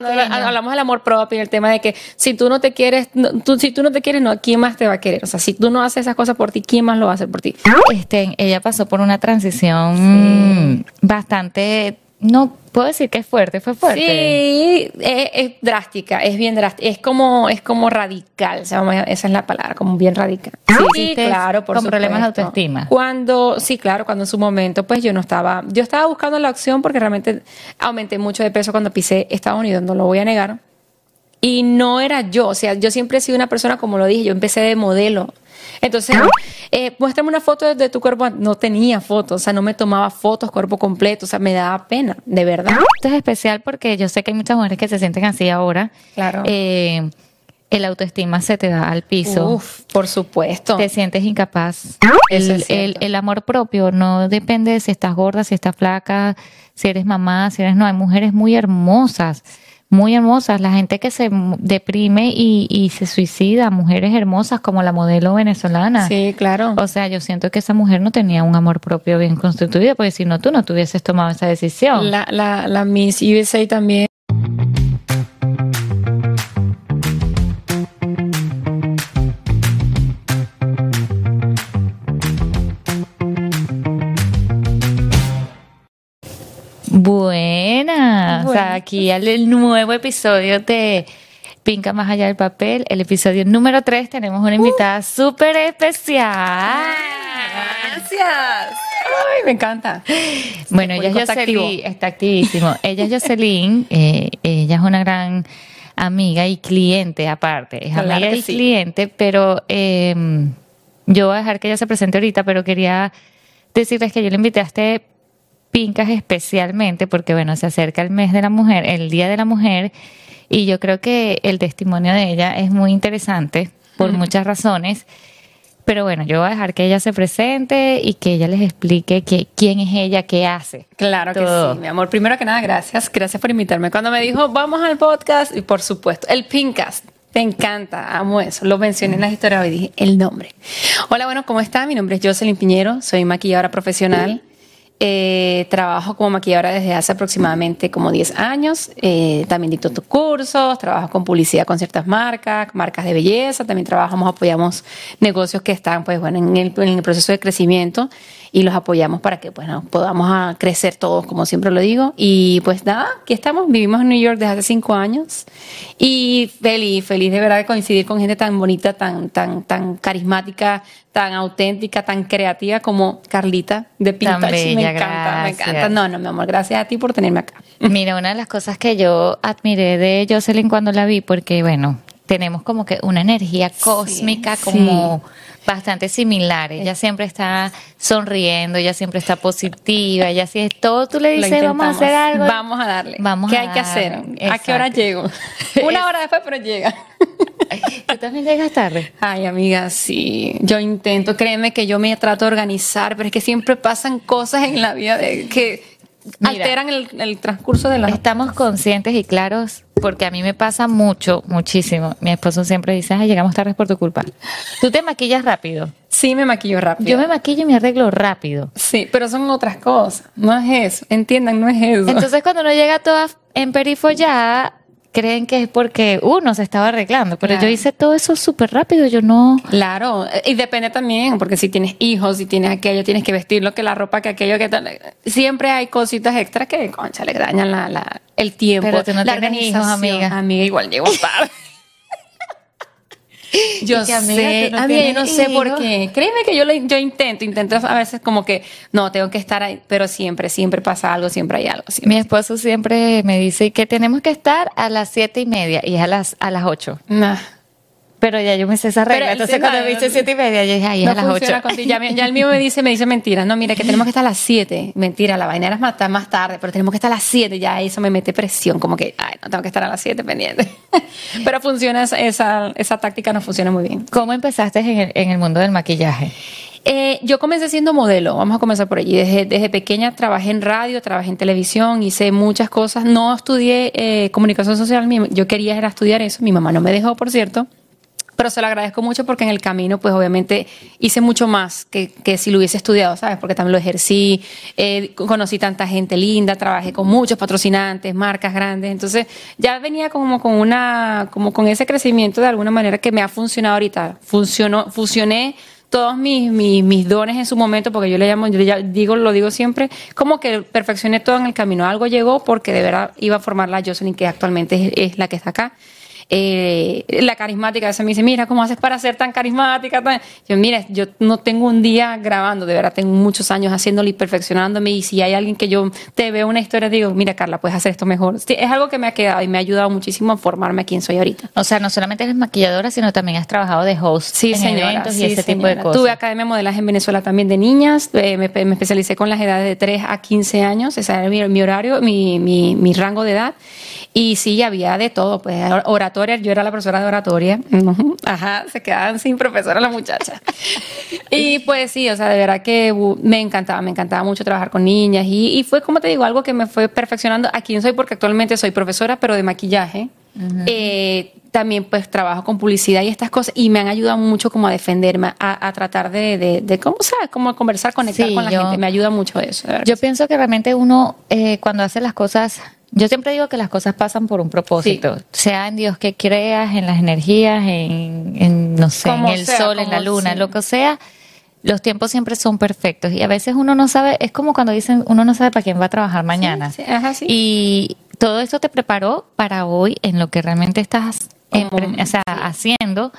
Hablamos del amor propio y el tema de que si tú no te quieres, tú, si tú no te quieres, no, ¿quién más te va a querer? O sea, si tú no haces esas cosas por ti, ¿quién más lo va a hacer por ti? Este, ella pasó por una transición bastante no puedo decir que es fuerte, fue fuerte. Sí, es, drástica, es bien drástica, es como, es como radical, esa es la palabra, como bien radical. Sí, claro, por Con problemas de autoestima. Cuando, sí, claro, cuando en su momento, pues yo no estaba, yo estaba buscando la opción porque realmente aumenté mucho de peso cuando pisé Estados Unidos, no lo voy a negar. Y no era yo, o sea, yo siempre he sido una persona, como lo dije, yo empecé de modelo. Entonces, eh, muéstrame una foto de tu cuerpo. No tenía fotos, o sea, no me tomaba fotos cuerpo completo, o sea, me daba pena, de verdad. Esto es especial porque yo sé que hay muchas mujeres que se sienten así ahora. Claro. Eh, el autoestima se te da al piso. Uf, por supuesto. Te sientes incapaz. El, el, el, amor propio no depende de si estás gorda, si estás flaca, si eres mamá, si eres no. Hay mujeres muy hermosas muy hermosas, la gente que se deprime y, y, se suicida, mujeres hermosas como la modelo venezolana. Sí, claro. O sea, yo siento que esa mujer no tenía un amor propio bien constituido, porque si no, tú no tuvieses tomado esa decisión. La, la, la Miss USA también Buena. O sea, aquí el nuevo episodio de Pinca Más Allá del Papel, el episodio número 3, tenemos una invitada uh. súper especial. Gracias. Ay, me encanta. Bueno, ella es Jocelyn, está activísimo. Ella es Jocelyn, eh, ella es una gran amiga y cliente aparte. Es amiga y cliente, pero em, yo voy a dejar que ella se presente ahorita, pero quería decirles que yo le invité a este Pincas especialmente porque, bueno, se acerca el mes de la mujer, el Día de la Mujer, y yo creo que el testimonio de ella es muy interesante por muchas razones. Pero bueno, yo voy a dejar que ella se presente y que ella les explique que, quién es ella, qué hace. Claro que sí, mi amor. Primero que nada, gracias. Gracias por invitarme. Cuando me dijo, vamos al podcast, y por supuesto, el Pincast. Me encanta, amo eso. Lo mencioné en la historia hoy, dije el nombre. Hola, bueno, ¿cómo está? Mi nombre es Jocelyn Piñero, soy maquilladora profesional. Eh, trabajo como maquilladora desde hace aproximadamente como 10 años. Eh, también dicto cursos, trabajo con publicidad con ciertas marcas, marcas de belleza. También trabajamos, apoyamos negocios que están pues, bueno, en, el, en el proceso de crecimiento y los apoyamos para que bueno, podamos a crecer todos, como siempre lo digo. Y pues nada, aquí estamos. Vivimos en New York desde hace cinco años y feliz, feliz de verdad de coincidir con gente tan bonita, tan, tan, tan carismática, tan auténtica, tan creativa como Carlita de Pintage. Me encanta, me encanta. No, no, mi amor, gracias a ti por tenerme acá. Mira, una de las cosas que yo admiré de Jocelyn cuando la vi, porque bueno, tenemos como que una energía cósmica como bastante similar. Ella siempre está sonriendo, ella siempre está positiva, ella si es todo, tú le dices, vamos a hacer algo. Vamos a darle. Vamos ¿Qué hay que hacer? ¿A qué hora llego? Una hora después, pero llega. ¿Tú también llegas tarde? Ay, amiga, sí. Yo intento, créeme que yo me trato de organizar, pero es que siempre pasan cosas en la vida de que alteran el, transcurso de la... Estamos conscientes y claros porque a mí me pasa mucho, muchísimo. Mi esposo siempre dice, Ay, llegamos tarde por tu culpa. ¿Tú te maquillas rápido? Sí, me maquillo rápido. Yo me maquillo y me arreglo rápido. Sí, pero son otras cosas. No es eso. Entiendan, no es eso. Entonces, cuando uno llega toda emperifollada, creen que es porque uno se estaba arreglando, pero yo hice todo eso súper rápido, yo no... Claro, y depende también, porque si tienes hijos, si tienes aquello, tienes que vestirlo, que la ropa, que aquello, que tal. Siempre hay cositas extras que, concha, le dañan la, la, el tiempo. Pero tú no tienes hijos, amiga. Amiga, igual llego tarde. Yo sé, a mí no sé por qué. Créeme que yo, yo intento, intento a veces como que, no, tengo que estar ahí, pero siempre, siempre pasa algo, siempre hay algo. Mi esposo siempre me dice que tenemos que estar a las siete y media y es a las, a las ocho. Nah. Pero ya yo me sé esa regla. Entonces cuando me dice siete y media, yo dije, ahí es a las ocho. Ya, ya, el mío me dice, me dice mentira. No, mira, que tenemos que estar a las siete. Mentira, la vaina era más, más tarde, pero tenemos que estar a las siete. Ya eso me mete presión, como que, ay, no tengo que estar a las siete pendiente. pero funciona, esa, esa táctica no funciona muy bien. ¿Cómo empezaste en el, en el mundo del maquillaje? Eh, yo comencé siendo modelo, vamos a comenzar por allí. Desde, desde, pequeña trabajé en radio, trabajé en televisión, hice muchas cosas. No estudié eh, comunicación social, yo quería era estudiar eso, mi mamá no me dejó, por cierto pero se lo agradezco mucho porque en el camino, pues obviamente hice mucho más que, que si lo hubiese estudiado, ¿sabes? Porque también lo ejercí, eh, conocí tanta gente linda, trabajé con muchos patrocinantes, marcas grandes, entonces ya venía como con una, como con ese crecimiento de alguna manera que me ha funcionado ahorita. Funcionó, fusioné todos mis, mis, mis, dones en su momento, porque yo le llamo, yo ya digo, lo digo siempre, como que perfeccioné todo en el camino. Algo llegó porque de verdad iba a formar la Jocelyn que actualmente es la que está acá eh, la carismática, se me dice, mira, ¿cómo haces para ser tan carismática? Yo, mira, yo no tengo un día grabando, de verdad, tengo muchos años haciéndolo y perfeccionándome, y si hay alguien que yo te veo una historia, digo, mira, Carla, puedes hacer esto mejor. es algo que me ha quedado y me ha ayudado muchísimo a formarme a quien soy ahorita. O sea, no solamente eres maquilladora, sino también has trabajado de host sí, en eventos y ese tipo de cosas. Tuve academia de modelaje en Venezuela también de niñas, eh, me, especialicé con las edades de 3 a 15 años, ese era mi, horario, mi, mi, mi rango de edad, y sí, había de todo, pues oratoria, yo era la profesora de oratoria. Ajá, se quedaban sin profesora las muchachas. y pues sí, o sea, de verdad que me encantaba, me encantaba mucho trabajar con niñas y, fue, como te digo, algo que me fue perfeccionando. Aquí soy porque actualmente soy profesora, pero de maquillaje. Eh, también pues trabajo con publicidad y estas cosas y me han ayudado mucho como a defenderme, a, tratar de, de, ¿cómo sabes? Como conversar, conectar con la gente. Me ayuda mucho eso. Yo pienso que realmente uno eh, cuando hace las cosas yo siempre digo que las cosas pasan por un propósito, sea en Dios que creas, en las energías, en, no sé, en el sol, en la luna, lo que sea. Los tiempos siempre son perfectos. Y a veces uno no sabe, es como cuando dicen, uno no sabe para quién va a trabajar mañana. y todo esto te preparó para hoy en lo que realmente estás haciendo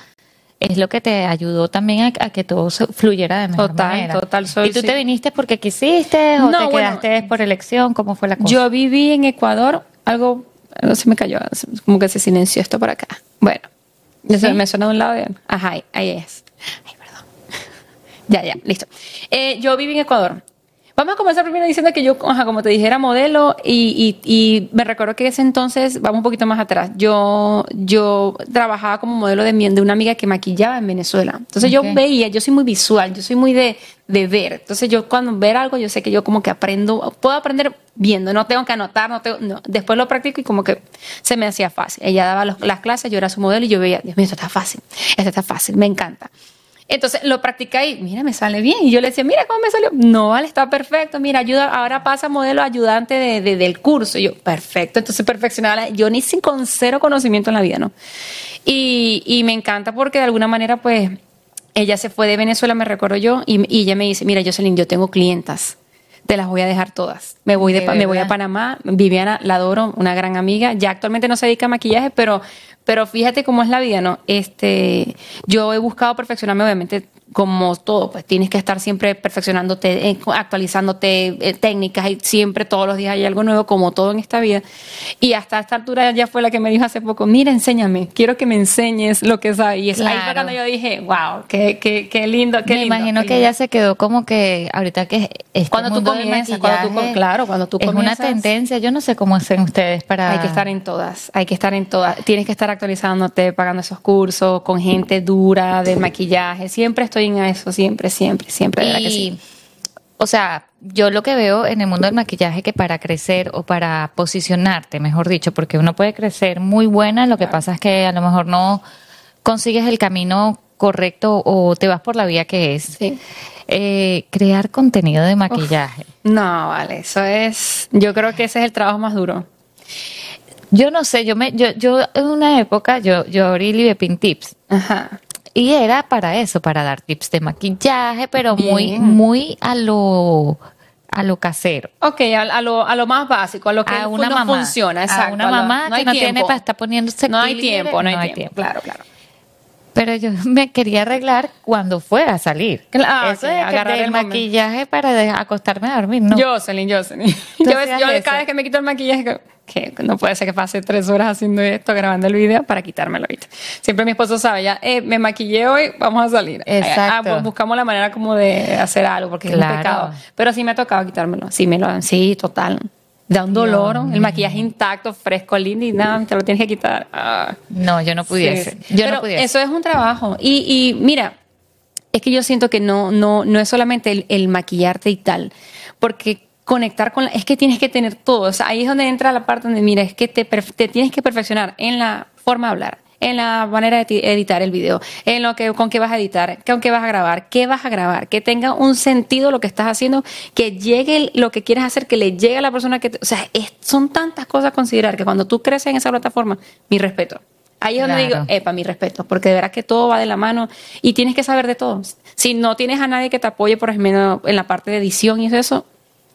es lo que te ayudó también a, que todo fluyera de mejor total, manera. Total, ¿Y tú te viniste porque quisiste o te quedaste por elección? ¿Cómo fue la cosa? Yo viví en Ecuador, algo, algo se me cayó, como que se silenció esto por acá. Bueno, ¿Sí? me suena de un lado. Ajá, ahí, es. Ay, perdón. ya, ya, listo. Eh, yo viví en Ecuador. Vamos a comenzar primero diciendo que yo, como te dije, era modelo y, me recuerdo que ese entonces, vamos un poquito más atrás, yo, yo trabajaba como modelo de, de una amiga que maquillaba en Venezuela. Entonces yo veía, yo soy muy visual, yo soy muy de, de ver. Entonces yo cuando ver algo, yo sé que yo como que aprendo, puedo aprender viendo, no tengo que anotar, no tengo, no. después lo practico y como que se me hacía fácil. Ella daba las clases, yo era su modelo y yo veía, Dios mío, esto está fácil, esto está fácil, me encanta. Entonces lo practicé y mira, me sale bien. Y yo le decía, mira cómo me salió. No, vale, está perfecto. Mira, ayuda, ahora pasa modelo ayudante de, del curso. Y yo, perfecto. Entonces perfeccionaba. Yo ni sin con cero conocimiento en la vida, ¿no? Y, y me encanta porque de alguna manera, pues, ella se fue de Venezuela, me recuerdo yo, y, y ella me dice, mira, Jocelyn, yo tengo clientas te las voy a dejar todas. Me voy, de, me voy a Panamá. Viviana, la adoro, una gran amiga. Ya actualmente no se dedica a maquillaje, pero, pero fíjate cómo es la vida, ¿no? Este, yo he buscado perfeccionarme, obviamente, como todo, pues tienes que estar siempre perfeccionándote, eh, actualizándote eh, técnicas y siempre todos los días hay algo nuevo, como todo en esta vida. Y hasta esta altura ya fue la que me dijo hace poco, mira, enséñame, quiero que me enseñes lo que sabes. Y es ahí fue cuando yo dije, wow, qué, qué, qué lindo, qué me imagino que ella se quedó como que ahorita que este cuando tú comienzas, cuando tú, claro, cuando tú es una tendencia, yo no sé cómo hacen ustedes para... Hay que estar en todas, hay que estar en todas. Tienes que estar actualizándote, pagando esos cursos con gente dura de maquillaje. Siempre estoy en eso, siempre, siempre, siempre. Y, O sea, yo lo que veo en el mundo del maquillaje que para crecer o para posicionarte, mejor dicho, porque uno puede crecer muy buena, lo que pasa es que a lo mejor no consigues el camino correcto o te vas por la vía que es. Eh, crear contenido de maquillaje. no, vale, eso es, yo creo que ese es el trabajo más duro. Yo no sé, yo me, yo, yo en una época, yo, yo abrí Libepin Tips. Ajá. Y era para eso, para dar tips de maquillaje, pero muy, muy a lo a lo casero. Ok, a, lo, a lo más básico, a lo que a una no mamá, funciona, exacto. A una mamá que no tiene para estar poniéndose No hay tiempo, no hay, tiempo. Claro, claro. Pero yo me quería arreglar cuando fuera a salir. Claro, Eso es agarrar el, maquillaje para acostarme a dormir, ¿no? Jocelyn, Jocelyn. Yo, yo cada vez que me quito el maquillaje, que no puede ser que pase tres horas haciendo esto, grabando el video para quitármelo ahorita. Siempre mi esposo sabe, ya, eh, me maquillé hoy, vamos a salir. Exacto. Ah, buscamos la manera como de hacer algo, porque es un pecado. Pero sí me ha tocado quitármelo. Sí, me lo, sí, total. Da un dolor, el maquillaje intacto, fresco, lindo y nada, te lo tienes que quitar. Ah. No, yo no pudiese. Yo no pudiese. Eso es un trabajo. Y, y mira, es que yo siento que no, no, no es solamente el, el maquillarte y tal, porque conectar con la, es que tienes que tener todo, o sea, ahí es donde entra la parte donde mira, es que te, te tienes que perfeccionar en la forma de hablar, en la manera de editar el video, en lo que, con qué vas a editar, con qué vas a grabar, qué vas a grabar, que tenga un sentido lo que estás haciendo, que llegue lo que quieres hacer, que le llegue a la persona que, o sea, son tantas cosas a considerar que cuando tú creces en esa plataforma, mi respeto. Ahí es donde digo, epa, mi respeto, porque de verdad que todo va de la mano y tienes que saber de todo. Si no tienes a nadie que te apoye, por ejemplo, en la parte de edición y eso,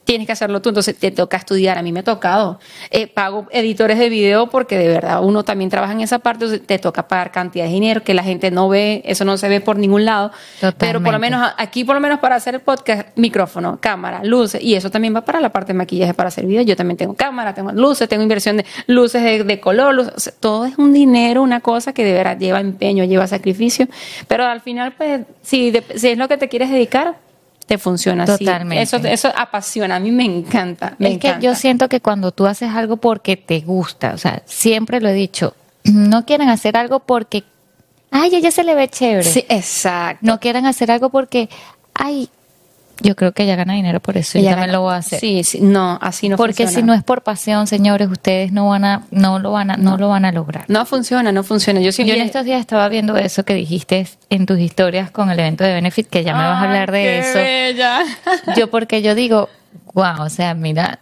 tienes que hacerlo tú, entonces te toca estudiar. A mí me ha tocado. Eh, pago editores de video porque de verdad uno también trabaja en esa parte, entonces te toca pagar cantidad de dinero que la gente no ve, eso no se ve por ningún lado. Pero por lo menos aquí, por lo menos para hacer el podcast, micrófono, cámara, luces, y eso también va para la parte de maquillaje para hacer video. Yo también tengo cámara, tengo luces, tengo inversión de luces de, color, todo es un dinero, una cosa que de verdad lleva empeño, lleva sacrificio, pero al final, pues, si, si es lo que te quieres dedicar, te funciona Totalmente. Eso, eso apasiona, a mí me encanta. es que yo siento que cuando tú haces algo porque te gusta, o sea, siempre lo he dicho, no quieren hacer algo porque, ay, ella se le ve chévere. Sí, exacto. No quieren hacer algo porque, ay, yo creo que ella gana dinero por eso. Ella también lo voy a hacer. Sí, sí, no, así no Porque si no es por pasión, señores, ustedes no van a, no lo van a, no, lo van a lograr. No funciona, no funciona. Yo, yo en estos días estaba viendo eso que dijiste en tus historias con el evento de Benefit, que ya me vas a hablar de eso. Bella. Yo porque yo digo, wow, o sea, mira,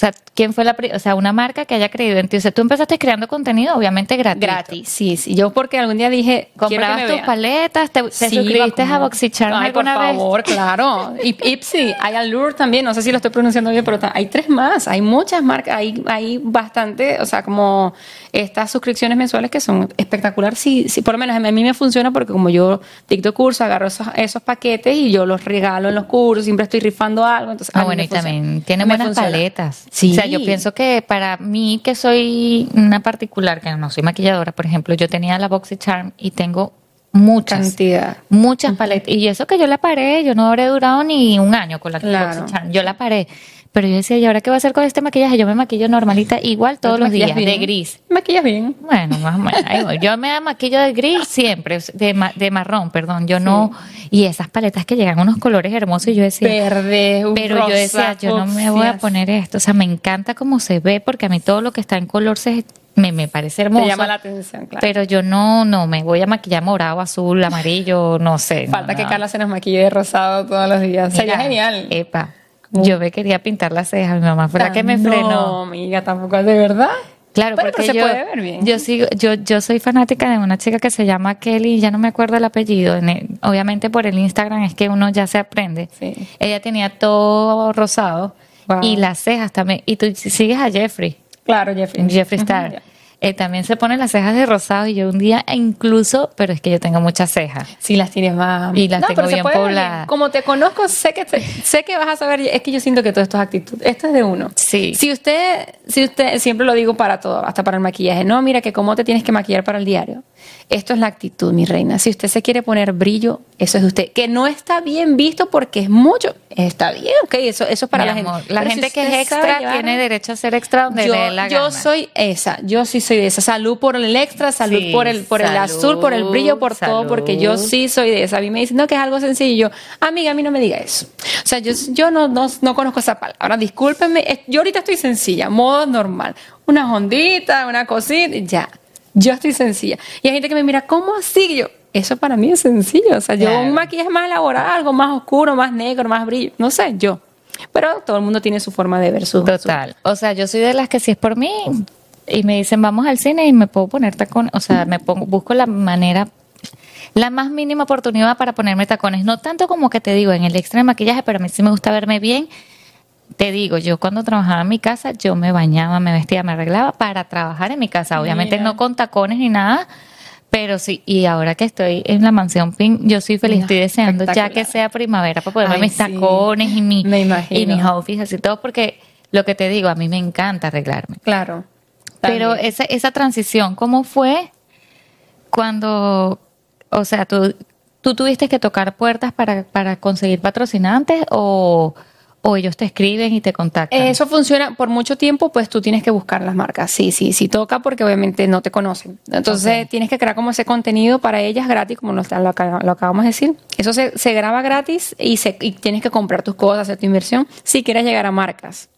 sea, ¿quién fue la, o sea, una marca que haya creído en ti? O sea, tú empezaste creando contenido, obviamente gratis. Gratis, sí, sí. Yo porque algún día dije, comprabas tus paletas, te, suscribiste a BoxyCharm Ay, por favor, claro. Y Ipsy, hay Allure también, no sé si lo estoy pronunciando bien, pero hay tres más, hay muchas marcas, hay, hay bastante, o sea, como estas suscripciones mensuales que son espectaculares. Sí, sí, por lo menos a mí me funciona porque como yo dicto cursos, agarro esos, paquetes y yo los regalo en los cursos, siempre estoy rifando algo. Entonces, ah, bueno, y también tiene buenas paletas. Sí. O sea, yo pienso que para mí, que soy una particular, que no soy maquilladora, por ejemplo, yo tenía la Charm y tengo muchas cantidad. muchas paletas. Y eso que yo la paré yo no habré durado ni un año con la claro. Charm. Yo la paré pero yo decía, ¿y ahora qué voy a hacer con este maquillaje? Yo me maquillo normalita igual todos los días, de gris. ¿Maquillas bien? Bueno, más o menos. Yo me maquillo de gris siempre, de, de marrón, perdón. Yo no... Y esas paletas que llegan unos colores hermosos y yo decía... Verde, Pero yo decía, yo no me voy a poner esto. O sea, me encanta cómo se ve porque a mí todo lo que está en color se, me, me, parece hermoso. Me llama la atención, claro. Pero yo no, no, me voy a maquillar morado, azul, amarillo, no sé. Falta que Carla se nos maquille de rosado todos los días. Sería genial. Epa. Yo me quería pintar las cejas, mi mamá fue la que me frenó. No, amiga, tampoco es de verdad. Claro, porque se yo, puede ver bien. Yo, sigo, yo, yo soy fanática de una chica que se llama Kelly, ya no me acuerdo el apellido. obviamente por el Instagram es que uno ya se aprende. Ella tenía todo rosado y las cejas también. Y tú sigues a Jeffrey. Claro, Jeffrey. Jeffrey Star. Eh, también se ponen las cejas de rosado y yo un día incluso, pero es que yo tengo muchas cejas. Sí, las tienes más. Y las tengo bien pobladas. Como te conozco, sé que sé que vas a saber, es que yo siento que todo esto es actitud. Esto es de uno. Sí. Si usted, si usted, siempre lo digo para todo, hasta para el maquillaje, no, mira que cómo te tienes que maquillar para el diario. Esto es la actitud, mi reina. Si usted se quiere poner brillo, eso es de usted. Que no está bien visto porque es mucho, está bien, ok, eso, eso es para la gente. La gente que es extra tiene derecho a ser extra donde yo, le la Yo soy esa, yo sí soy de esa. Salud por el extra, salud por el por el azul, por el brillo, por todo, porque yo sí soy de esa. A mí me dicen, no, que es algo sencillo. Amiga, a mí no me diga eso. O sea, yo, yo no, no, no conozco esa palabra. Ahora, discúlpenme, yo ahorita estoy sencilla, modo normal. Una ondita, una cosita, ya yo estoy sencilla. Y hay gente que me mira, ¿cómo así? Yo, eso para mí es sencillo. O sea, yo un maquillaje más elaborado, algo más oscuro, más negro, más brillo. No sé, yo. Pero todo el mundo tiene su forma de ver su. Total. O sea, yo soy de las que si es por mí y me dicen vamos al cine y me puedo poner tacones. O sea, me pongo, busco la manera la más mínima oportunidad para ponerme tacones. No tanto como que te digo en el extra de maquillaje, pero a mí sí me gusta verme bien te digo, yo cuando trabajaba en mi casa, yo me bañaba, me vestía, me arreglaba para trabajar en mi casa. Obviamente no con tacones ni nada, pero sí, y ahora que estoy en la mansión Pink, yo soy feliz, estoy deseando ya que sea primavera para ponerme mis tacones y, mi, y mis outfits, así todo, porque lo que te digo, a mí me encanta arreglarme. Claro. Pero esa, esa transición, ¿cómo fue cuando, o sea, tú, tú tuviste que tocar puertas para, para conseguir patrocinantes o o ellos te escriben y te contactan? Eso funciona por mucho tiempo, pues tú tienes que buscar las marcas. Sí, sí, sí toca porque obviamente no te conocen. Entonces tienes que crear como ese contenido para ellas gratis, como lo, lo, acabamos de decir. Eso se, graba gratis y, se, y tienes que comprar tus cosas, hacer tu inversión si quieres llegar a marcas.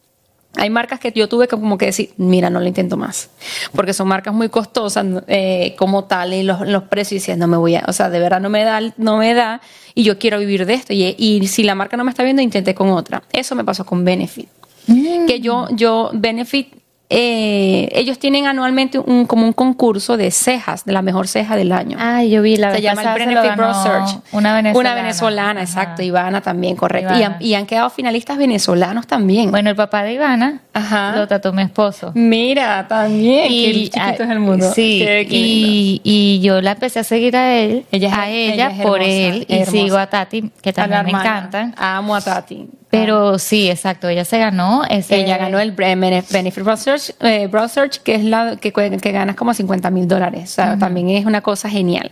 Hay marcas que yo tuve que como que decir, mira, no lo intento más, porque son marcas muy costosas eh, como tal y los, los precios y no me voy a, o sea, de verdad no me da, no me da y yo quiero vivir de esto y, y si la marca no me está viendo, intenté con otra. Eso me pasó con Benefit. Mm. Que yo, yo, Benefit eh, ellos tienen anualmente un, como un concurso de cejas, de la mejor ceja del año. Ah, yo vi la Se llama el Benefit Brow Search. Una venezolana. Una venezolana, exacto. Ivana también, correcto. Y han, quedado finalistas venezolanos también. Bueno, el papá de Ivana Ajá. lo trató mi esposo. Mira, también. Y, Qué chiquito es el mundo. Sí, y, y, yo la empecé a seguir a él, ella, a ella, por él. Y sigo a Tati, que también me encanta. Amo a Tati. Pero sí, exacto, ella se ganó. Ese... Ella ganó el Benefit Browser, eh, que es la que, que ganas como 50 mil dólares. O sea, también es una cosa genial.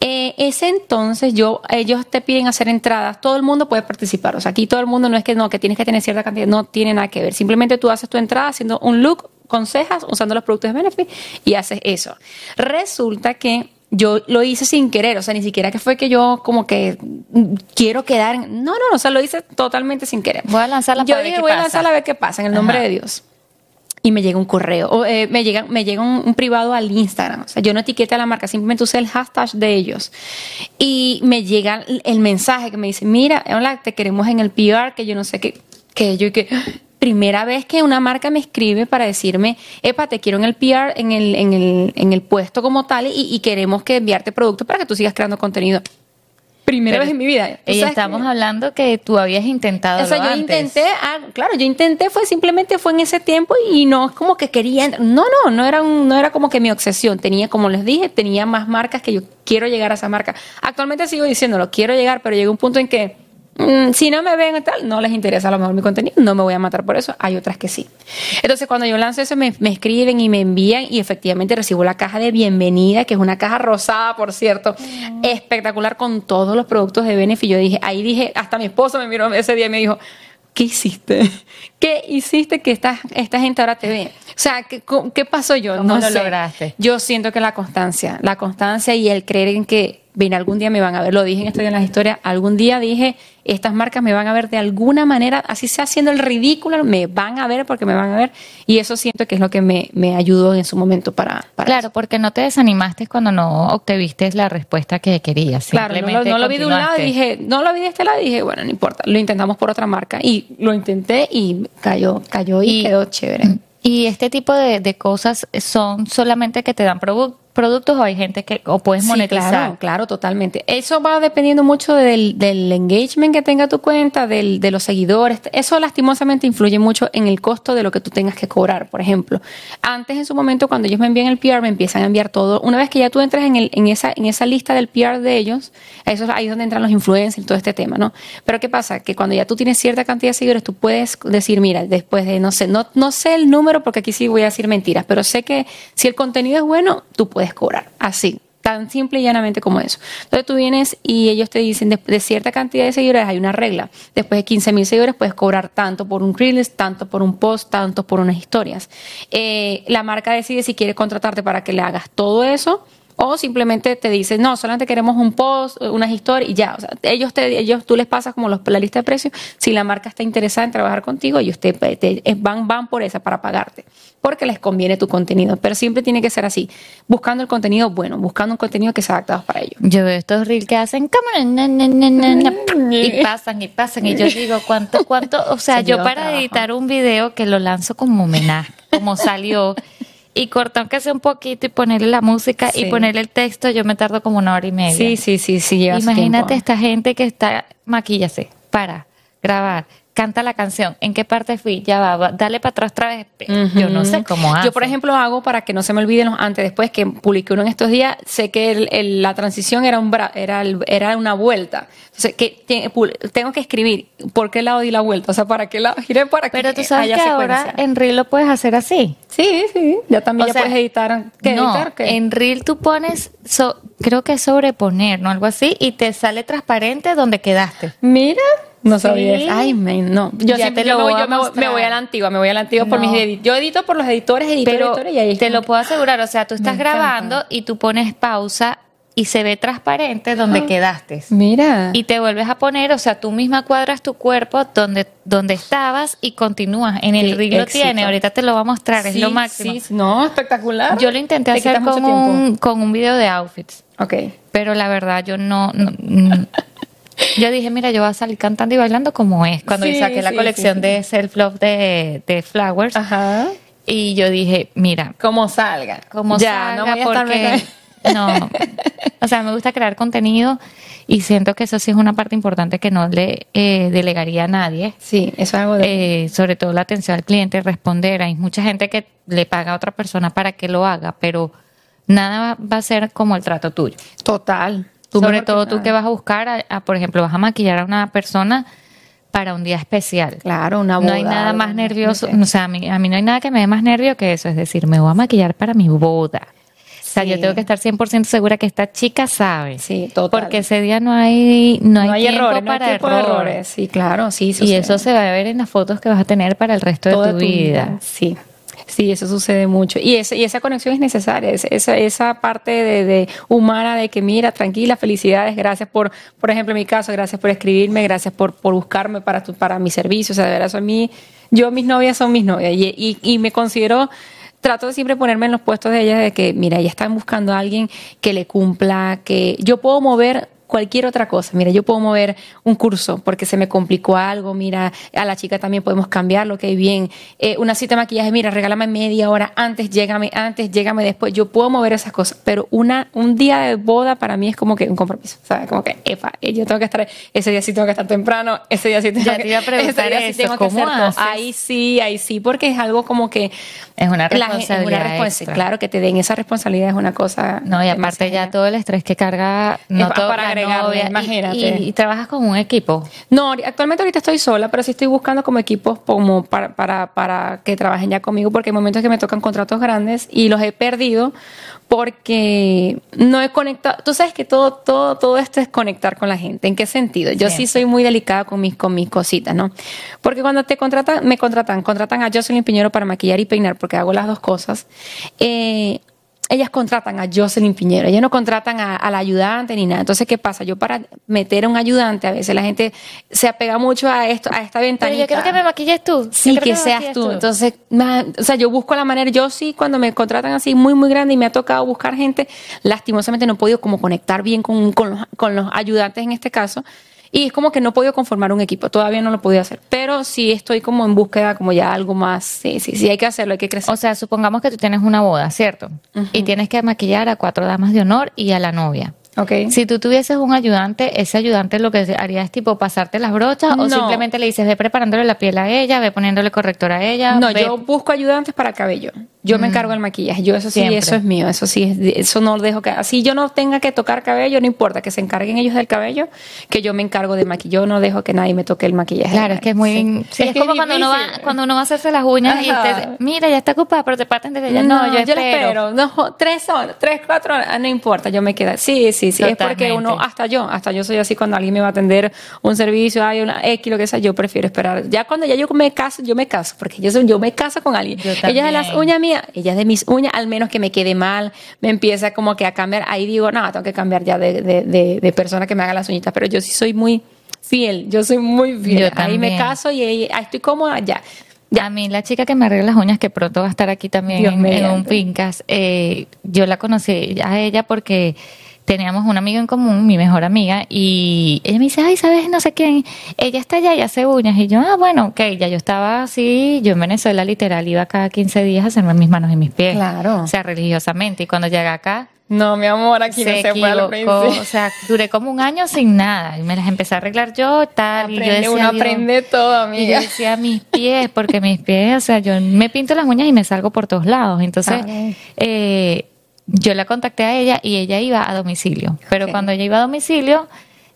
Eh, ese entonces yo ellos te piden hacer entradas, todo el mundo puede participar, o sea, aquí todo el mundo no es que no, que tienes que tener cierta cantidad, no tiene nada que ver, simplemente tú haces tu entrada haciendo un look con cejas, usando los productos de Benefit y haces eso. Resulta que yo lo hice sin querer, o sea, ni siquiera que fue que yo como que quiero quedar. En... No, no, o sea, lo hice totalmente sin querer. Voy a lanzarla Yo dije, voy a lanzarla a ver qué pasa, en el nombre de Dios. Y me llega un correo, o, eh, me llega, me llega un, privado al Instagram. O sea, yo no etiquete a la marca, simplemente usé el hashtag de ellos. Y me llega el mensaje que me dice, mira, hola, te queremos en el PR, que yo no sé qué, que yo y que primera vez que una marca me escribe para decirme, epa, te quiero en el PR, en el, en el, en el puesto como tal y, queremos que enviarte productos para que tú sigas creando contenido. Primera vez en mi vida. Y estamos hablando que tú habías intentado. O sea, yo intenté, ah, claro, yo intenté, fue simplemente fue en ese tiempo y no es como que quería. No, no, no era, no era como que mi obsesión. Tenía, como les dije, tenía más marcas que yo quiero llegar a esa marca. Actualmente sigo diciéndolo, quiero llegar, pero llega un punto en que Mm, si no me ven tal, no les interesa a lo mejor mi contenido, no me voy a matar por eso. Hay otras que sí. Entonces, cuando yo lanzo eso, me, escriben y me envían y efectivamente recibo la caja de bienvenida, que es una caja rosada, por cierto, mm. espectacular con todos los productos de Benefit. Yo dije, ahí dije, hasta mi esposo me miró ese día y me dijo, ¿qué hiciste? ¿Qué hiciste que esta, esta gente ahora te ve? O sea, ¿qué, qué pasó yo? no lo lograste? Yo siento que la constancia, la constancia y el creer en que ven, algún día me van a ver, lo dije en esto en las historias, algún día dije, estas marcas me van a ver de alguna manera, así sea haciendo el ridículo, me van a ver porque me van a ver, y eso siento que es lo que me, me ayudó en su momento para... claro, porque no te desanimaste cuando no obtuviste la respuesta que querías. Claro, no, lo vi de un lado, dije, no lo vi de este lado, y dije, bueno, no importa, lo intentamos por otra marca, y lo intenté y cayó, cayó y, quedó chévere. Y este tipo de, de cosas son solamente que te dan productos productos o hay gente que o puedes monetizar. claro, claro, totalmente. Eso va dependiendo mucho del, del engagement que tenga tu cuenta, del, de los seguidores. Eso lastimosamente influye mucho en el costo de lo que tú tengas que cobrar. Por ejemplo, antes en su momento cuando ellos me envían el PR, me empiezan a enviar todo. Una vez que ya tú entras en, el, en, esa, en esa lista del PR de ellos, eso ahí es donde entran los influencers y todo este tema, ¿no? Pero ¿qué pasa? Que cuando ya tú tienes cierta cantidad de seguidores, tú puedes decir, mira, después de, no sé, no, no sé el número porque aquí sí voy a decir mentiras, pero sé que si el contenido es bueno, tú puedes cobrar. Así, tan simple y llanamente como eso. Entonces tú vienes y ellos te dicen, de, cierta cantidad de seguidores hay una regla. Después de 15 mil seguidores puedes cobrar tanto por un Reels, tanto por un post, tanto por unas historias. Eh, la marca decide si quiere contratarte para que le hagas todo eso o simplemente te dicen, no, solamente queremos un post, unas historias y ya. O sea, ellos, te, ellos tú les pasas como los, la lista de precios. Si la marca está interesada en trabajar contigo, ellos te, van, van por esa para pagarte. Porque les conviene tu contenido. Pero siempre tiene que ser así. Buscando el contenido bueno, buscando un contenido que sea adaptado para ellos. Yo veo estos reels que hacen y pasan y pasan. Y yo digo, ¿cuánto, cuánto? O sea, yo para editar un video que lo lanzo como homenaje, como salió y cortar aunque sea un poquito y ponerle la música y ponerle el texto, yo me tardo como una hora y media. Sí, sí, sí, sí. Imagínate esta gente que está, maquíllase, para grabar, canta la canción. ¿En qué parte fui? Ya va, dale para atrás otra vez. Yo no sé cómo hace. Yo, por ejemplo, hago para que no se me olviden los antes, después que publiqué uno en estos días, sé que la transición era, un era, era una vuelta. Entonces, que tengo que escribir por qué lado di la vuelta, o sea, para qué lado giré para que Pero tú sabes que ahora en Reel lo puedes hacer así. Sí, sí, ya también ya puedes editar. ¿Qué editar? En Reel tú pones, creo que sobreponer, ¿no? Algo así, y te sale transparente donde quedaste. Mira. No sabía Ay, no. Yo siempre me, voy, me, voy, a la antigua, me voy a la antigua por mis editores. Yo edito por los editores, editores, editores y ahí Te lo puedo asegurar, o sea, tú estás grabando y tú pones pausa y se ve transparente donde ah. quedaste. Mira. Y te vuelves a poner, o sea, tú misma cuadras tu cuerpo donde, donde estabas y continúas. En el rig lo tiene, ahorita te lo va a mostrar, es lo máximo. Sí, no, espectacular. Yo lo intenté hacer con un, con un video de outfits. Ok. Pero la verdad, yo no, yo dije, mira, yo voy a salir cantando y bailando como es. Cuando saqué la colección de Self Love de, de Flowers. Ajá. Y yo dije, mira. Como salga. Como salga, no porque. No. O sea, me gusta crear contenido y siento que eso sí es una parte importante que no le eh, delegaría a nadie. Sí, eso es algo de... Eh, sobre todo la atención al cliente, responder. Hay mucha gente que le paga a otra persona para que lo haga, pero nada va a ser como el trato tuyo. Total. Sobre todo tú que vas a buscar, por ejemplo, vas a maquillar a una persona para un día especial. Claro, una boda. No hay nada más nervioso, o sea, a mí, a mí no hay nada que me dé más nervio que eso, es decir, me voy a maquillar para mi boda. O sea, yo tengo que estar 100% segura que esta chica sabe. Sí, total. Porque ese día no hay no, hay, errores, para errores. Sí, claro, sí. Y eso se va a ver en las fotos que vas a tener para el resto de tu, vida. Sí. Sí, eso sucede mucho. Y, ese, y esa conexión es necesaria, esa, esa parte de, humana de que, mira, tranquila, felicidades, gracias por, por ejemplo, en mi caso, gracias por escribirme, gracias por, por buscarme para, tu, para mi servicio. O sea, de verdad, eso a mí, yo, mis novias son mis novias y me considero trato de siempre ponerme en los puestos de ellas de que, mira, ellas están buscando a alguien que le cumpla, que yo puedo mover cualquier otra cosa. Mira, yo puedo mover un curso porque se me complicó algo. Mira, a la chica también podemos cambiarlo, que bien. Eh, una cita de maquillaje, mira, regálame media hora antes, llégame antes, llégame después. Yo puedo mover esas cosas, pero una, un día de boda para mí es como que un compromiso. ¿Sabes? Como que, epa, eh, yo tengo que estar, ese día sí tengo que estar temprano, ese día sí tengo que, ese día sí tengo que hacer Ahí sí, ahí sí, porque es algo como que es una responsabilidad. claro, que te den esa responsabilidad es una cosa. No, y aparte ya todo el estrés que carga, no todo, para imagínate. Y, trabajas con un equipo? No, actualmente ahorita estoy sola, pero sí estoy buscando como equipos como para, para, para que trabajen ya conmigo, porque hay momentos que me tocan contratos grandes y los he perdido porque no he conectado. Tú sabes que todo, todo, todo esto es conectar con la gente. ¿En qué sentido? Yo sí soy muy delicada con mis, con mis cositas, ¿no? Porque cuando te contratan, me contratan, contratan a Jocelyn Piñero para maquillar y peinar, porque hago las dos cosas. Eh, ellas contratan a Jocelyn Piñero, ellas no contratan a, la ayudante ni nada. Entonces, ¿qué pasa? Yo para meter a un ayudante, a veces la gente se apega mucho a esto, a esta ventanita. Pero yo quiero que me maquilles tú. Sí, que, seas tú. Entonces, o sea, yo busco la manera, yo sí, cuando me contratan así muy, muy grande y me ha tocado buscar gente, lastimosamente no he podido como conectar bien con, con, los, con los ayudantes en este caso. Y es como que no he podido conformar un equipo, todavía no lo podido hacer, pero sí estoy como en búsqueda como ya algo más, sí, sí, sí, hay que hacerlo, hay que crecer. O sea, supongamos que tú tienes una boda, ¿cierto? Y tienes que maquillar a cuatro damas de honor y a la novia. Okay. Si tú tuvieses un ayudante, ese ayudante lo que haría es tipo pasarte las brochas o simplemente le dices ve preparándole la piel a ella, ve poniéndole corrector a ella. No, yo busco ayudantes para cabello. Yo me mm. encargo del maquillaje. Yo eso sí, eso es mío. Eso sí, eso no lo dejo que. Así yo no tenga que tocar cabello, no importa que se encarguen ellos del cabello, que yo me encargo de maquillaje. Yo no dejo que nadie me toque el maquillaje. Claro, es que es muy. es, como cuando uno va cuando uno va a hacerse las uñas y usted, mira, ya está ocupada, pero te paten desde ella. No, yo, espero. espero. No, tres horas, tres, cuatro horas, no importa, yo me quedo. Sí, sí, sí. Es porque uno, hasta yo, hasta yo soy así cuando alguien me va a atender un servicio, hay una X, lo que sea, yo prefiero esperar. Ya cuando ya yo me caso, yo me caso, porque yo, yo me caso con alguien. Ella es de las uñas mías, ella es de mis uñas al menos que me quede mal, me empieza como que a cambiar. Ahí digo, no, tengo que cambiar ya de, de, de, persona que me haga las uñitas. Pero yo sí soy muy fiel, yo soy muy fiel. ahí me caso y ahí, estoy cómoda, ya. Ya. A mí la chica que me arregla las uñas, que pronto va a estar aquí también en, un Pincas, eh, yo la conocí a ella porque teníamos un amigo en común, mi mejor amiga, y ella me dice, ay, ¿sabes? No sé quién. Ella está allá y hace uñas. Y yo, ah, bueno, ok, ya yo estaba así, yo en Venezuela literal iba cada 15 días a hacerme mis manos y mis pies. Claro. O sea, religiosamente. Y cuando llegué acá... No, mi amor, aquí no se puede O sea, duré como un año sin nada. Y me las empecé a arreglar yo, tal. y yo decía, uno aprende todo, amiga. Y yo decía mis pies, porque mis pies, o sea, yo me pinto las uñas y me salgo por todos lados. Entonces, eh, yo la contacté a ella y ella iba a domicilio. Pero cuando ella iba a domicilio,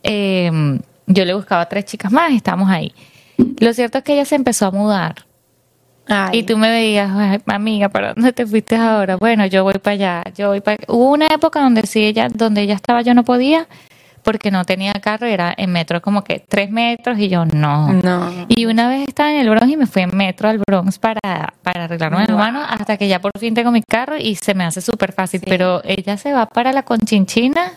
em, yo le buscaba a tres chicas más y estábamos ahí. Lo cierto es que ella se empezó a mudar. Y tú me veías, amiga, ¿para dónde te fuiste ahora? Bueno, yo voy para allá, yo voy para Hubo una época donde sí ella, donde ella estaba, yo no podía, porque no tenía carro, era en metro como que tres metros y yo no. No. Y una vez estaba en el Bronx y me fui en metro al Bronx para, para arreglarme wow. mano hasta que ya por fin tengo mi carro y se me hace súper fácil. Pero ella se va para la Conchinchina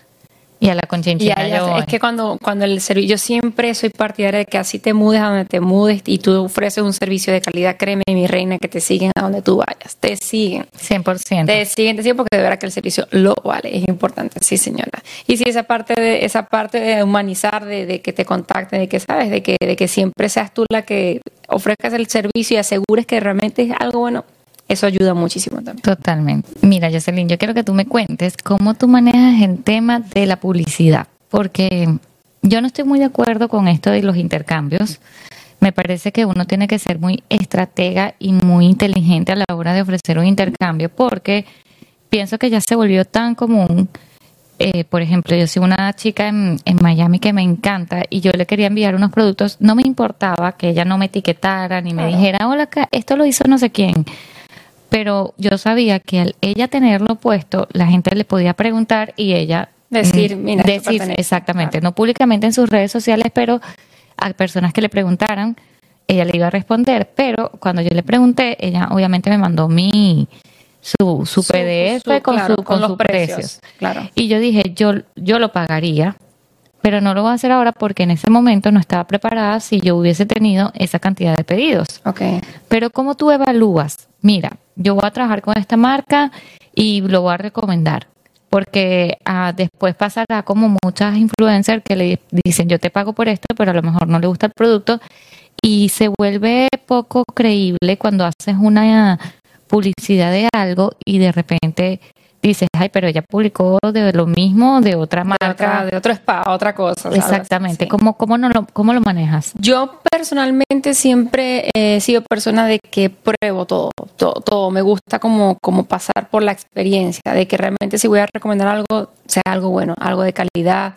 Y a la conchinchina Es que cuando, cuando el servicio, yo siempre soy partidaria de que así te mudes a donde te mudes y tú ofreces un servicio de calidad, créeme, mi reina, que te siguen a donde tú vayas. Te siguen. 100%. Te siguen, te siguen porque de verdad que el servicio lo vale. Es importante, sí, señora. Y sí, esa parte de, esa parte de humanizar, de, de que te contacten, de que sabes, de que, de que siempre seas tú la que ofrezcas el servicio y asegures que realmente es algo bueno, eso ayuda muchísimo también. Totalmente. Mira, Jocelyn, yo quiero que tú me cuentes cómo tú manejas el tema de la publicidad, porque yo no estoy muy de acuerdo con esto de los intercambios. Me parece que uno tiene que ser muy estratega y muy inteligente a la hora de ofrecer un intercambio, porque pienso que ya se volvió tan común. Eh, por ejemplo, yo soy una chica en, en, Miami que me encanta y yo le quería enviar unos productos, no me importaba que ella no me etiquetara ni me dijera, hola, esto lo hizo no sé quién pero yo sabía que al ella tenerlo puesto, la gente le podía preguntar y ella decir, mm, mira, decir exactamente, no públicamente en sus redes sociales, pero a personas que le preguntaran, ella le iba a responder, pero cuando yo le pregunté, ella obviamente me mandó mi su, su, PDF con, su, con, los precios. Claro. Y yo dije, yo, yo lo pagaría, pero no lo voy a hacer ahora porque en ese momento no estaba preparada si yo hubiese tenido esa cantidad de pedidos. Okay. Pero ¿cómo tú evalúas? Mira, yo voy a trabajar con esta marca y lo voy a recomendar. Porque ah, después pasará como muchas influencers que le dicen yo te pago por esto, pero a lo mejor no le gusta el producto y se vuelve poco creíble cuando haces una publicidad de algo y de repente dices, ay, pero ella publicó de lo mismo, de otra marca. De, otro spa, otra cosa. Exactamente. ¿Cómo, cómo, no lo, ¿Cómo lo manejas? Yo personalmente siempre he sido persona de que pruebo todo, todo, todo. Me gusta como, como pasar por la experiencia, de que realmente si voy a recomendar algo, sea algo bueno, algo de calidad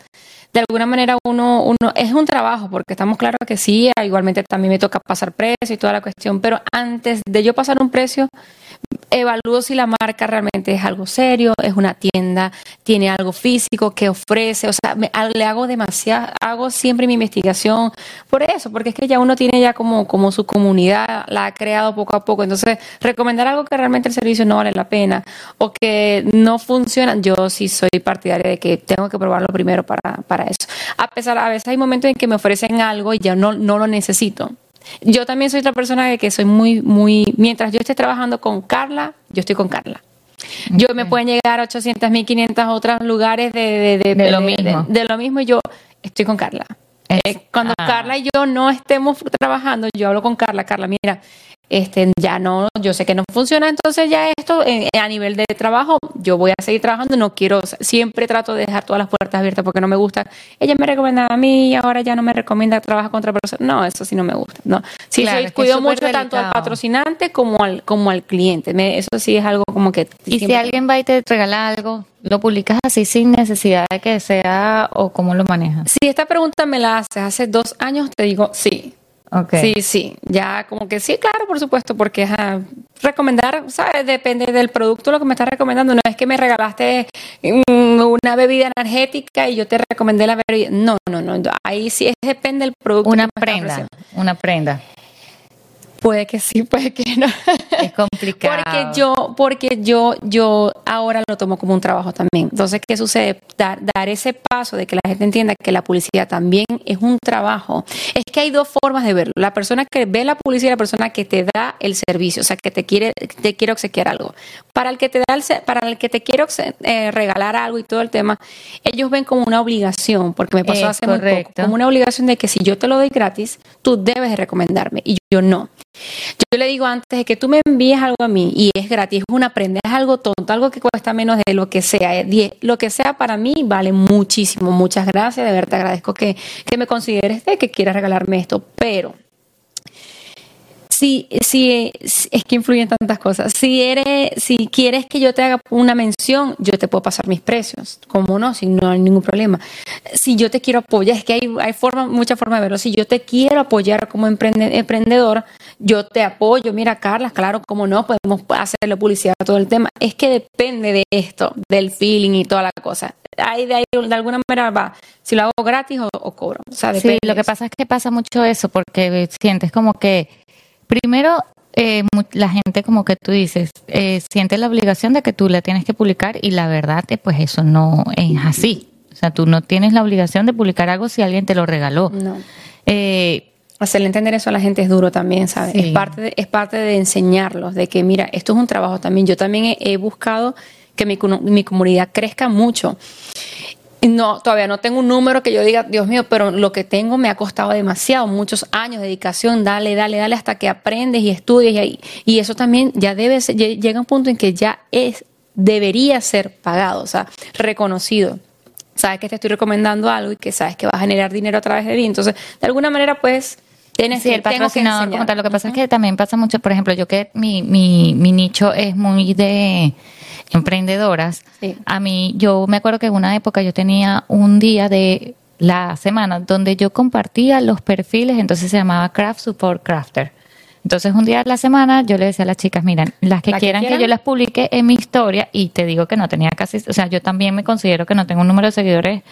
de alguna manera uno, uno es un trabajo, porque estamos claros que sí, igualmente también me toca pasar precio y toda la cuestión, pero antes de yo pasar un precio, evalúo si la marca realmente es algo serio, es una tienda, tiene algo físico que ofrece, o sea, le hago demasiado, hago siempre mi investigación por eso, porque es que ya uno tiene ya como, como su comunidad, la ha creado poco a poco, entonces recomendar algo que realmente el servicio no vale la pena o que no funciona, yo sí soy partidaria de que tengo que probarlo primero para, para eso. A pesar, a veces hay momentos en que me ofrecen algo y ya no, no lo necesito. Yo también soy otra persona de que soy muy, muy, mientras yo esté trabajando con Carla, yo estoy con Carla. Yo me pueden llegar a 800, 1500 otros lugares de, de, de, lo mismo. De, lo mismo y yo estoy con Carla. Eh, cuando ah. Carla y yo no estemos trabajando, yo hablo con Carla, Carla, mira, este, ya no, yo sé que no funciona, entonces ya esto eh, a nivel de trabajo, yo voy a seguir trabajando, no quiero, siempre trato de dejar todas las puertas abiertas porque no me gusta. Ella me recomendaba a mí y ahora ya no me recomienda trabajar con otra persona. No, eso sí no me gusta. No, sí, cuido mucho tanto al patrocinante como al, como al cliente. eso sí es algo como que. Y si alguien va y te regala algo, ¿lo publicas así sin necesidad de que sea o cómo lo manejas? Si esta pregunta me la haces hace dos años, te digo sí Sí, sí, ya como que sí, claro, por supuesto, porque recomendar, ¿sabes? Depende del producto lo que me estás recomendando. No es que me regalaste una bebida energética y yo te recomendé la bebida. No, no, no. Ahí sí depende del producto. Una prenda, una prenda. Puede que sí, puede que no. Es complicado. porque yo, porque yo, yo ahora lo tomo como un trabajo también. Entonces, ¿qué sucede? Dar, dar ese paso de que la gente entienda que la publicidad también es un trabajo. Es que hay dos formas de verlo. La persona que ve la publicidad y la persona que te da el servicio, o sea, que te quiere, te quiere obsequiar algo. Para el que te da el, para el que te quiere eh, regalar algo y todo el tema, ellos ven como una obligación, porque me pasó hace muy poco, como una obligación de que si yo te lo doy gratis, tú debes de recomendarme y yo no. Yo le digo antes de que tú me envíes algo a mí y es gratis, es una prenda, es algo tonto, algo que cuesta menos de lo que sea. Eh, lo que sea para mí vale muchísimo. Muchas gracias, de verdad te agradezco que, que me consideres de que quieras regalarme esto, pero si, si, es que influyen tantas cosas. Si eres, si quieres que yo te haga una mención, yo te puedo pasar mis precios. Como no, si no hay ningún problema. Si yo te quiero apoyar, es que hay, hay forma, muchas formas de verlo. Si yo te quiero apoyar como emprendedor, yo te apoyo. Mira, Carla, claro, como no, podemos hacerle publicidad a todo el tema. Es que depende de esto, del feeling y toda la cosa. Ahí de ahí, de alguna manera va, si lo hago gratis o, cobro. O sea, sí, lo que pasa es que pasa mucho eso, porque sientes como que Primero, eh, la gente, como que tú dices, eh, siente la obligación de que tú la tienes que publicar y la verdad, pues eso no es así. O sea, tú no tienes la obligación de publicar algo si alguien te lo regaló. No. Eh, Hacerle entender eso a la gente es duro también, ¿sabes? Es, parte de, es parte de enseñarlos, de que mira, esto es un trabajo también. Yo también he, buscado que mi, mi comunidad crezca mucho. No, todavía no tengo un número que yo diga, Dios mío, pero lo que tengo me ha costado demasiado, muchos años de dedicación, dale, dale, dale, hasta que aprendes y estudies. Y, y eso también ya debe ser, llega un punto en que ya es, debería ser pagado, o sea, reconocido sabes que te estoy recomendando algo y que sabes que va a generar dinero a través de ti. Entonces, de alguna manera, pues, tienes sí, el patrocinador como tal. Lo que pasa es que también pasa mucho, por ejemplo, yo que mi, mi, mi nicho es muy de emprendedoras. A mí, yo me acuerdo que en una época yo tenía un día de la semana donde yo compartía los perfiles, entonces se llamaba Craft Support Crafter. Entonces, un día de la semana yo le decía a las chicas, miren, las que, quieran, que yo las publique en mi historia, y te digo que no tenía casi, o sea, yo también me considero que no tengo un número de seguidores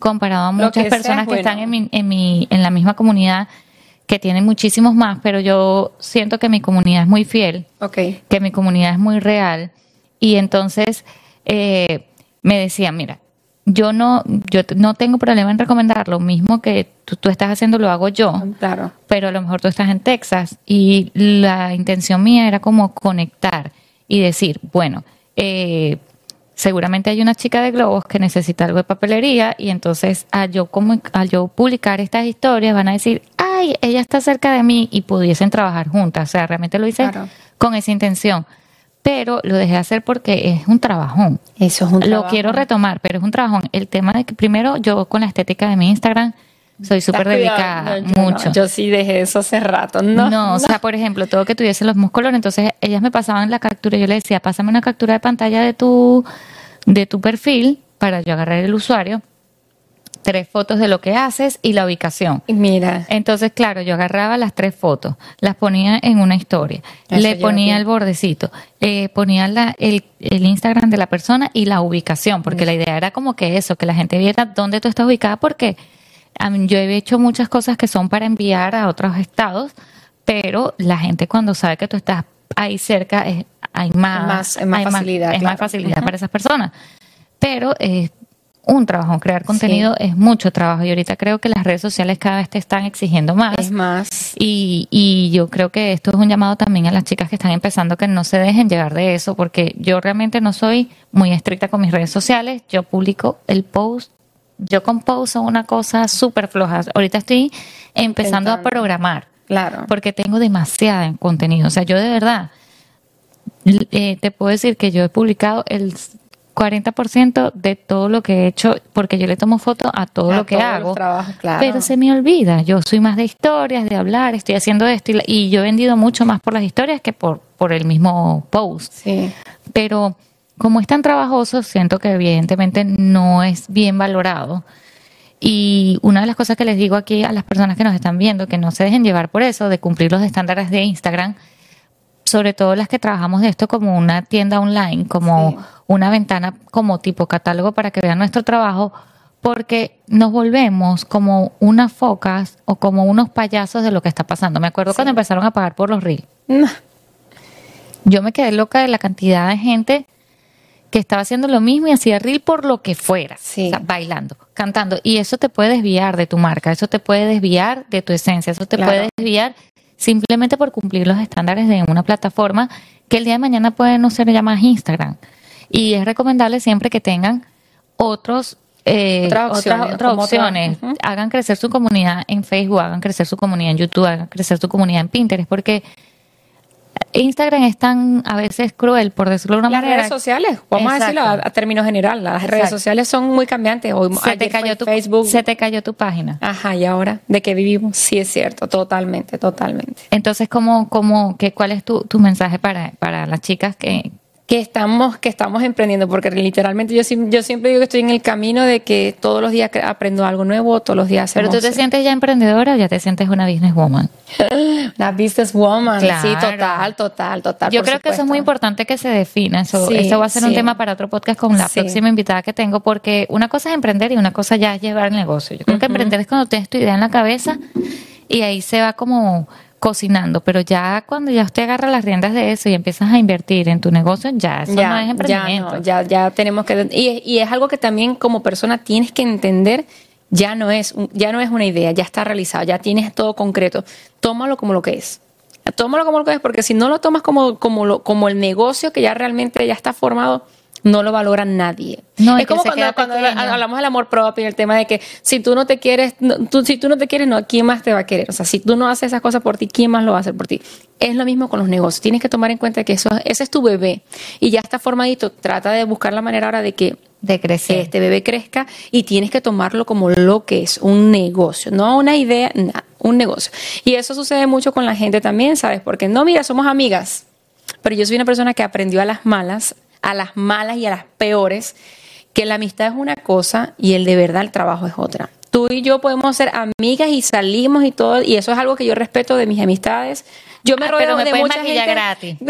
comparado a muchas personas que están en, mi, en, mi, en la misma comunidad que tienen muchísimos más, pero yo siento que mi comunidad es muy fiel, que mi comunidad es muy real, y entonces eh, me decían, mira, yo no, yo no tengo problema en recomendar lo mismo que tú, estás haciendo, lo hago yo. Claro. Pero a lo mejor tú estás en Texas y la intención mía era como conectar y decir, bueno, eh, seguramente hay una chica de globos que necesita algo de papelería y entonces al yo, como, al yo publicar estas historias van a decir, ay, ella está cerca de mí y pudiesen trabajar juntas. O sea, realmente lo hice con esa intención pero lo dejé de hacer porque es un trabajón. Eso es un Lo quiero retomar, pero es un trabajón. El tema de que primero yo con la estética de mi Instagram soy súper dedicada, mucho. yo sí dejé eso hace rato, ¿no? No, o sea, por ejemplo, todo que tuviese los músculos, entonces ellas me pasaban la captura, yo le decía, pásame una captura de pantalla de tu, de tu perfil para yo agarrar el usuario tres fotos de lo que haces y la ubicación. Mira. Entonces, claro, yo agarraba las tres fotos, las ponía en una historia, le ponía el bordecito, eh, ponía la, el, el, Instagram de la persona y la ubicación, porque la idea era como que eso, que la gente viera dónde tú estás ubicada, porque yo he hecho muchas cosas que son para enviar a otros estados, pero la gente cuando sabe que tú estás ahí cerca, hay más, más, facilidad. es más facilidad para esas personas. Pero eh, un trabajo. Crear contenido es mucho trabajo y ahorita creo que las redes sociales cada vez te están exigiendo más. Es más. Y, y yo creo que esto es un llamado también a las chicas que están empezando que no se dejen llegar de eso porque yo realmente no soy muy estricta con mis redes sociales. Yo publico el post. Yo son una cosa súper floja. Ahorita estoy empezando a programar. Claro. Porque tengo demasiada contenido. O sea, yo de verdad eh, te puedo decir que yo he publicado el 40% de todo lo que he hecho, porque yo le tomo foto a todo lo que hago, pero se me olvida. Yo soy más de historias, de hablar, estoy haciendo esto y, yo he vendido mucho más por las historias que por, por el mismo post. Sí. Pero como es tan trabajoso, siento que evidentemente no es bien valorado. Y una de las cosas que les digo aquí a las personas que nos están viendo, que no se dejen llevar por eso, de cumplir los estándares de Instagram, sobre todo las que trabajamos de esto como una tienda online, como una ventana como tipo catálogo para que vean nuestro trabajo, porque nos volvemos como unas focas o como unos payasos de lo que está pasando. Me acuerdo cuando empezaron a pagar por los reels. Yo me quedé loca de la cantidad de gente que estaba haciendo lo mismo y hacía reel por lo que fuera, bailando, cantando. Y eso te puede desviar de tu marca, eso te puede desviar de tu esencia, eso te puede desviar simplemente por cumplir los estándares de una plataforma que el día de mañana puede no ser ya más Instagram. Y es recomendable siempre que tengan otros eh, otras opciones. Hagan crecer su comunidad en Facebook, hagan crecer su comunidad en YouTube, hagan crecer su comunidad en Pinterest, porque Instagram es tan a veces cruel, por decirlo de una manera. Las redes sociales, vamos a decirlo a, término general, las redes sociales son muy cambiantes. Hoy, se te cayó tu Facebook. Se te cayó tu página. Ajá, y ahora, ¿de qué vivimos? Sí, es cierto, totalmente, totalmente. Entonces, ¿cómo, cómo, qué, ¿cuál es tu, tu mensaje para, para las chicas que, que estamos, que estamos emprendiendo, porque literalmente yo, yo siempre digo que estoy en el camino de que todos los días aprendo algo nuevo, todos los días Pero tú te sientes ya emprendedora o ya te sientes una businesswoman. una businesswoman, sí, total, total, total. Yo creo que eso es muy importante que se defina, eso, eso va a ser un tema para otro podcast con la próxima invitada que tengo, porque una cosa es emprender y una cosa ya es llevar el negocio. Yo creo que emprender es cuando tienes tu idea en la cabeza y ahí se va como cocinando, pero ya cuando ya usted agarra las riendas de eso y empiezas a invertir en tu negocio, ya eso no es emprendimiento. Ya, ya, tenemos que y, y es algo que también como persona tienes que entender ya no es ya no es una idea, ya está realizado, ya tienes todo concreto. Tómalo como lo que es. Tómalo como lo que es, porque si no lo tomas como, como, lo, como el negocio que ya realmente ya está formado, no lo valora nadie. No, es como cuando, hablamos del amor propio y el tema de que si tú no te quieres, tú, si tú no te quieres, no, ¿quién más te va a querer? O sea, si tú no haces esas cosas por ti, ¿quién más lo va a hacer por ti? Es lo mismo con los negocios. Tienes que tomar en cuenta que eso, ese es tu bebé y ya está formadito. Trata de buscar la manera ahora de que de crecer. este bebé crezca y tienes que tomarlo como lo que es, un negocio, no una idea, un negocio. Y eso sucede mucho con la gente también, ¿sabes? Porque no, mira, somos amigas, pero yo soy una persona que aprendió a las malas a las malas y a las peores, que la amistad es una cosa y el de verdad el trabajo es otra. Tú y yo podemos ser amigas y salimos y todo, y eso es algo que yo respeto de mis amistades. Yo me ah, rodeo de mucha gente. gratis.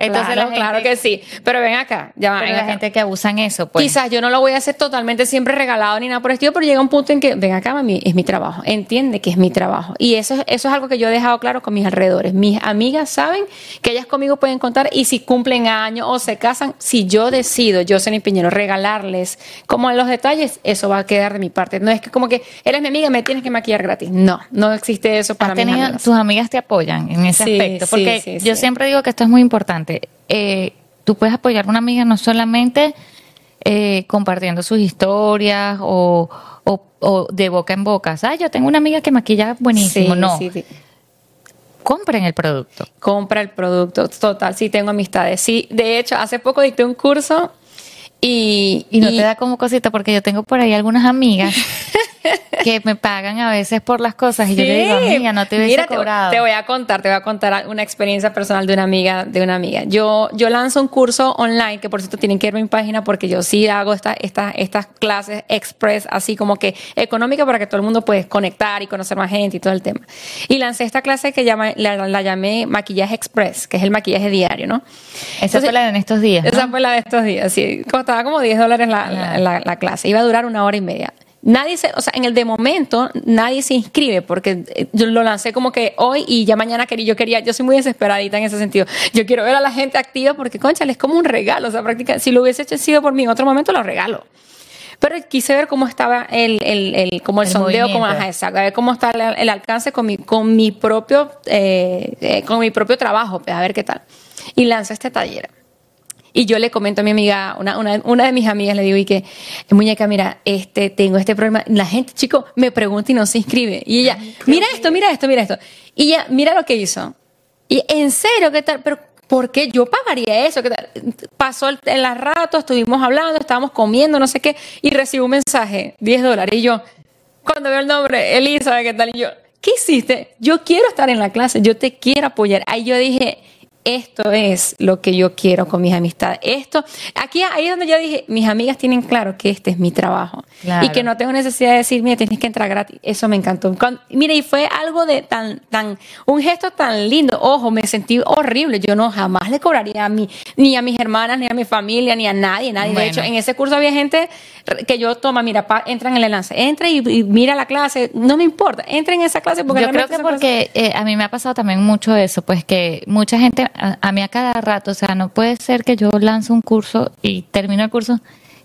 Entonces, claro, que sí. Pero ven acá, ya Pero hay gente que abusan eso, pues. Quizás yo no lo voy a hacer totalmente siempre regalado ni nada por el estilo, pero llega un punto en que, ven acá, mami, es mi trabajo. Entiende que es mi trabajo. Y eso, eso es algo que yo he dejado claro con mis alrededores. Mis amigas saben que ellas conmigo pueden contar y si cumplen años o se casan, si yo decido, yo, Seni Piñero, regalarles como en los detalles, eso va a quedar de mi parte. No es que como que eres mi amiga, me tienes que maquillar gratis. No, no existe eso para mí. Tus amigas te apoyan en ese aspecto. Porque yo siempre digo que esto es muy importante eh, tú puedes apoyar a una amiga no solamente eh, compartiendo sus historias o, de boca en boca. Ah, yo tengo una amiga que maquilla buenísimo. no. Compren el producto. Compra el producto, total. Sí, tengo amistades. Sí, de hecho, hace poco dicté un curso y, y no te da como cosita porque yo tengo por ahí algunas amigas que me pagan a veces por las cosas y yo le digo, amiga, no te hubiese cobrado. Te, voy a contar, te voy a contar una experiencia personal de una amiga, de una amiga. Yo, yo lanzo un curso online, que por cierto tienen que ir a mi página porque yo sí hago esta, esta, estas clases express, así como que económica para que todo el mundo pueda conectar y conocer más gente y todo el tema. Y lancé esta clase que llama, la, llamé maquillaje express, que es el maquillaje diario, ¿no? Esa fue la de estos días. Esa fue la de estos días, sí. Costaba como 10 dólares la, la, la clase. Iba a durar una hora y media. Nadie se, o sea, en el de momento nadie se inscribe porque eh, yo lo lancé como que hoy y ya mañana quería, yo quería, yo soy muy desesperadita en ese sentido. Yo quiero ver a la gente activa porque, concha, es como un regalo, o sea, prácticamente, si lo hubiese hecho sido por mí en otro momento, lo regalo. Pero quise ver cómo estaba el, el, el como el, sondeo, como, ajá, exacto, a ver cómo está el, alcance con mi, con mi propio, eh, eh, con mi propio trabajo, pues, a ver qué tal. Y lancé este taller. Y yo le comento a mi amiga, una, una, una de mis amigas le digo, y que, muñeca, mira, este, tengo este problema. La gente, chico, me pregunta y no se inscribe. Y ella, mira esto, mira esto, mira esto. Y ella, mira lo que hizo. Y en serio, ¿qué tal? Pero, ¿por qué yo pagaría eso? ¿Qué tal? Pasó el, el rato, estuvimos hablando, estábamos comiendo, no sé qué, y recibo un mensaje, 10 dólares. Y yo, cuando veo el nombre, Elisa, ¿qué tal? Y yo, ¿qué hiciste? Yo quiero estar en la clase, yo te quiero apoyar. Ahí yo dije, esto es lo que yo quiero con mis amistades. Esto, aquí ahí es donde yo dije, mis amigas tienen claro que este es mi trabajo y que no tengo necesidad de decir, mira, tienes que entrar gratis. Eso me encantó. mira, y fue algo de tan, tan, un gesto tan lindo. Ojo, me sentí horrible. Yo no jamás le cobraría a mí, ni a mis hermanas, ni a mi familia, ni a nadie, nadie. De hecho, en ese curso había gente que yo toma, mira, entra en el enlace, entra y, mira la clase, no me importa, entra en esa clase porque yo creo que porque eh, a mí me ha pasado también mucho eso, pues que mucha gente a, mí a cada rato, o sea, no puede ser que yo lance un curso y termino el curso.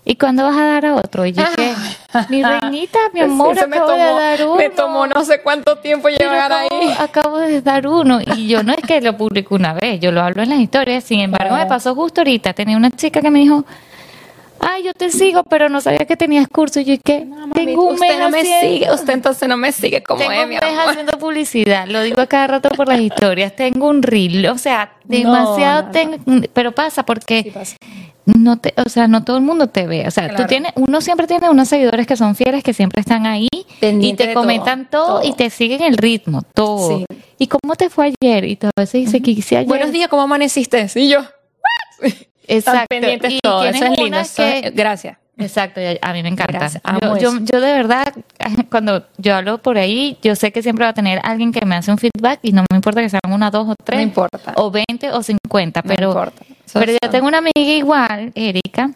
¿Y cuándo vas a dar a otro? Y yo que, mi reinita, mi amor, acabo de dar uno. Me tomó no sé cuánto tiempo llegar ahí. Acabo de dar uno. Y yo no es que lo publico una vez, yo lo hablo en las historias. Sin embargo, me pasó justo ahorita. Tenía una chica que me dijo, ay, yo te sigo, pero no sabía que tenías curso. Y yo, ¿qué? tengo un usted no me sigue, usted entonces no me sigue como tengo es, mi amor. haciendo publicidad, lo digo a cada rato por las historias. Tengo un reel, o sea, demasiado tengo, pero pasa porque no te, o sea, no todo el mundo te ve. O sea, tú tienes, uno siempre tiene unos seguidores que son fieles, que siempre están ahí y te comentan todo, y te siguen el ritmo, todo. ¿Y cómo te fue ayer? Y todo eso dice que hice ayer. Buenos días, ¿cómo amaneciste? Y yo, Exacto. y todo. Eso es lindo. gracias. Exacto, a mí me encanta. Yo, yo, de verdad, cuando yo hablo por ahí, yo sé que siempre va a tener alguien que me hace un feedback y no me importa que sean una, dos o tres. No importa. O veinte o cincuenta, pero, pero yo tengo una amiga igual, Erika,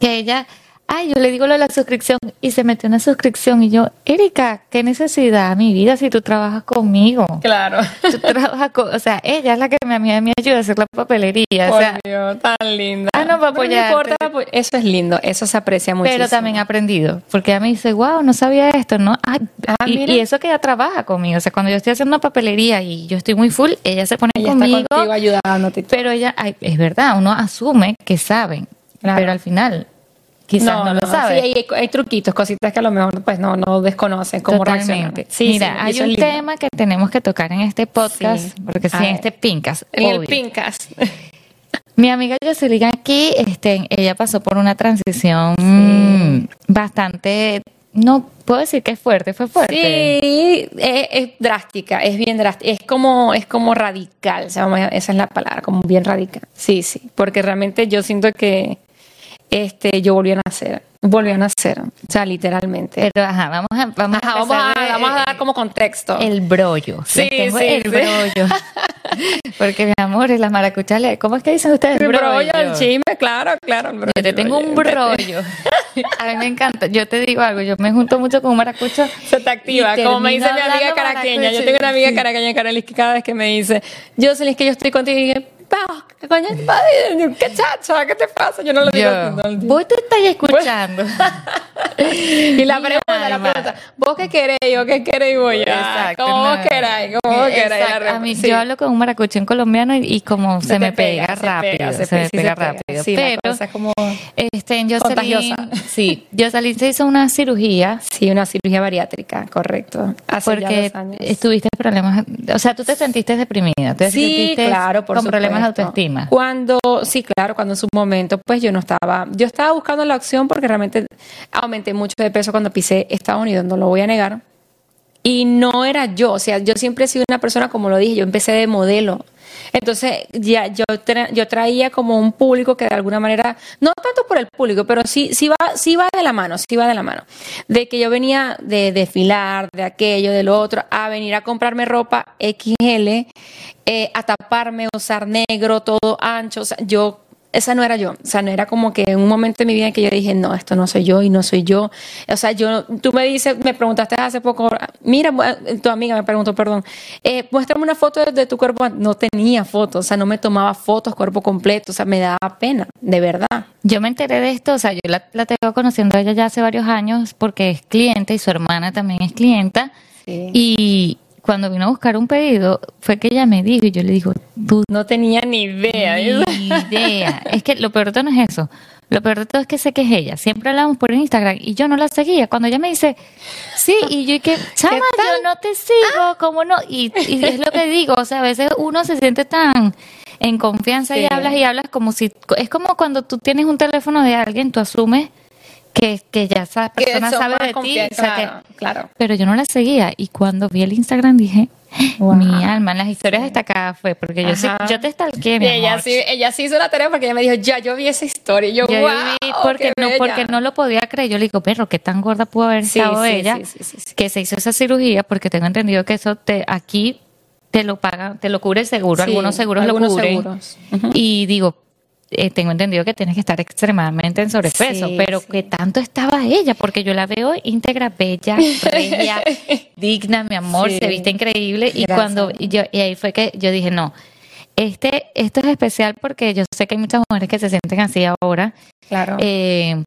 que ella ay, yo le digo lo de la suscripción y se metió una suscripción y yo, Erika, qué necesidad, mi vida, si tú trabajas conmigo. Claro. Tú trabajas con, o sea, ella es la que me, me ayuda a hacer la papelería. o sea, Dios, tan linda. Ah, no, para apoyarte. No importa, eso es lindo, eso se aprecia mucho. Pero también he aprendido, porque ella me dice, wow, no sabía esto, ¿no? ah, y, eso que ella trabaja conmigo, o sea, cuando yo estoy haciendo una papelería y yo estoy muy full, ella se pone ella conmigo. Está contigo ayudándote. Pero ella, es verdad, uno asume que saben, pero al final quizás no, lo sabe. Sí, hay, truquitos, cositas que a lo mejor pues no, no desconocen cómo reaccionar. Sí, Mira, hay un tema que tenemos que tocar en este podcast, porque sí, en este Pincas. En el Pincas. Mi amiga Jocelyn aquí, este, ella pasó por una transición bastante, no puedo decir que es fuerte, fue fuerte. Sí, es, drástica, es bien drástica, es como, es como radical, esa es la palabra, como bien radical. Sí, sí, porque realmente yo siento que este, yo volví a nacer. Volví a nacer, o sea, literalmente. Pero ajá, vamos a, vamos, a, vamos, a, dar como contexto. El brollo. Sí, sí, el brollo. Porque mi amor, las maracuchas, ¿cómo es que dicen ustedes? El brollo, el chisme, claro, claro. El brollo, yo te tengo un brollo. a mí me encanta. Yo te digo algo, yo me junto mucho con un maracucho. Se te activa, como me dice mi amiga caraqueña. Yo tengo una amiga caraqueña, Caralis, que cada vez que me dice, yo sé que yo estoy contigo y ¿qué coño ¿Qué chacha? ¿Qué te pasa? Yo no lo digo. Yo, vos te estás escuchando. y la pregunta, la pregunta, ¿vos qué queréis o qué queréis voy a? Exacto. Como vos queráis, como vos queráis. A mí, yo hablo con un maracucho en colombiano y, como se, me pega, rápido, se, me pega rápido. Sí, pero, es como este, yo salí, sí, yo salí, se hizo una cirugía. Sí, una cirugía bariátrica, correcto. Hace porque ya años. estuviste problemas, o sea, tú te sentiste deprimida, te sí, sentiste claro, por con problemas de autoestima. Cuando, sí, claro, cuando en su momento, pues yo no estaba, yo estaba buscando la opción porque realmente aumenté mucho de peso cuando pisé Estados Unidos, no lo voy a negar. Y no era yo, o sea, yo siempre he sido una persona, como lo dije, yo empecé de modelo. Entonces, ya yo, yo traía como un público que de alguna manera, no tanto por el público, pero sí, sí, va, sí va de la mano, sí va de la mano. De que yo venía de desfilar, de aquello, de lo otro, a venir a comprarme ropa XL, eh, a taparme, usar negro, todo ancho. O sea, yo esa no era yo. O sea, no era como que en un momento de mi vida en que yo dije, no, esto no soy yo y no soy yo. O sea, yo, tú me dices, me preguntaste hace poco, mira, tu amiga me preguntó, perdón, eh, muéstrame una foto de, tu cuerpo. No tenía fotos, o sea, no me tomaba fotos cuerpo completo, o sea, me daba pena, de verdad. Yo me enteré de esto, o sea, yo la, la tengo conociendo a ella ya hace varios años porque es cliente y su hermana también es clienta. Y, cuando vino a buscar un pedido, fue que ella me dijo y yo le digo, tú no tenía ni idea. Ni idea. es que lo peor de todo no es eso. Lo peor de todo es que sé que es ella. Siempre hablamos por Instagram y yo no la seguía. Cuando ella me dice, sí, y yo que, chama, yo no te sigo, ah. ¿cómo no? Y, es lo que digo, o sea, a veces uno se siente tan en confianza y hablas y hablas como si, es como cuando tú tienes un teléfono de alguien, tú asumes que, que ya esa persona sabe de ti. claro. Pero yo no la seguía. Y cuando vi el Instagram dije, mi alma, en las historias destacadas fue porque yo, sí, yo te stalkeé, mi ella sí, ella sí hizo la tarea porque ella me dijo, ya yo vi esa historia. Y yo, yo vi porque no, porque no lo podía creer. Yo le digo, perro, qué tan gorda pudo haber estado ella que se hizo esa cirugía porque tengo entendido que eso te aquí te lo paga, te lo cubre el seguro, algunos seguros lo cubren. Y digo, eh, tengo entendido que tienes que estar extremadamente en sobrepeso, pero que tanto estaba ella, porque yo la veo íntegra, bella, bella, digna, mi amor, se viste increíble y cuando yo y ahí fue que yo dije, no, este esto es especial porque yo sé que hay muchas mujeres que se sienten así ahora. Claro. Eh,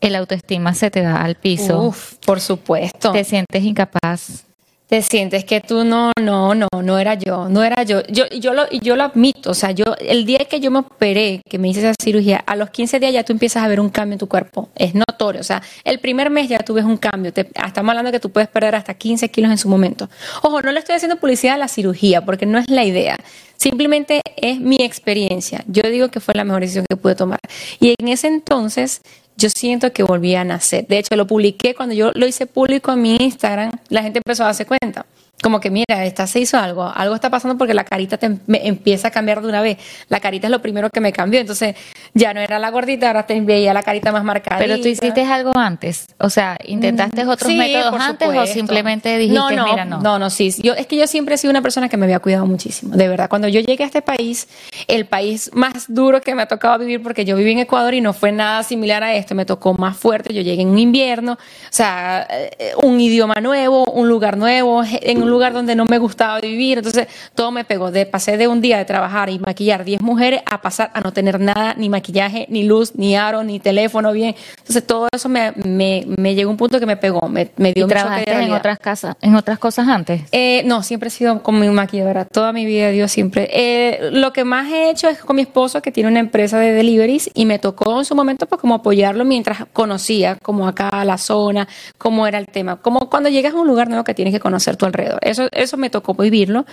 el autoestima se te da al piso. Uf, por supuesto. Te sientes incapaz te sientes que tú no, no, no, no era yo, no era yo. Yo, yo, lo, yo lo admito, o sea, yo, el día que yo me operé, que me hice esa cirugía, a los 15 días ya tú empiezas a ver un cambio en tu cuerpo. Es notorio, o sea, el primer mes ya tú ves un cambio. Te, estamos hablando que tú puedes perder hasta 15 kilos en su momento. Ojo, no le estoy haciendo publicidad a la cirugía, porque no es la idea. Simplemente es mi experiencia. Yo digo que fue la mejor decisión que pude tomar. Y en ese entonces yo siento que volví a nacer. De hecho, lo publiqué cuando yo lo hice público en mi Instagram, la gente empezó a darse cuenta. como que mira, esta se hizo algo, algo está pasando porque la carita te, me empieza a cambiar de una vez. La carita es lo primero que me cambió, entonces ya no era la gordita, ahora te veía la carita más marcada. Pero tú hiciste algo antes, o sea, intentaste otros métodos antes o simplemente dijiste, no, no, mira, no. No, no, sí, yo es que yo siempre he sido una persona que me había cuidado muchísimo, de verdad. Cuando yo llegué a este país, el país más duro que me ha tocado vivir porque yo viví en Ecuador y no fue nada similar a esto, me tocó más fuerte, yo llegué en un invierno, o sea, eh, un idioma nuevo, un lugar nuevo, en un lugar donde no me gustaba vivir, entonces todo me pegó. De, pasé de un día de trabajar y maquillar 10 mujeres a pasar a no tener nada, ni maquillaje, ni luz, ni aro, ni teléfono bien. Entonces todo eso me, me, me llegó a un punto que me pegó, me, me dio ¿Y trabajaste en otras casas, en otras cosas antes? Eh, no, siempre he sido con mi maquilladora, toda mi vida Dios siempre. Eh, lo que más he hecho es con mi esposo que tiene una empresa de deliveries y me tocó en su momento pues como apoyarlo mientras conocía como acá la zona, cómo era el tema, como cuando llegas a un lugar nuevo que tienes que conocer tu alrededor. Eso eso me tocó vivirlo.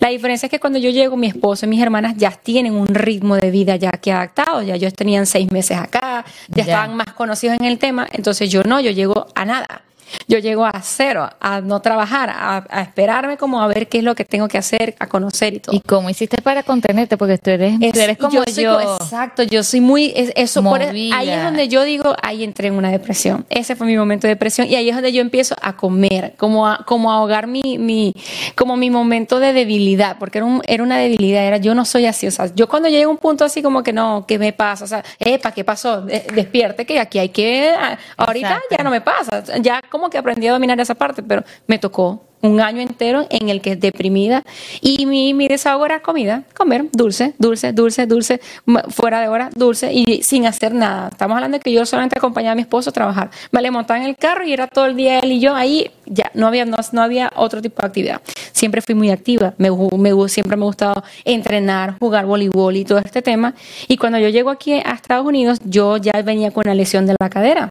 La diferencia es que cuando yo llego, mi esposo y mis hermanas ya tienen un ritmo de vida ya que adaptado, ya ellos tenían seis meses acá, ya, ya. estaban más conocidos en el tema, entonces yo no, yo llego a nada. Yo llego a cero, a no trabajar, a, a, esperarme como a ver qué es lo que tengo que hacer, a conocer y todo. ¿Y cómo hiciste para contenerte? Porque tú eres, es, tú eres como yo, yo. exacto, yo soy muy, es, eso, por, ahí es donde yo digo, ahí entré en una depresión. Ese fue mi momento de depresión y ahí es donde yo empiezo a comer, como a, como a ahogar mi, mi, como mi momento de debilidad, porque era, un, era una debilidad, era yo no soy así, o sea, yo cuando llego a un punto así como que no, ¿qué me pasa? O sea, epa, ¿qué pasó? Despierte que aquí hay que, ahorita exacto. ya no me pasa, ya como que aprendí a dominar esa parte, pero me tocó un año entero en el que deprimida y mi, mi desahogo era comida, comer dulce, dulce, dulce, dulce, fuera de hora, dulce y sin hacer nada. Estamos hablando de que yo solamente acompañaba a mi esposo a trabajar. Me le montaba en el carro y era todo el día él y yo ahí, ya, no había, no, no había otro tipo de actividad. Siempre fui muy activa, me, me, siempre me ha gustado entrenar, jugar voleibol y todo este tema. Y cuando yo llego aquí a Estados Unidos, yo ya venía con una lesión de la cadera.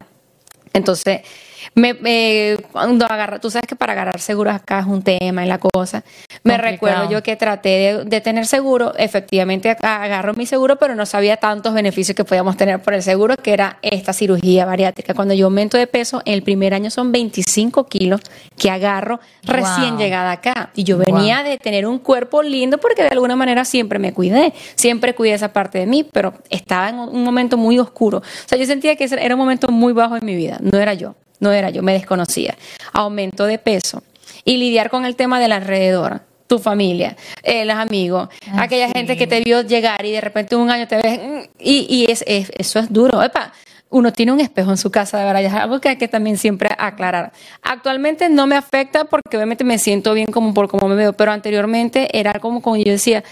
Entonces, me, cuando agarra, tú sabes que para agarrar seguros acá es un tema y la cosa. Me Complicado. recuerdo yo que traté de, de, tener seguro, efectivamente agarro mi seguro, pero no sabía tantos beneficios que podíamos tener por el seguro, que era esta cirugía bariátrica. Cuando yo aumento de peso, en el primer año son 25 kilos que agarro wow. recién llegada acá. Y yo venía wow. de tener un cuerpo lindo porque de alguna manera siempre me cuidé, siempre cuidé esa parte de mí, pero estaba en un momento muy oscuro. O sea, yo sentía que era un momento muy bajo en mi vida, no era yo no era yo, me desconocía. Aumento de peso y lidiar con el tema del alrededor, tu familia, eh, los amigos, aquella gente que te vio llegar y de repente un año te ves mm, y, y es, es, eso es duro. Epa, uno tiene un espejo en su casa, de verdad, es algo que hay que también siempre aclarar. Actualmente no me afecta porque obviamente me siento bien como por cómo me veo, pero anteriormente era como como yo decía,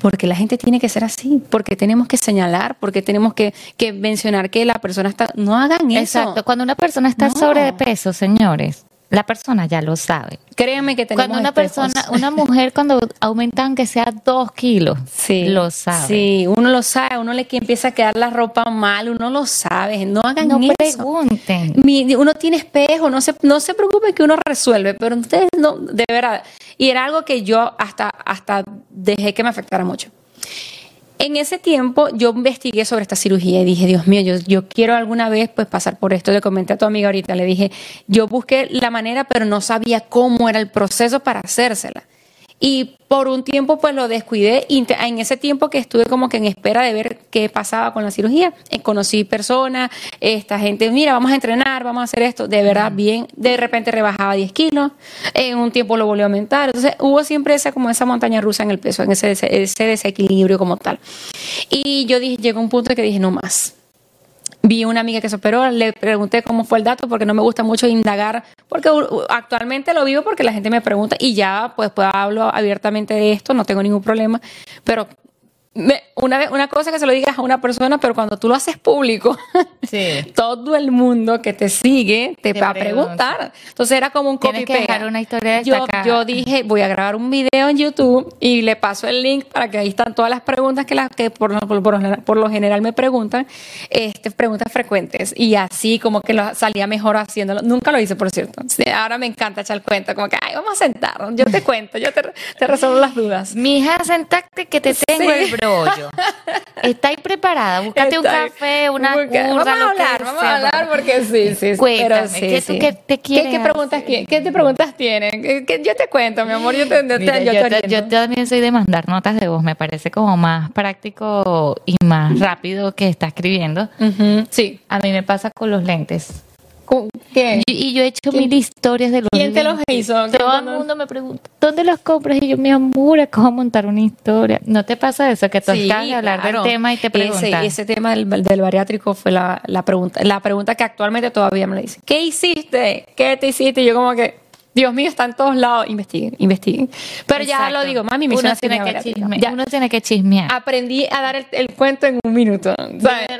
porque la gente tiene que ser así, porque tenemos que señalar, porque tenemos que, que mencionar que la persona está, no hagan eso. Exacto, cuando una persona está no. sobrepeso, señores, la persona ya lo sabe. Créanme que tenemos Cuando una espejos. persona, una mujer cuando aumenta aunque sea dos kilos, sí, lo sabe. Sí, uno lo sabe, uno le empieza a quedar la ropa mal, uno lo sabe, no hagan no eso. pregunten. Mi, uno tiene espejo, no se, no se preocupe que uno resuelve, pero ustedes no, de verdad. Y era algo que yo hasta, hasta dejé que me afectara mucho. En ese tiempo yo investigué sobre esta cirugía y dije, Dios mío, yo, yo quiero alguna vez pues pasar por esto. Le comenté a tu amiga ahorita, le dije, yo busqué la manera, pero no sabía cómo era el proceso para hacérsela. Y por un tiempo pues lo descuidé y en ese tiempo que estuve como que en espera de ver qué pasaba con la cirugía, eh, conocí personas, esta gente, mira, vamos a entrenar, vamos a hacer esto, de verdad bien, de repente rebajaba 10 kilos, en un tiempo lo volvió a aumentar, entonces hubo siempre esa como esa montaña rusa en el peso, en ese, ese desequilibrio como tal. Y yo dije, llegó un punto que dije, no más, vi una amiga que se operó, le pregunté cómo fue el dato porque no me gusta mucho indagar, porque actualmente lo vivo porque la gente me pregunta y ya pues, pues hablo abiertamente de esto, no tengo ningún problema, pero una, vez, una cosa que se lo digas a una persona, pero cuando tú lo haces público, sí. todo el mundo que te sigue te, te va a preguntar. Entonces era como un copy dejar una historia yo, yo dije, voy a grabar un video en YouTube y le paso el link para que ahí están todas las preguntas que, las, que por, por, por, por lo general me preguntan, este, preguntas frecuentes. Y así como que lo, salía mejor haciéndolo. Nunca lo hice, por cierto. Ahora me encanta echar cuenta, como que, ay, vamos a sentarnos, yo te cuento, yo te, te resuelvo las dudas. Mi hija, sentate que te tengo sí. el rollo. ¿Estáis preparada? Búscate un café, una curda, Vamos a hablar, vamos a hablar porque sí, sí. Cuéntame, pero ¿qué, Tú, ¿qué te ¿Qué, preguntas, ¿qué, ¿Qué te preguntas tienen? yo te cuento, mi amor, yo te, Mira, yo, yo, yo, también soy de mandar notas de voz, me parece como más práctico y más rápido que está escribiendo. Sí. A mí me pasa con los lentes. ¿Qué? Y, yo he hecho mil historias de los ¿Quién te los hizo? Todo el mundo me pregunta, ¿dónde los compras? Y yo, mi amor, ¿cómo montar una historia? ¿No te pasa eso? Que tú sí, acabas de hablar del tema y te preguntas. Ese, ese tema del, del, bariátrico fue la, la, pregunta, la pregunta que actualmente todavía me la dicen. ¿Qué hiciste? ¿Qué te hiciste? Y yo como que, Dios mío, está en todos lados. Investiguen, investiguen. Pero ya lo digo, mami, me uno tiene que chismear. Uno tiene que chismear. Aprendí a dar el, cuento en un minuto.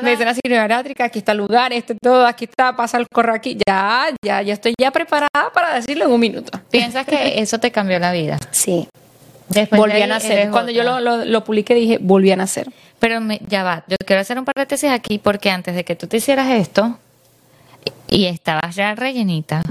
Medicina bariátrica, aquí está el lugar, este todo, aquí está, pasa el correo aquí. Ya, ya, ya estoy ya preparada para decirlo en un minuto. ¿Piensas que eso te cambió la vida? Sí. Después volví a nacer. Cuando yo lo, lo, lo, publiqué dije, volví a nacer. Pero me, ya va, yo quiero hacer un paréntesis aquí porque antes de que tú te hicieras esto y estabas ya rellenita,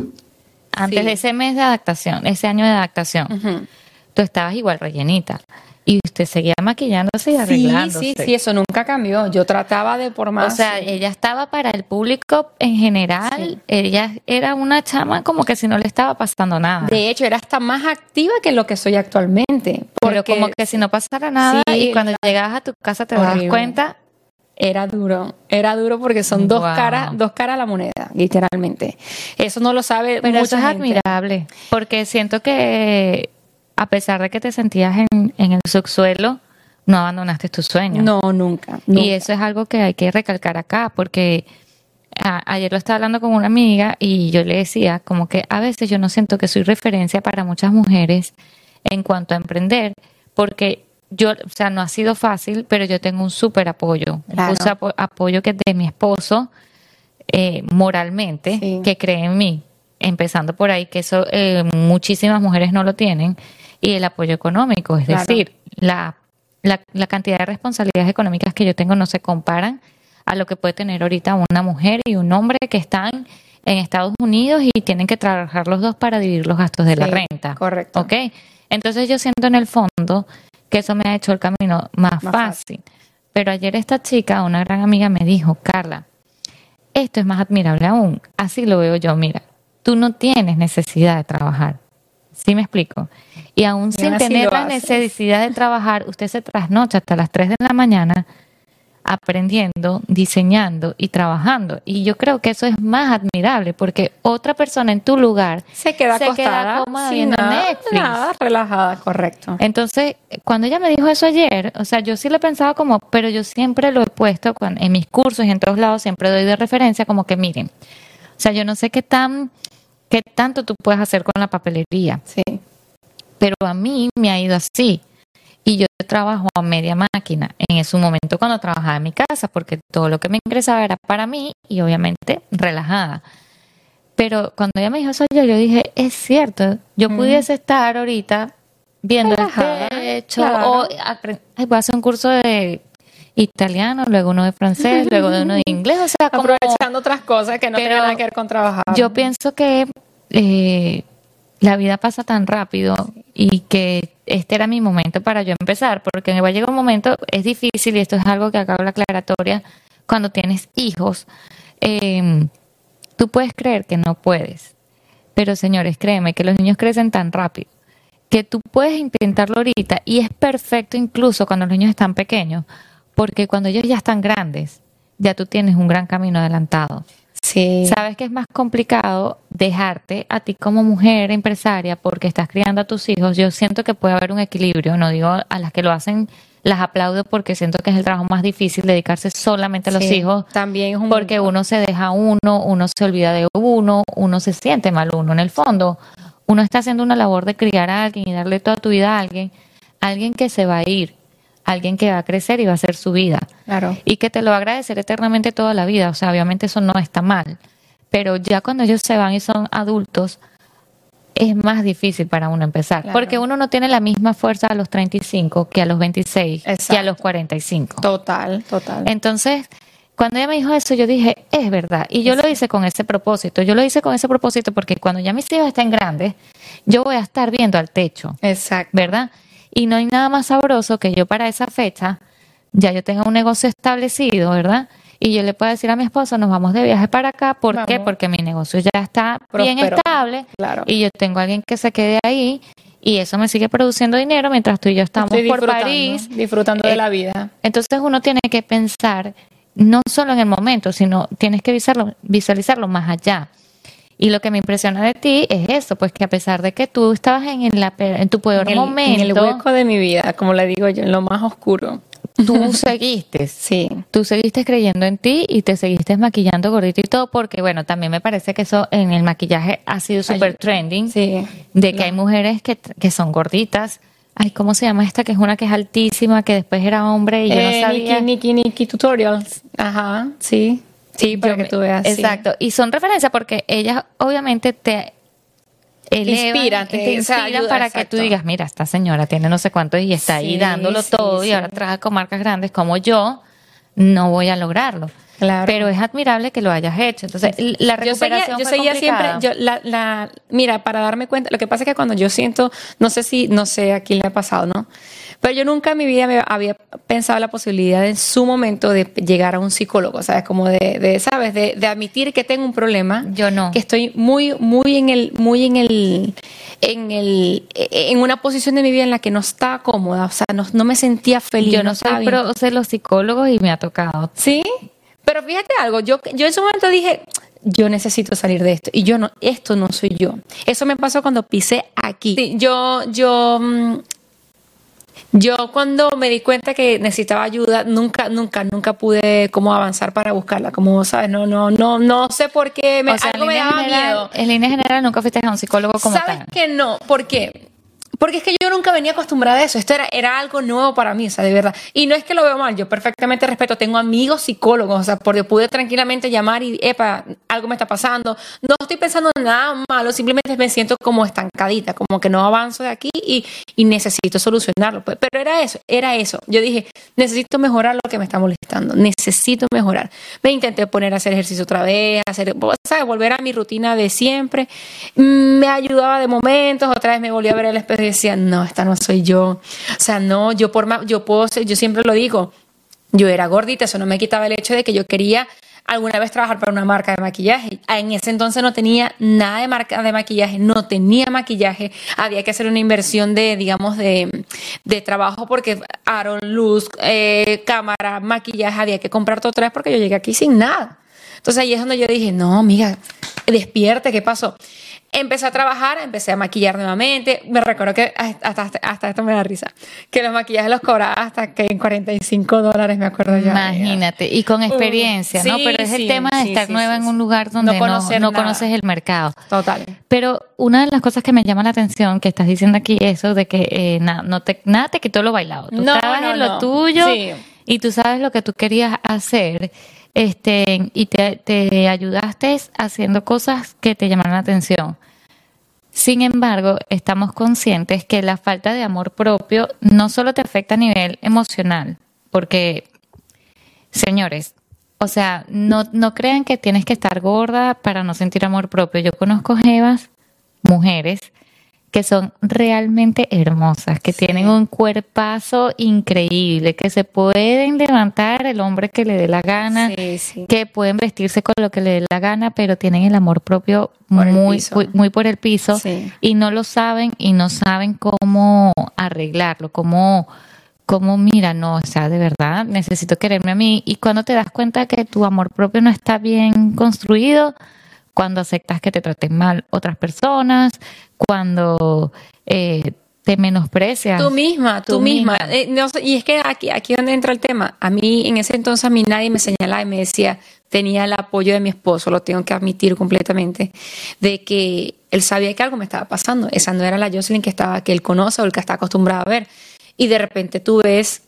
antes de ese mes de adaptación, ese año de adaptación, tú estabas igual rellenita. Y usted seguía maquillándose y arreglándose. Sí, sí, sí, eso nunca cambió. Yo trataba de por más. O sea, ella estaba para el público en general. Ella era una chama como que si no le estaba pasando nada. De hecho, era hasta más activa que lo que soy actualmente. Pero como que si no pasara nada y cuando llegabas a tu casa te das cuenta, era duro, era duro porque son dos caras, dos caras a la moneda, literalmente. Eso no lo sabe Pero eso es admirable, porque siento que a pesar de que te sentías en, en el subsuelo, no abandonaste tus sueños. No, nunca, Y eso es algo que hay que recalcar acá, porque ayer lo estaba hablando con una amiga y yo le decía como que a veces yo no siento que soy referencia para muchas mujeres en cuanto a emprender, porque yo, o sea, no ha sido fácil, pero yo tengo un súper apoyo, un apoyo que es de mi esposo eh, moralmente, que cree en mí, empezando por ahí, que eso eh, muchísimas mujeres no lo tienen, y el apoyo económico, es decir, la, la, la cantidad de responsabilidades económicas que yo tengo no se comparan a lo que puede tener ahorita una mujer y un hombre que están en Estados Unidos y tienen que trabajar los dos para dividir los gastos de la renta. Correcto. ¿Ok? Entonces yo siento en el fondo que eso me ha hecho el camino más, fácil. Pero ayer esta chica, una gran amiga, me dijo, Carla, esto es más admirable aún. Así lo veo yo, mira, tú no tienes necesidad de trabajar. ¿Sí me explico? Y aún sin tener la necesidad de trabajar, usted se trasnocha hasta las 3 de la mañana aprendiendo, diseñando y trabajando. Y yo creo que eso es más admirable porque otra persona en tu lugar se queda acostada, viendo Netflix. relajada, correcto. Entonces, cuando ella me dijo eso ayer, o sea, yo sí le pensaba como, pero yo siempre lo he puesto en mis cursos y en todos lados, siempre doy de referencia como que miren, o sea, yo no sé qué tan, qué tanto tú puedes hacer con la papelería. Sí. Pero a mí me ha ido así y yo trabajo a media máquina en ese momento cuando trabajaba en mi casa, porque todo lo que me ingresaba era para mí y obviamente relajada. Pero cuando ella me dijo eso, yo, yo dije, es cierto, yo pudiese estar ahorita viendo el techo o ay, voy a hacer un curso de italiano, luego uno de francés, luego de uno de inglés, o sea, como, aprovechando otras cosas que no tienen nada que ver con trabajar. Yo pienso que eh, la vida pasa tan rápido y que este era mi momento para yo empezar, porque me va a llegar un momento, es difícil y esto es algo que acabo la aclaratoria, cuando tienes hijos, em, tú puedes creer que no puedes, pero señores, créeme que los niños crecen tan rápido que tú puedes intentarlo ahorita y es perfecto incluso cuando los niños están pequeños, porque cuando ellos ya están grandes, ya tú tienes un gran camino adelantado. Sí. Sabes que es más complicado dejarte a ti como mujer empresaria porque estás criando a tus hijos. Yo siento que puede haber un equilibrio. No digo a las que lo hacen las aplaudo porque siento que es el trabajo más difícil dedicarse solamente a los hijos. También es un porque uno se deja uno, uno se olvida de uno, uno se siente mal uno. En el fondo, uno está haciendo una labor de criar a alguien y darle toda tu vida a alguien, alguien que se va a ir alguien que va a crecer y va a hacer su vida. Claro. Y que te lo va a agradecer eternamente toda la vida. O sea, obviamente eso no está mal. Pero ya cuando ellos se van y son adultos, es más difícil para uno empezar. Porque uno no tiene la misma fuerza a los 35 que a los 26 que a los 45. Total, total. Entonces, cuando ella me dijo eso, yo dije, es verdad. Y yo lo hice con ese propósito. Yo lo hice con ese propósito porque cuando ya mis hijos estén grandes, yo voy a estar viendo al techo. Exacto. ¿Verdad? Y no hay nada más sabroso que yo para esa fecha ya yo tenga un negocio establecido, ¿verdad? Y yo le puedo decir a mi esposo, nos vamos de viaje para acá. ¿Por qué? Porque mi negocio ya está bien estable claro. y yo tengo a alguien que se quede ahí y eso me sigue produciendo dinero mientras tú y yo estamos por París. Disfrutando de eh, la vida. Entonces uno tiene que pensar no solo en el momento, sino tienes que visualizarlo, visualizarlo más allá. Y lo que me impresiona de ti es eso, pues que a pesar de que tú estabas en, en tu peor momento. En el hueco de mi vida, como le digo yo, en lo más oscuro. Tú seguiste, sí. Tú seguiste creyendo en ti y te seguiste maquillando gordito y todo, porque bueno, también me parece que eso en el maquillaje ha sido súper trending. Sí. De que hay mujeres que, que son gorditas. Ay, ¿cómo se llama esta? Que es una que es altísima, que después era hombre y yo no eh, sabía. Nikki, Nikki, Nikki Tutorials. Ajá, sí. Sí, para que tú veas. Exacto. Y son referencias porque ellas obviamente te inspiran, te, inspiran para que tú digas, mira, esta señora tiene no sé cuánto y está ahí dándolo todo y ahora trabaja con marcas grandes como yo, no voy a lograrlo. Claro. Pero es admirable que lo hayas hecho. Entonces, la recuperación Yo seguía, yo seguía siempre, yo, la, la, mira, para darme cuenta, lo que pasa es que cuando yo siento, no sé si, no sé a quién le ha pasado, ¿no? Pero yo nunca en mi vida me había pensado la posibilidad en su momento de llegar a un psicólogo, ¿sabes? Como de, de ¿sabes? De, de, admitir que tengo un problema. Yo no. Que estoy muy, muy en el, muy en el, en el, en una posición de mi vida en la que no estaba cómoda, o sea, no, no me sentía feliz. Yo no, soy pro de los psicólogos y me ha tocado. ¿Sí? Pero fíjate algo, yo, yo en su momento dije, yo necesito salir de esto. Y yo no, esto no soy yo. Eso me pasó cuando pisé aquí. yo, yo, mm, yo cuando me di cuenta que necesitaba ayuda, nunca, nunca, nunca pude como avanzar para buscarla. Como sabes, no, no, no, no sé por qué me, algo me daba miedo. En línea general nunca fuiste a un psicólogo como ¿Sabes que no? ¿Por qué? Porque es que yo nunca venía acostumbrada a eso. Esto era, era algo nuevo para mí, o sea, de verdad. Y no es que lo veo mal, yo perfectamente respeto. Tengo amigos psicólogos, o sea, porque pude tranquilamente llamar y, epa, algo me está pasando. No estoy pensando en nada malo, simplemente me siento como estancadita, como que no avanzo de aquí y, necesito solucionarlo. Pues. Pero era eso, era eso. Yo dije, necesito mejorar lo que me está molestando, necesito mejorar. Me intenté poner a hacer ejercicio otra vez, hacer, ¿sabes? volver a mi rutina de siempre. Me ayudaba de momentos, otra vez me volví a ver el espejo decía, no, esta no soy yo. O sea, no, yo por más, yo puedo ser, yo siempre lo digo, yo era gordita, eso no me quitaba el hecho de que yo quería alguna vez trabajar para una marca de maquillaje. En ese entonces no tenía nada de marca de maquillaje, no tenía maquillaje, había que hacer una inversión de, digamos, de, de trabajo porque aaron luz, eh, cámara, maquillaje, había que comprar todo otra vez porque yo llegué aquí sin nada. Entonces ahí es donde yo dije, no, amiga, despierte, ¿qué pasó? Empecé a trabajar, empecé a maquillar nuevamente. Me recuerdo que hasta, hasta, esto me da risa. Que los maquillajes los cobraba hasta que en 45 dólares, me acuerdo yo. Imagínate, y con experiencia, ¿no? Pero es el tema de estar nueva en un lugar donde no, no, conoces el mercado. Total. Pero una de las cosas que me llama la atención, que estás diciendo aquí, eso de que eh, no te, nada te quitó lo bailado. Tú estabas en lo tuyo y tú sabes lo que tú querías hacer este, y te, te ayudaste haciendo cosas que te llamaron la atención. Sin embargo, estamos conscientes que la falta de amor propio no solo te afecta a nivel emocional, porque, señores, o sea, no, no crean que tienes que estar gorda para no sentir amor propio. Yo conozco jevas, mujeres, que son realmente hermosas, que tienen un cuerpazo increíble, que se pueden levantar el hombre que le dé la gana, que pueden vestirse con lo que le dé la gana, pero tienen el amor propio muy, muy, por el piso y no lo saben y no saben cómo arreglarlo, cómo cómo mira, no, o sea, de verdad, necesito quererme a mí. Y cuando te das cuenta que tu amor propio no está bien construido, cuando aceptas que te traten mal otras personas, cuando eh, te menosprecias. Tú misma, tú, misma. Eh, y es que aquí, aquí donde entra el tema. A mí, en ese entonces, a mí nadie me señalaba y me decía, tenía el apoyo de mi esposo, lo tengo que admitir completamente, de que él sabía que algo me estaba pasando. Esa no era la Jocelyn que, estaba, que él conoce o el que está acostumbrado a ver. Y de repente tú ves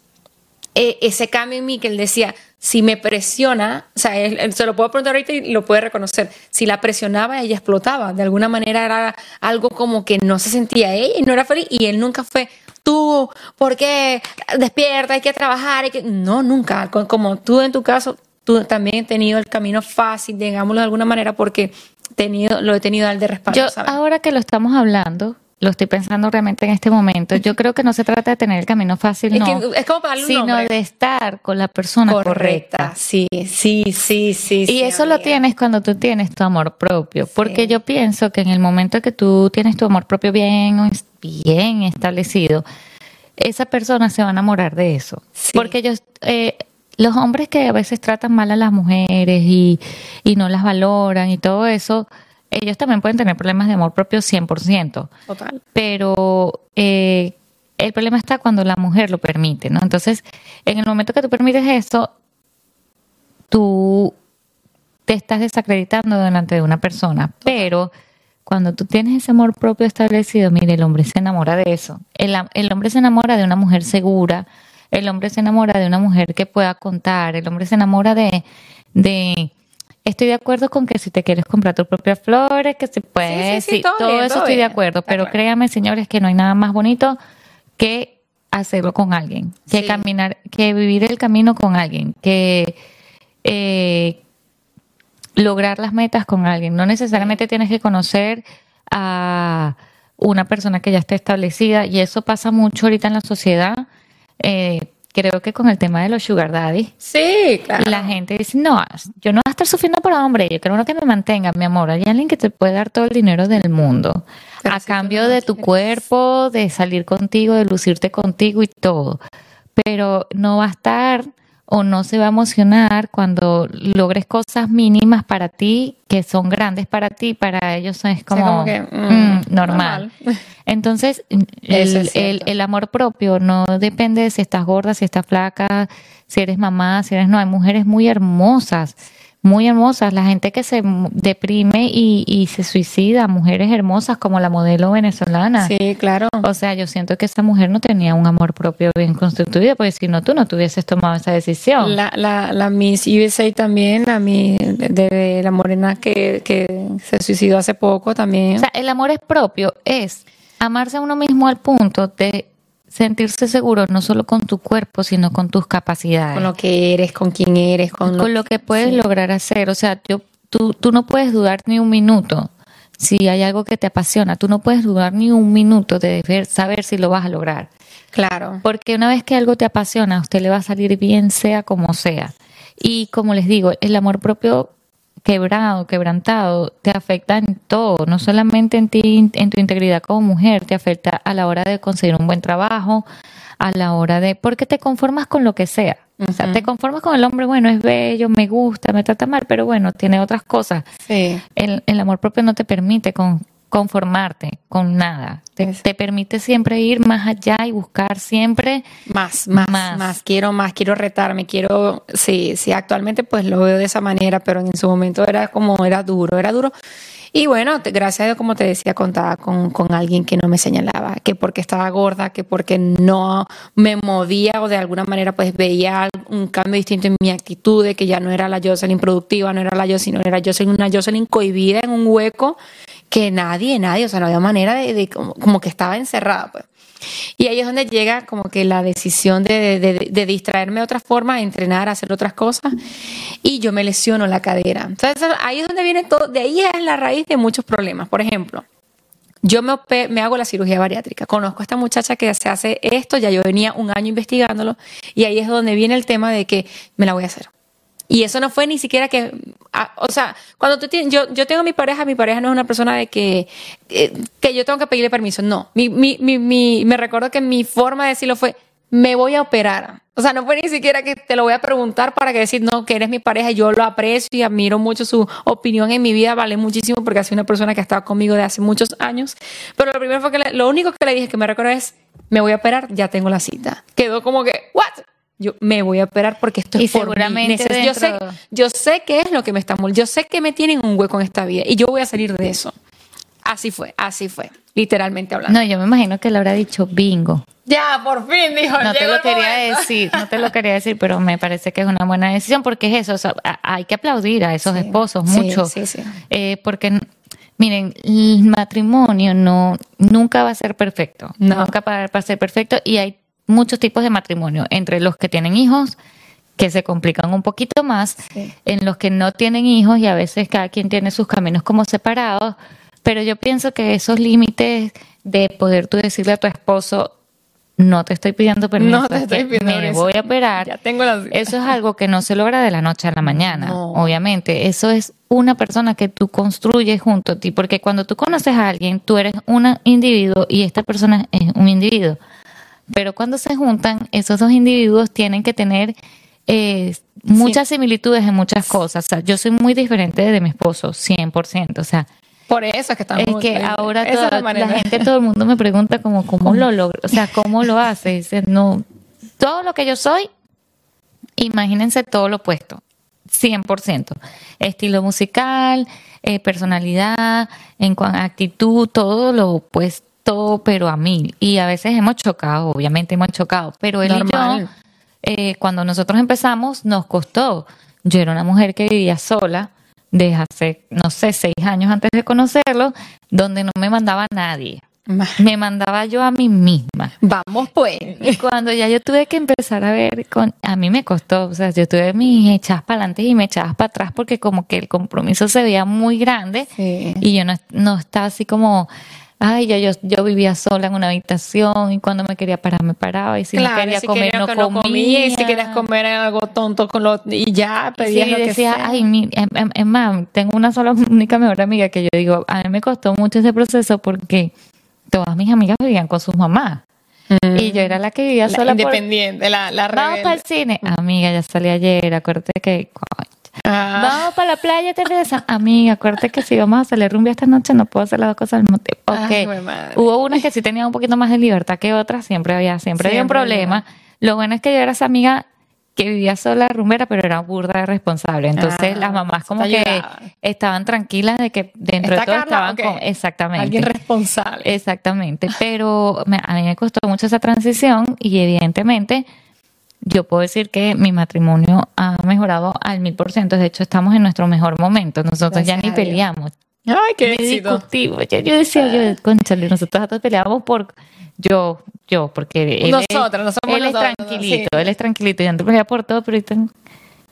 eh, ese cambio en mí que él decía, si me presiona, o sea, él, se lo puedo preguntar ahorita y lo puede reconocer, si la presionaba, ella explotaba. De alguna manera era algo como que no se sentía ella y no era feliz y él nunca fue, tú, ¿por qué? Despierta, hay que trabajar, hay que... No, nunca. Como tú en tu caso, tú también has tenido el camino fácil, digámoslo de alguna manera, porque tenido, lo he tenido al de respaldo. Yo, ahora que lo estamos hablando, lo estoy pensando realmente en este momento. Yo creo que no se trata de tener el camino fácil, no, es como para sino de estar con la persona correcta. Sí, sí, sí, sí. Y eso lo tienes cuando tú tienes tu amor propio, porque yo pienso que en el momento que tú tienes tu amor propio bien, bien establecido, esa persona se va a enamorar de eso. Porque ellos, eh, los hombres que a veces tratan mal a las mujeres y, y no las valoran y todo eso, ellos también pueden tener problemas de amor propio 100%. Total. Pero eh, el problema está cuando la mujer lo permite, ¿no? Entonces, en el momento que tú permites eso, tú te estás desacreditando delante de una persona. Pero cuando tú tienes ese amor propio establecido, mire, el hombre se enamora de eso. El, el hombre se enamora de una mujer segura, el hombre se enamora de una mujer que pueda contar, el hombre se enamora de, de Estoy de acuerdo con que si te quieres comprar tus propias flores, que se puede, sí, todo, eso estoy de acuerdo, pero créanme, señores, que no hay nada más bonito que hacerlo con alguien, que caminar, que vivir el camino con alguien, que eh, lograr las metas con alguien. No necesariamente tienes que conocer a una persona que ya está establecida y eso pasa mucho ahorita en la sociedad. Eh, creo que con el tema de los sugar daddy. Sí, claro. La gente dice, no, yo no voy a estar sufriendo por hombre, yo quiero uno que me mantenga, mi amor. Hay alguien que te puede dar todo el dinero del mundo a cambio de tu cuerpo, de salir contigo, de lucirte contigo y todo. Pero no va a estar o no se va a emocionar cuando logres cosas mínimas para ti que son grandes para ti, para ellos es como, mm, mm, normal. Entonces, el, el, amor propio no depende de si estás gorda, si estás flaca, si eres mamá, si eres no. Hay mujeres muy hermosas muy hermosas. La gente que se deprime y, se suicida, mujeres hermosas como la modelo venezolana. Sí, claro. O sea, yo siento que esa mujer no tenía un amor propio bien constituido, porque si no, tú no tuvieses tomado esa decisión. La, la, la Miss USA también, la Miss de, la morena que, que se suicidó hace poco también. O sea, el amor es propio, es amarse a uno mismo al punto de sentirse seguro no solo con tu cuerpo, sino con tus capacidades. Con lo que eres, con quién eres, con, lo, que puedes lograr hacer. O sea, yo, tú, tú no puedes dudar ni un minuto si hay algo que te apasiona. Tú no puedes dudar ni un minuto de saber si lo vas a lograr. Claro. Porque una vez que algo te apasiona, a usted le va a salir bien, sea como sea. Y como les digo, el amor propio quebrado, quebrantado, te afecta en todo, no solamente en ti, en tu integridad como mujer, te afecta a la hora de conseguir un buen trabajo, a la hora de, porque te conformas con lo que sea. O sea, te conformas con el hombre, bueno, es bello, me gusta, me trata mal, pero bueno, tiene otras cosas. Sí. El, el amor propio no te permite con, conformarte con nada. Te, permite siempre ir más allá y buscar siempre más, más, más, Quiero más, quiero retarme, quiero, sí, sí, actualmente pues lo veo de esa manera, pero en su momento era como, era duro, era duro. Y bueno, gracias a Dios, como te decía, contaba con, con, alguien que no me señalaba, que porque estaba gorda, que porque no me movía o de alguna manera pues veía un cambio distinto en mi actitud, de que ya no era la Jocelyn productiva, no era la Jocelyn, no era Jocelyn, una Jocelyn cohibida en un hueco que nadie, nadie, o sea, no había manera de, como, que estaba encerrada, pues. Y ahí es donde llega como que la decisión de, distraerme de otra forma, entrenar, hacer otras cosas, y yo me lesiono la cadera. Entonces ahí es donde viene todo, de ahí es la raíz de muchos problemas. Por ejemplo, yo me, me, hago la cirugía bariátrica. Conozco a esta muchacha que se hace esto, ya yo venía un año investigándolo, y ahí es donde viene el tema de que me la voy a hacer. Y eso no fue ni siquiera que, ah, o sea, cuando tú tienes, yo, yo tengo mi pareja, mi pareja no es una persona de que, eh, que yo tengo que pedirle permiso, no. Mi, mi, mi, mi, me recuerdo que mi forma de decirlo fue, me voy a operar. O sea, no fue ni siquiera que te lo voy a preguntar para que decir, no, que eres mi pareja, yo lo aprecio y admiro mucho su opinión en mi vida, vale muchísimo porque ha sido una persona que ha estado conmigo de hace muchos años. Pero lo primero fue que, lo único que le dije que me recuerdo es, me voy a operar, ya tengo la cita. Quedó como que, ¿what? Yo me voy a operar porque esto es seguramente yo sé yo sé qué es lo que me está yo sé que me tienen un hueco en esta vida y yo voy a salir de eso. Así fue así fue literalmente hablando. No yo me imagino que le habrá dicho bingo ya por fin dijo no te lo quería decir no te lo quería decir pero me parece que es una buena decisión porque es eso hay que aplaudir a esos esposos mucho sí, sí, eh, porque Miren, el matrimonio no nunca va a ser perfecto, nunca va a ser perfecto y hay muchos tipos de matrimonio, entre los que tienen hijos, que se complican un poquito más, en los que no tienen hijos y a veces cada quien tiene sus caminos como separados, Pero yo pienso que esos límites de poder tú decirle a tu esposo, no te estoy pidiendo permiso, no te estoy pidiendo me voy a operar. Ya tengo Eso es algo que no se logra de la noche a la mañana, obviamente. Eso es una persona que tú construyes junto a ti, porque cuando tú conoces a alguien, tú eres un individuo y esta persona es un individuo. Pero cuando se juntan, esos dos individuos tienen que tener eh, muchas similitudes en muchas cosas. O sea, yo soy muy diferente de mi esposo, 100%. O sea, por eso es que estamos. Es que ahora la, gente, todo el mundo me pregunta como cómo lo logro, o sea, cómo lo hace. Dice, no, todo lo que yo soy, imagínense todo lo opuesto, 100%. Estilo musical, eh, personalidad, en actitud, todo lo opuesto, pero a mí. Y a veces hemos chocado, obviamente hemos chocado, pero él y yo, eh, cuando nosotros empezamos, nos costó. Yo era una mujer que vivía sola desde hace, no sé, seis años antes de conocerlo, donde no me mandaba nadie. Me mandaba yo a mí misma. Vamos pues. Y cuando ya yo tuve que empezar a ver, con, a mí me costó, o sea, yo tuve mis echadas para adelante y me echabas para atrás porque como que el compromiso se veía muy grande y yo no, no estaba así como ay, yo, yo vivía sola en una habitación y cuando me quería parar me paraba y si no quería comer no, comía. y si querías comer algo tonto con lo y ya pedías lo decía, que sea. ay, mi, em, em, em, mam, tengo una sola única mejor amiga que yo digo, a mí me costó mucho ese proceso porque todas mis amigas vivían con sus mamás. Mm. Y yo era la que vivía sola. Independiente, la, la Vamos para el cine. Amiga, ya salí ayer, acuérdate que Ah. Vamos para la playa, Teresa. Amiga, acuérdate que si vamos a salir rumbia esta noche, no puedo hacer las dos cosas al mismo tiempo. Okay. Hubo unas que sí tenían un poquito más de libertad que otras, siempre había, siempre, había un problema. Lo bueno es que yo era esa amiga que vivía sola rumbera, pero era burda y responsable. Entonces las ah, mamás como que estaban tranquilas de que dentro de todo estaban con... Exactamente. Alguien responsable. Exactamente. Pero a mí me costó mucho esa transición y evidentemente yo puedo decir que mi matrimonio ha mejorado al mil por ciento. De hecho, estamos en nuestro mejor momento. Nosotros ya ni peleamos. Ay, qué discutimos. Yo, yo decía, yo, conchale, nosotros todos peleamos por yo, yo, porque él, nosotros, no somos él es tranquilito, él es tranquilito. Y antes pelea por todo, pero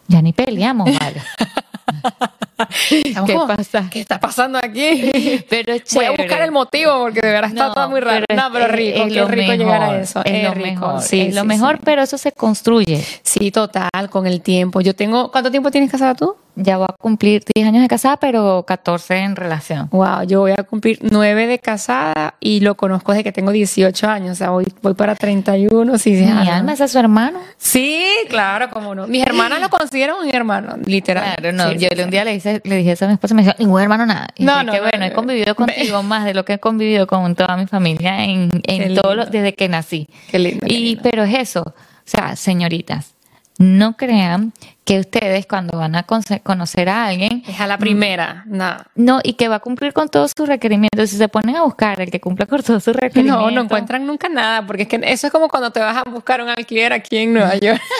ya ni peleamos, ¿vale? ¿Qué pasa? ¿Qué está pasando aquí? Pero Voy a buscar el motivo porque de verdad está todo muy raro. no, pero rico, es, rico llegar a eso. Es, lo mejor. Sí, es lo mejor, pero eso se construye. Sí, total, con el tiempo. Yo tengo, ¿cuánto tiempo tienes casada tú? Ya voy a cumplir 10 años de casada, pero 14 en relación. Wow, yo voy a cumplir 9 de casada y lo conozco desde que tengo 18 años. O sea, voy, voy para 31. Sí, ¿Mi alma es su hermano? Sí, claro, cómo no. Mis hermanas lo consideran un hermano, literal. Claro, no. yo un día le, hice, le dije eso a mi esposa y me dijo, ningún hermano nada. Y no, no. Que bueno, he convivido contigo más de lo que he convivido con toda mi familia en, en todo desde que nací. Qué lindo. Y, pero es eso. O sea, señoritas, no crean que ustedes cuando van a conocer a alguien... Es a la primera, no. No, y que va a cumplir con todos sus requerimientos. Si se ponen a buscar el que cumpla con todos sus requerimientos... No, no encuentran nunca nada, porque es que eso es como cuando te vas a buscar un alquiler aquí en Nueva York.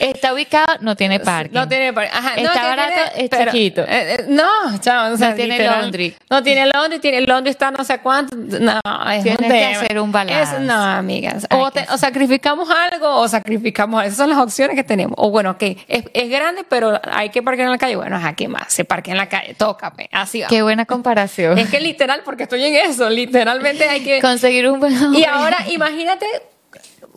Está ubicado, no tiene parking. No tiene. Ajá, está barato, es chiquito. Eh, eh, no, chao. no tiene laundry. No tiene laundry, tiene laundry está no sé cuánto. No, es Tienes que hacer un balance. no, amigas. O, sacrificamos algo o sacrificamos Esas son las opciones que tenemos. O bueno, que es, es, grande, pero hay que parquear en la calle. Bueno, ajá, ¿qué más? Se parquea en la calle, tócame. Así va. Qué buena comparación. Es que literal, porque estoy en eso. Literalmente hay que. Conseguir un buen Y ahora, imagínate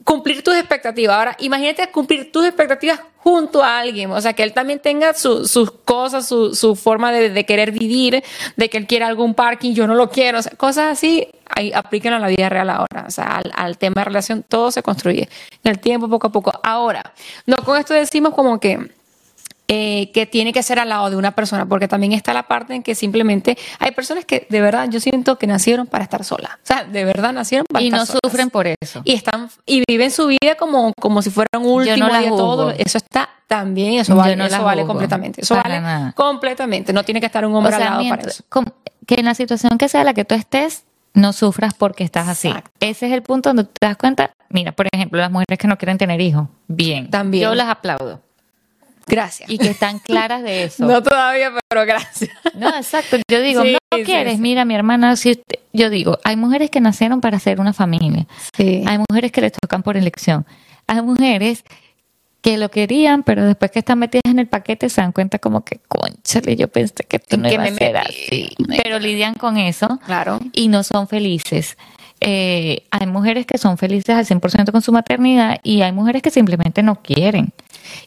cumplir tus expectativas. Ahora, imagínate cumplir tus expectativas junto a alguien, o sea, que él también tenga sus cosas, su, forma de, querer vivir, de que él quiere algún parking, yo no lo quiero, o sea, cosas así, ahí, a la vida real ahora, o sea, al, al, tema de relación, todo se construye en el tiempo, poco a poco. Ahora, no con esto decimos como que eh, que tiene que ser al lado de una persona, porque también está la parte en que simplemente hay personas que de verdad yo siento que nacieron para estar solas, o sea, de verdad nacieron para y estar solas. Y no sufren por eso. Y están y viven su vida como, como si fuera un último día todo, eso está también, eso vale, eso vale completamente, eso vale completamente, no tiene que estar un hombre al lado para eso. Que en la situación que sea la que tú estés, no sufras porque estás así. Ese es el punto donde te das cuenta. Mira, por ejemplo, las mujeres que no quieren tener hijos. Bien. También. Yo las aplaudo. Gracias. Y que están claras de eso. no todavía, pero gracias. No, exacto. Yo digo, no, quieres, mira, mi hermana, si yo digo, hay mujeres que nacieron para ser una familia. Hay mujeres que les tocan por elección. Hay mujeres que lo querían, pero después que están metidas en el paquete se dan cuenta como que, conchale, yo pensé que esto no iba a ser así. Pero lidian con eso claro. y no son felices. Eh, hay mujeres que son felices al 100% con su maternidad y hay mujeres que simplemente no quieren.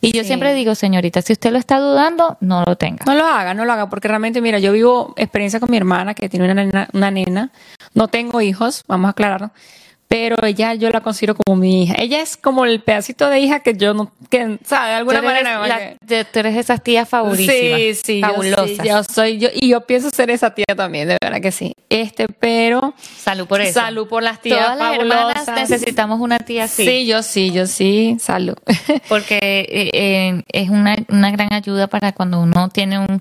Y yo siempre digo, señorita, si usted lo está dudando, no lo tenga. No lo haga, no lo haga, porque realmente, mira, yo vivo experiencia con mi hermana que tiene una una nena. no tengo hijos, vamos a aclararlo, pero ella yo la considero como mi hija. Ella es como el pedacito de hija que yo no, que, ¿sabes? De alguna manera. tú eres esas tías favoritas. Sí, sí. Fabulosas. Yo, soy yo, y yo pienso ser esa tía también, de verdad que sí. Este, pero. Salud por eso. Salud por las tías. Todas las hermanas necesitamos una tía así. Sí, yo sí, yo sí. Salud. Porque eh, eh, es una, una gran ayuda para cuando uno tiene un,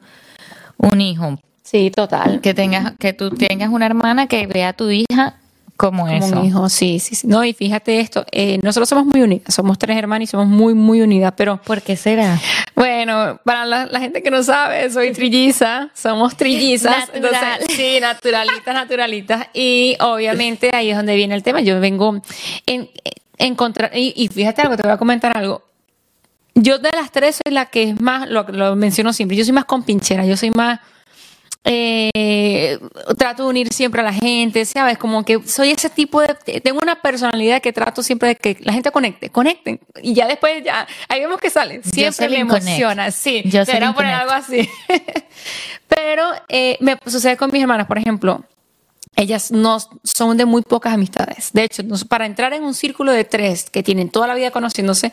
un hijo. Sí, total. Que tengas, que tú tengas una hermana que vea a tu hija como, eso. un hijo, sí, sí, sí. No, y fíjate esto, eh, nosotros somos muy unidas, somos tres hermanas y somos muy, muy unidas, pero... ¿Por qué será? Bueno, para la, gente que no sabe, soy trilliza, somos trillizas. sí, naturalitas, naturalitas. Y obviamente ahí es donde viene el tema. Yo vengo en, encontrar, y, y fíjate algo, te voy a comentar algo. Yo de las tres soy la que es más, lo, lo menciono siempre, yo soy más compinchera, yo soy más eh, trato de unir siempre a la gente, ¿sabes? Como que soy ese tipo de... Tengo una personalidad que trato siempre de que la gente conecte, conecten. Y ya después, ya, ahí vemos que salen. Siempre me emociona, sí. Yo poner algo así. Pero eh, me sucede con mis hermanas, por ejemplo ellas no son de muy pocas amistades. De hecho, para entrar en un círculo de tres que tienen toda la vida conociéndose,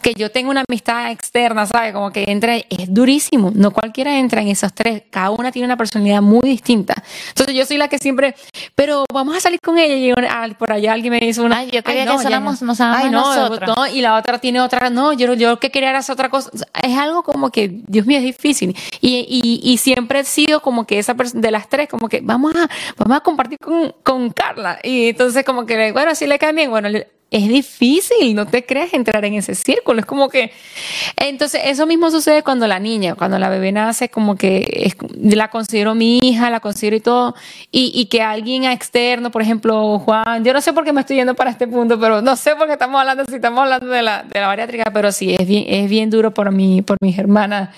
que yo tenga una amistad externa, ¿sabe? Como que entre, es durísimo. No cualquiera entra en esos tres. Cada una tiene una personalidad muy distinta. Entonces yo soy la que siempre, pero vamos a salir con ella. Y por allá alguien me dice una. Ay, yo quería que sonamos, no, ay, no, y la otra tiene otra. No, yo, yo que quería era hacer otra cosa. Es algo como que, Dios mío, es difícil. Y, y, y siempre he sido como que esa persona de las tres, como que vamos a, vamos a compartir con, con Carla. Y entonces como que, bueno, si le cae bien, bueno, es difícil, no te creas entrar en ese círculo. Es como que. Entonces, eso mismo sucede cuando la niña, cuando la bebé nace, como que la considero mi hija, la considero y todo. Y, y, que alguien externo, por ejemplo, Juan, yo no sé por qué me estoy yendo para este punto, pero no sé por qué estamos hablando, si estamos hablando de la, de la bariátrica, pero sí, es bien, es bien duro por, mí, por mis hermanas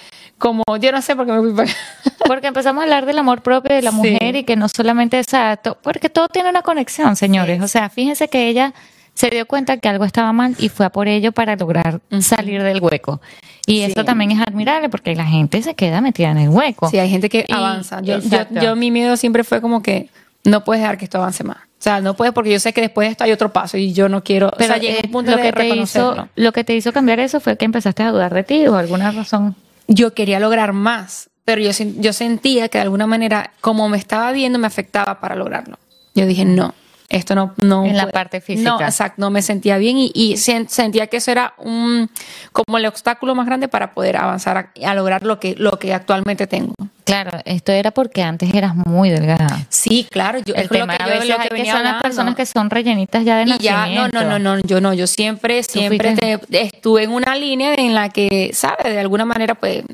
como yo no sé por qué me fui para Porque empezamos a hablar del amor propio de la mujer y que no solamente esa, porque todo tiene una conexión, señores. O sea, fíjense que ella se dio cuenta que algo estaba mal y fue a por ello para lograr salir del hueco. Y eso también es admirable porque la gente se queda metida en el hueco. Sí, hay gente que avanza. Yo, yo, mi miedo siempre fue como que no puedes dejar que esto avance más. O sea, no puedes porque yo sé que después de esto hay otro paso y yo no quiero. Pero o sea, eh, punto lo que te hizo, lo que te hizo cambiar eso fue que empezaste a dudar de ti o alguna razón yo quería lograr más, pero yo, yo sentía que de alguna manera, como me estaba viendo, me afectaba para lograrlo. Yo dije, no, esto no... no en la parte física. No, exacto, no me sentía bien y, sentía que eso era un, como el obstáculo más grande para poder avanzar a, lograr lo que, lo que actualmente tengo. Claro, esto era porque antes eras muy delgada. Sí, claro. Yo, el tema que, yo, lo que, son las personas que son rellenitas ya de y Ya, no, no, no, no, yo no, yo siempre, siempre estuve en una línea en la que, ¿sabes? De alguna manera, pues,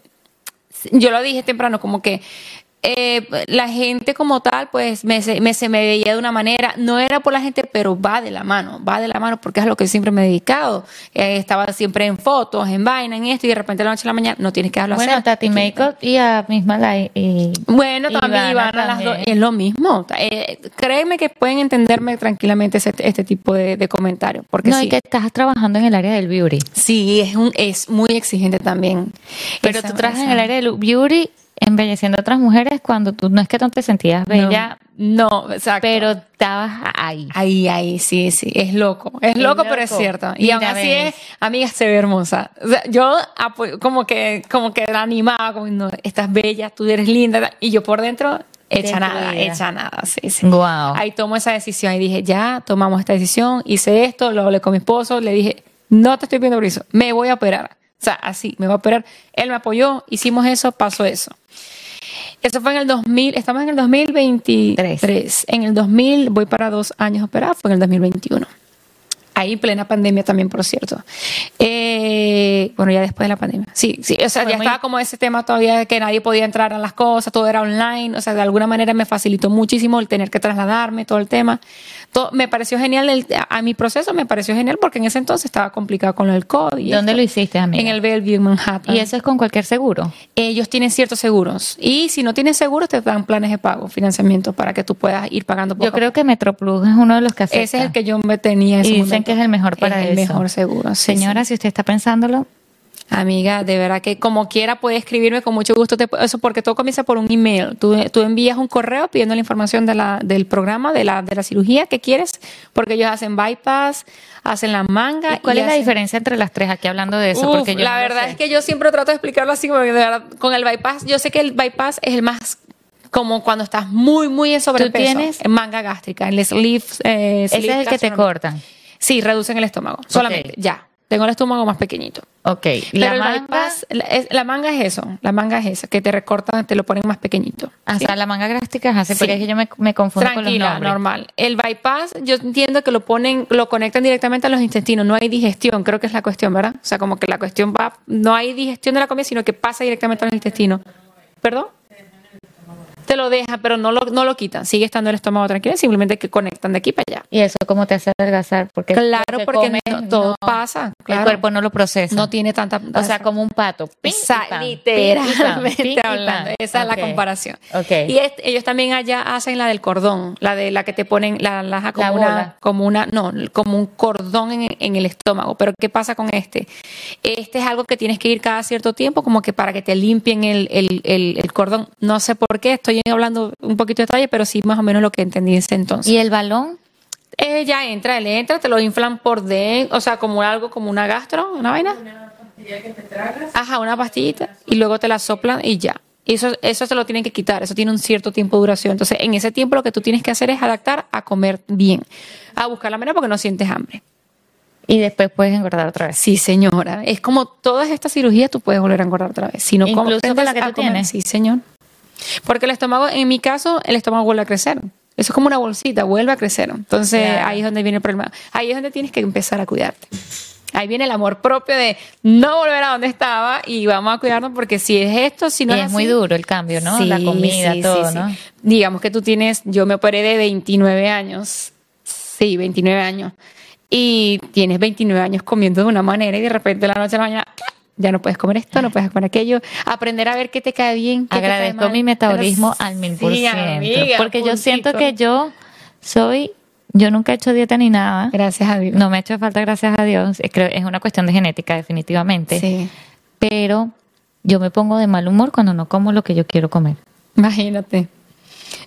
yo lo dije temprano, como que eh, la gente como tal, pues me, me, se me veía de una manera, no era por la gente, pero va de la mano, va de la mano porque es a lo que siempre me he dedicado. Eh, estaba siempre en fotos, en vaina, en esto, y de repente la noche a la mañana no tienes que darlo bueno, Tati Makeup y a misma la y, Bueno, también Ivana, las dos, es lo mismo. Eh, créeme que pueden entenderme tranquilamente este, tipo de, comentarios. Porque no, y que estás trabajando en el área del beauty. Sí, es, un, es muy exigente también. Pero tú trabajas en el área del beauty embelleciendo a otras mujeres cuando tú no es que no te sentías bella. No, exacto. Pero estabas ahí. Ahí, ahí, sí, sí. Es loco. Es, loco, pero es cierto. Y, aún así es, amiga, se ve hermosa. O sea, yo como que, como que la animaba, como, no, estás bella, tú eres linda. Y yo por dentro, hecha nada, hecha nada. Sí, sí. Wow. Ahí tomo esa decisión y dije, ya, tomamos esta decisión, hice esto, lo hablé con mi esposo, le dije, no te estoy pidiendo eso, me voy a operar. O sea, así, me voy a operar. Él me apoyó, hicimos eso, pasó eso. Eso fue en el 2000, estamos en el 2023. En el 2000, voy para dos años operada, fue en el 2021. Ahí plena pandemia también, por cierto. Eh, bueno, ya después de la pandemia. Sí, sí, o sea, ya estaba como ese tema todavía de que nadie podía entrar a las cosas, todo era online, o sea, de alguna manera me facilitó muchísimo el tener que trasladarme, todo el tema. Todo, me pareció genial, el, a mi proceso me pareció genial porque en ese entonces estaba complicado con el COVID. ¿Dónde lo hiciste, amiga? En el Bellevue, en Manhattan. ¿Y eso es con cualquier seguro? Ellos tienen ciertos seguros. Y si no tienes seguros, te dan planes de pago, financiamiento, para que tú puedas ir pagando poco Yo creo que MetroPlus es uno de los que acepta. Ese es el que yo me tenía. y dicen que es el mejor para es el mejor seguro. Señora, si usted está pensándolo, Amiga, de verdad que como quiera puede escribirme con mucho gusto. eso porque todo comienza por un email. Tú, tú envías un correo pidiendo la información de la, del programa, de la, de la cirugía que quieres, porque ellos hacen bypass, hacen la manga. ¿Y cuál es la diferencia entre las tres aquí hablando de eso? porque yo la verdad es que yo siempre trato de explicarlo así, porque de verdad, con el bypass, yo sé que el bypass es el más como cuando estás muy, muy en sobrepeso. ¿Tú tienes? En manga gástrica, el sleeve. Eh, Ese es el que te cortan. Sí, reducen el estómago. Solamente, ya. Tengo el estómago más pequeñito. Ok. la manga, la, manga es eso, la manga es esa, que te recortan, te lo ponen más pequeñito. O sea, la manga gástrica es así, porque es que yo me, me confundo con los nombres. normal. El bypass, yo entiendo que lo ponen, lo conectan directamente a los intestinos, no hay digestión, creo que es la cuestión, ¿verdad? O sea, como que la cuestión va, no hay digestión de la comida, sino que pasa directamente a los intestinos. ¿Perdón? Te lo deja, pero no lo, no lo quitan. Sigue estando el estómago tranquilo, simplemente que conectan de aquí para allá. ¿Y eso cómo te hace adelgazar? Porque claro, porque todo pasa. El cuerpo no lo procesa. No tiene tanta... O sea, como un pato. literalmente hablando. Esa es la comparación. Y ellos también allá hacen la del cordón, la de la que te ponen la laja como, una, como una... No, como un cordón en, en el estómago. Pero ¿qué pasa con este? Este es algo que tienes que ir cada cierto tiempo como que para que te limpien el, el, el, el cordón. No sé por qué, estoy hablando un poquito de detalle, pero sí más o menos lo que entendí ese entonces. ¿Y el balón? Eh, ya entra, él entra, te lo inflan por dentro, o sea, como algo, como una gastro, una vaina. Una pastilla que te tragas. Ajá, una pastillita, y luego te la soplan y ya. Eso, eso se lo tienen que quitar, eso tiene un cierto tiempo de duración. Entonces, en ese tiempo lo que tú tienes que hacer es adaptar a comer bien, a buscar la manera porque no sientes hambre. Y después puedes engordar otra vez. Sí, señora. Es como todas estas cirugías, tú puedes volver a engordar otra vez. Si no Incluso con la que tú tienes. Sí, señor. Porque el estómago, en mi caso, el estómago vuelve a crecer. Eso es como una bolsita, vuelve a crecer. Entonces ahí es donde viene el problema. Ahí es donde tienes que empezar a cuidarte. Ahí viene el amor propio de no volver a donde estaba y vamos a cuidarnos porque si es esto, si no es, muy duro el cambio, ¿no? La comida, todo, ¿no? Digamos que tú tienes, yo me operé de 29 años. Sí, 29 años. Y tienes 29 años comiendo de una manera y de repente de la noche a la mañana ya no puedes comer esto, no puedes comer aquello, aprender a ver qué te cae bien. Qué Agradezco mi metabolismo al mil por ciento. Porque yo siento que yo soy, yo nunca he hecho dieta ni nada. Gracias a Dios. No me ha hecho falta, gracias a Dios. Creo es una cuestión de genética, definitivamente. Sí. Pero yo me pongo de mal humor cuando no como lo que yo quiero comer. Imagínate.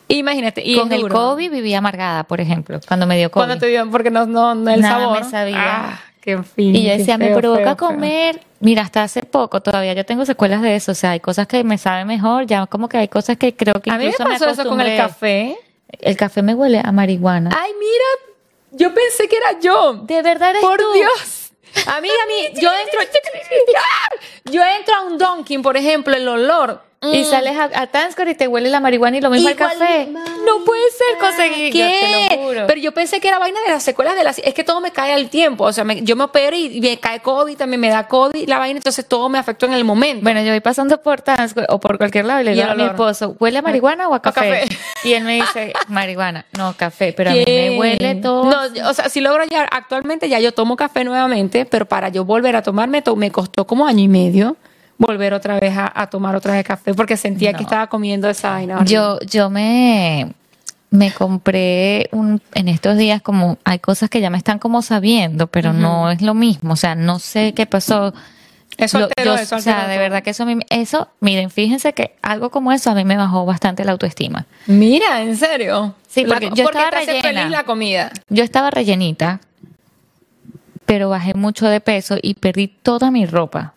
Imagínate. Y con el COVID vivía amargada, por ejemplo, cuando me dio COVID. Cuando te dio, porque no, no, no el Nada sabor. me sabía. Ah, qué fin, y yo decía, me provoca comer Mira, hasta hace poco todavía yo tengo secuelas de eso. O sea, hay cosas que me saben mejor, ya como que hay cosas que creo que a mí me pasó eso con el café. El café me huele a marihuana. Ay, mira, yo pensé que era yo. De verdad eres Por Dios. A mí, a mí, yo entro, yo entro a un Dunkin', por ejemplo, el olor y mm. sales a, a y te huele la marihuana y lo mismo al café. No puede ser conseguir. ¿Qué? te lo juro. Pero yo pensé que era vaina de las secuelas de las. Es que todo me cae al tiempo. O sea, yo me opero y me cae COVID, también me da COVID la vaina, entonces todo me afectó en el momento. Bueno, yo voy pasando por Tanscore o por cualquier lado y le digo a mi esposo, ¿huele a marihuana o a café? Y él me dice, marihuana, no, café, pero a mí me huele todo. No, o sea, si logro ya, actualmente ya yo tomo café nuevamente, pero para yo volver a tomarme, me costó como año y medio volver otra vez a, tomar otra vez café porque sentía que estaba comiendo esa vaina. Yo, yo me, me compré un, en estos días como hay cosas que ya me están como sabiendo, pero no es lo mismo. O sea, no sé qué pasó. Eso altero, O sea, de verdad que eso, eso, miren, fíjense que algo como eso a mí me bajó bastante la autoestima. Mira, ¿en serio? Sí, porque yo estaba rellena. la comida. Yo estaba rellenita, pero bajé mucho de peso y perdí toda mi ropa.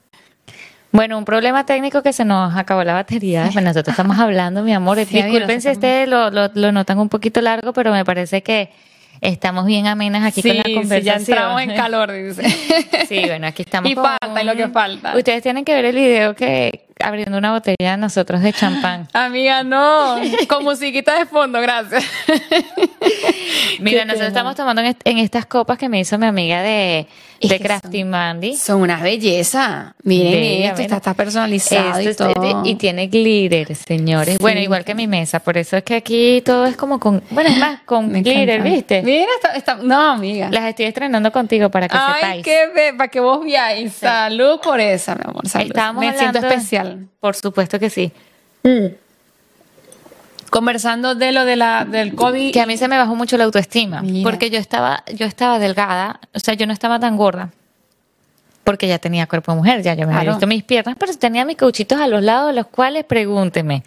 Bueno, un problema técnico que se nos acabó la batería. Bueno, nosotros estamos hablando, mi amor. Disculpen si ustedes lo, lo, notan un poquito largo, pero me parece que estamos bien amenas aquí con la conversación. Sí, ya entramos en calor, dice. Sí, bueno, aquí estamos. Y falta, y lo que falta. Ustedes tienen que ver el video que abriendo una botella nosotros de champán. Amiga, no. Con musiquita de fondo, gracias. Mira, nosotros estamos tomando en, estas copas que me hizo mi amiga de, de Crafty Mandy. Son una belleza. Miren esto, Está, está, personalizado y todo. y tiene glitter, señores. Bueno, igual que mi mesa. Por eso es que aquí todo es como con... Bueno, es más, con glitter, ¿viste? Mira, está, no, amiga. Las estoy estrenando contigo para que Ay, sepáis. Qué, para que vos veáis. Salud por esa, mi amor. Salud. me siento especial. Por supuesto que sí. Mm. Conversando de lo de la, del COVID. Que a mí se me bajó mucho la autoestima. Porque yo estaba, yo estaba delgada, o sea, yo no estaba tan gorda. Porque ya tenía cuerpo de mujer, ya yo me había visto mis piernas, pero tenía mis cauchitos a los lados, los cuales, pregúnteme,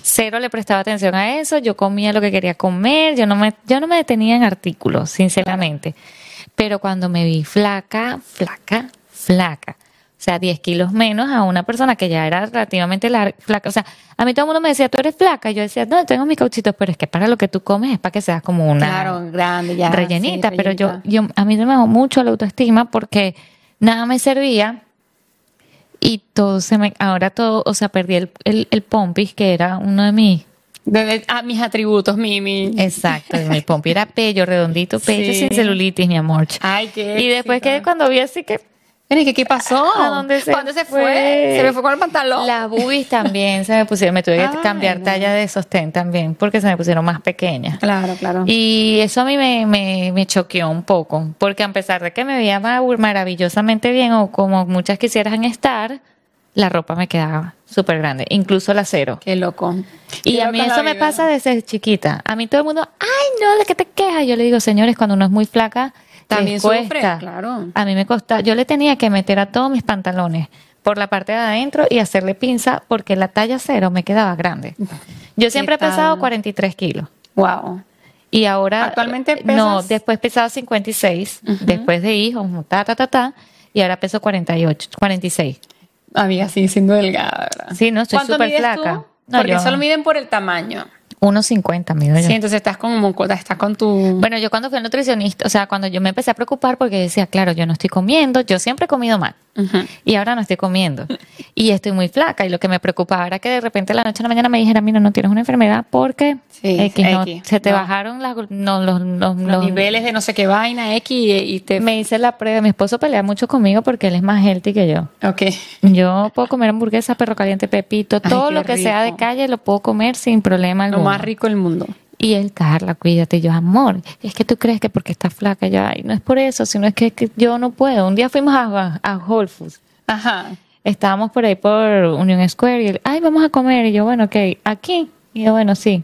cero le prestaba atención a eso, yo comía lo que quería comer, yo no me, yo no me detenía en artículos, sinceramente. Pero cuando me vi flaca, flaca, flaca, o sea, 10 kilos menos a una persona que ya era relativamente flaca. O sea, a mí todo el mundo me decía, tú eres flaca. Y yo decía, no, tengo mis cauchitos, pero es que para lo que tú comes es para que seas como una claro, grande, ya, rellenita. pero yo, yo, a mí me bajó mucho la autoestima porque nada me servía y todo se me, ahora todo, o sea, perdí el, el, pompis, que era uno de mis de, a mis atributos, mi, mi. Exacto, mi pompis era pello, redondito, pello sin celulitis, mi amor. Ay, qué. Y después que cuando vi así que ¿qué, ¿qué pasó? ¿A dónde se ¿Cuándo se fue? Se me fue con el pantalón. Las boobies también se me pusieron. Me tuve que cambiar talla de sostén también porque se me pusieron más pequeñas. Claro, claro. Y eso a mí me, me, me choqueó un poco porque a pesar de que me veía maravillosamente bien o como muchas quisieran estar, la ropa me quedaba súper grande, incluso la cero. Qué loco. Y a mí eso me pasa desde chiquita. A mí todo el mundo, ay, no, ¿de qué te quejas? Yo le digo, señores, cuando uno es muy flaca, también sufre, claro. A mí me costaba, yo le tenía que meter a todos mis pantalones por la parte de adentro y hacerle pinza porque la talla cero me quedaba grande. Yo siempre he pesado 43 kilos. Wow. Y ahora. ¿Actualmente pesas? No, después pesaba 56, después de hijos, ta, ta, ta, ta, y ahora peso 48, 46. Amiga, sí, siendo delgada, ¿verdad? Sí, no, estoy súper flaca. No, Porque solo miden por el tamaño. 1.50 mido yo. Sí, entonces estás con, estás con tu... Bueno, yo cuando fui nutricionista, o sea, cuando yo me empecé a preocupar porque decía, claro, yo no estoy comiendo, yo siempre he comido mal. Y ahora no estoy comiendo. Y estoy muy flaca. Y lo que me preocupaba era que de repente la noche a la mañana me dijera, mira, no tienes una enfermedad porque se te bajaron los, niveles de no sé qué vaina X y, te... Me hice la prueba, mi esposo pelea mucho conmigo porque él es más healthy que yo. Ok. Yo puedo comer hamburguesa, perro caliente, pepito, todo lo que sea de calle lo puedo comer sin problema alguno más rico del mundo. Y él, Carla, cuídate. yo, amor, es que tú crees que porque estás flaca, yo, ay, no es por eso, sino es que, yo no puedo. Un día fuimos a, a Whole Foods. Ajá. Estábamos por ahí por Union Square y él, ay, vamos a comer. Y yo, bueno, ok, aquí. Y yo, bueno, sí.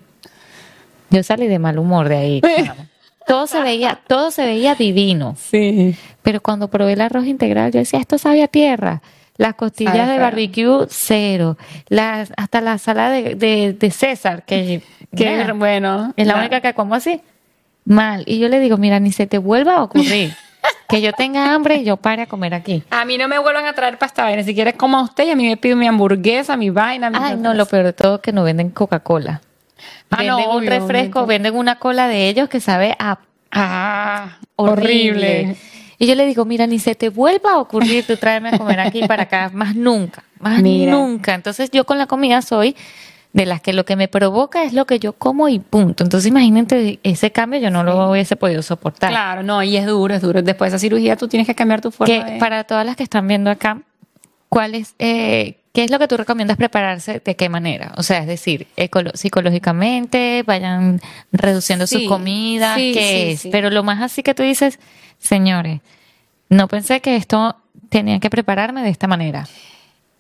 Yo salí de mal humor de ahí. todo se veía, todo se veía divino. Sí. Pero cuando probé el arroz integral, yo decía, esto sabe a tierra. Las costillas de barbecue, cero. Las, hasta la sala de, de, César, que, que bueno. Es la única que como así. Mal. Y yo le digo, mira, ni se te vuelva a ocurrir. que yo tenga hambre y yo pare a comer aquí. A mí no me vuelvan a traer pasta vaina. Si quieres, como a usted y a mí me pido mi hamburguesa, mi vaina. Mi Ay, no, lo peor de todo es que no venden Coca-Cola. Ah, venden un refresco, venden una cola de ellos que sabe a ah, horrible. Y yo le digo, mira, ni se te vuelva a ocurrir tú traerme a comer aquí para acá, más nunca, más nunca. Entonces yo con la comida soy de las que lo que me provoca es lo que yo como y punto. Entonces imagínate ese cambio, yo no lo hubiese podido soportar. Claro, no, y es duro, es duro. Después de esa cirugía tú tienes que cambiar tu forma. Que Para todas las que están viendo acá, ¿cuál es, eh, ¿qué es lo que tú recomiendas prepararse? ¿De qué manera? O sea, es decir, psicológicamente, vayan reduciendo su comida, ¿qué es? Pero lo más así que tú dices, señores, no pensé que esto tenía que prepararme de esta manera.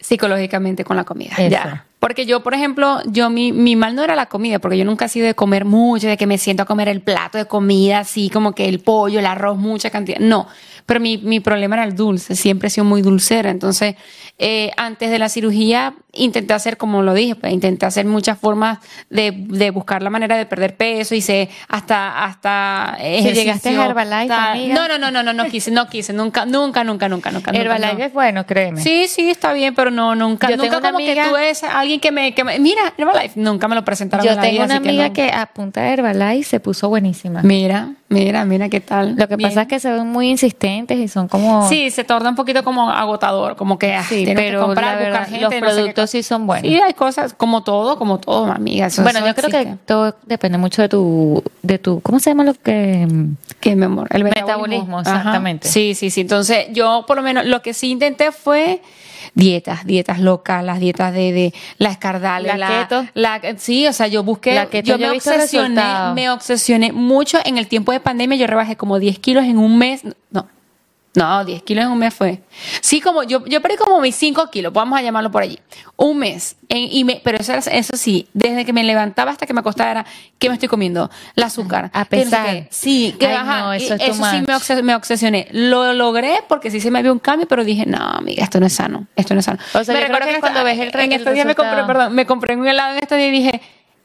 Psicológicamente con la comida. Ya. Porque yo, por ejemplo, yo mi, mi mal no era la comida, porque yo nunca he sido de comer mucho, de que me siento a comer el plato de comida, así como que el pollo, el arroz, mucha cantidad. No, pero mi, mi problema era el dulce, siempre he sido muy dulcera. Entonces, eh, antes de la cirugía intenté hacer, como lo dije, pues, intenté hacer muchas formas de, de, buscar la manera de perder peso, hice hasta, hasta llegaste a Herbalife, No, no, no, no, no, no quise, no quise, nunca, nunca, nunca, nunca, nunca. Herbalife es bueno, créeme. Sí, sí, está bien, pero no, nunca, Yo nunca como que tú eres alguien que me, que me, mira, Herbalife, nunca me lo presentaron Yo tengo una amiga que, a punta de Herbalife se puso buenísima. Mira. Mira, mira qué tal. Lo que pasa es que se ven muy insistentes y son como. Sí, se torna un poquito como agotador, como que ah, sí, pero que comprar, buscar gente, los productos sí son buenos. Sí, hay cosas como todo, como todo, amiga. bueno, yo creo que todo depende mucho de tu, de tu, ¿cómo se llama lo que? ¿Qué memor? El metabolismo, exactamente. Sí, sí, sí. Entonces, yo por lo menos lo que sí intenté fue dietas, dietas locas, las dietas de, de la escardales, la, keto. La, sí, o sea, yo busqué, la yo, me obsesioné, me obsesioné mucho en el tiempo de pandemia, yo rebajé como 10 kilos en un mes, no, no, 10 kilos en un mes fue. Sí, como yo, yo perdí como mis 5 kilos, vamos a llamarlo por allí. Un mes. y me, pero eso, eso sí, desde que me levantaba hasta que me acostaba era, ¿qué me estoy comiendo? El azúcar. A pesar. sí, que baja. eso, sí me, obsesioné. Lo logré porque sí se me vio un cambio, pero dije, no, amiga, esto no es sano. Esto no es sano. O sea, me recuerdo que, cuando ves el En estos días me compré, perdón, me compré un helado en estos días y dije,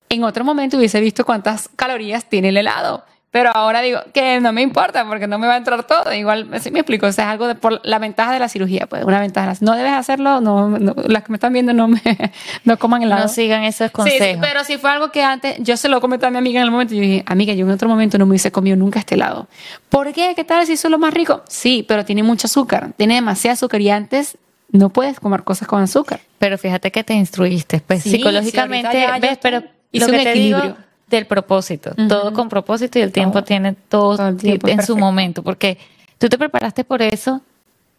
en otro momento hubiese visto cuántas calorías tiene el helado. Pero ahora digo que no me importa porque no me va a entrar todo. Igual, así me explico. O sea, es algo de por la ventaja de la cirugía, pues, una ventaja. No debes hacerlo, no, las que me están viendo no me no coman helado. No sigan esos consejos. Sí, pero si fue algo que antes, yo se lo comenté a mi amiga en el momento, y yo dije, amiga, yo en otro momento no me hubiese comido nunca este helado. ¿Por qué? ¿Qué tal si eso es lo más rico? Sí, pero tiene mucho azúcar, tiene demasiado azúcar y antes no puedes comer cosas con azúcar. Pero fíjate que te instruiste, pues psicológicamente, ves, pero hice un equilibrio del propósito, todo con propósito y el tiempo tiene todo, en su momento, porque tú te preparaste por eso,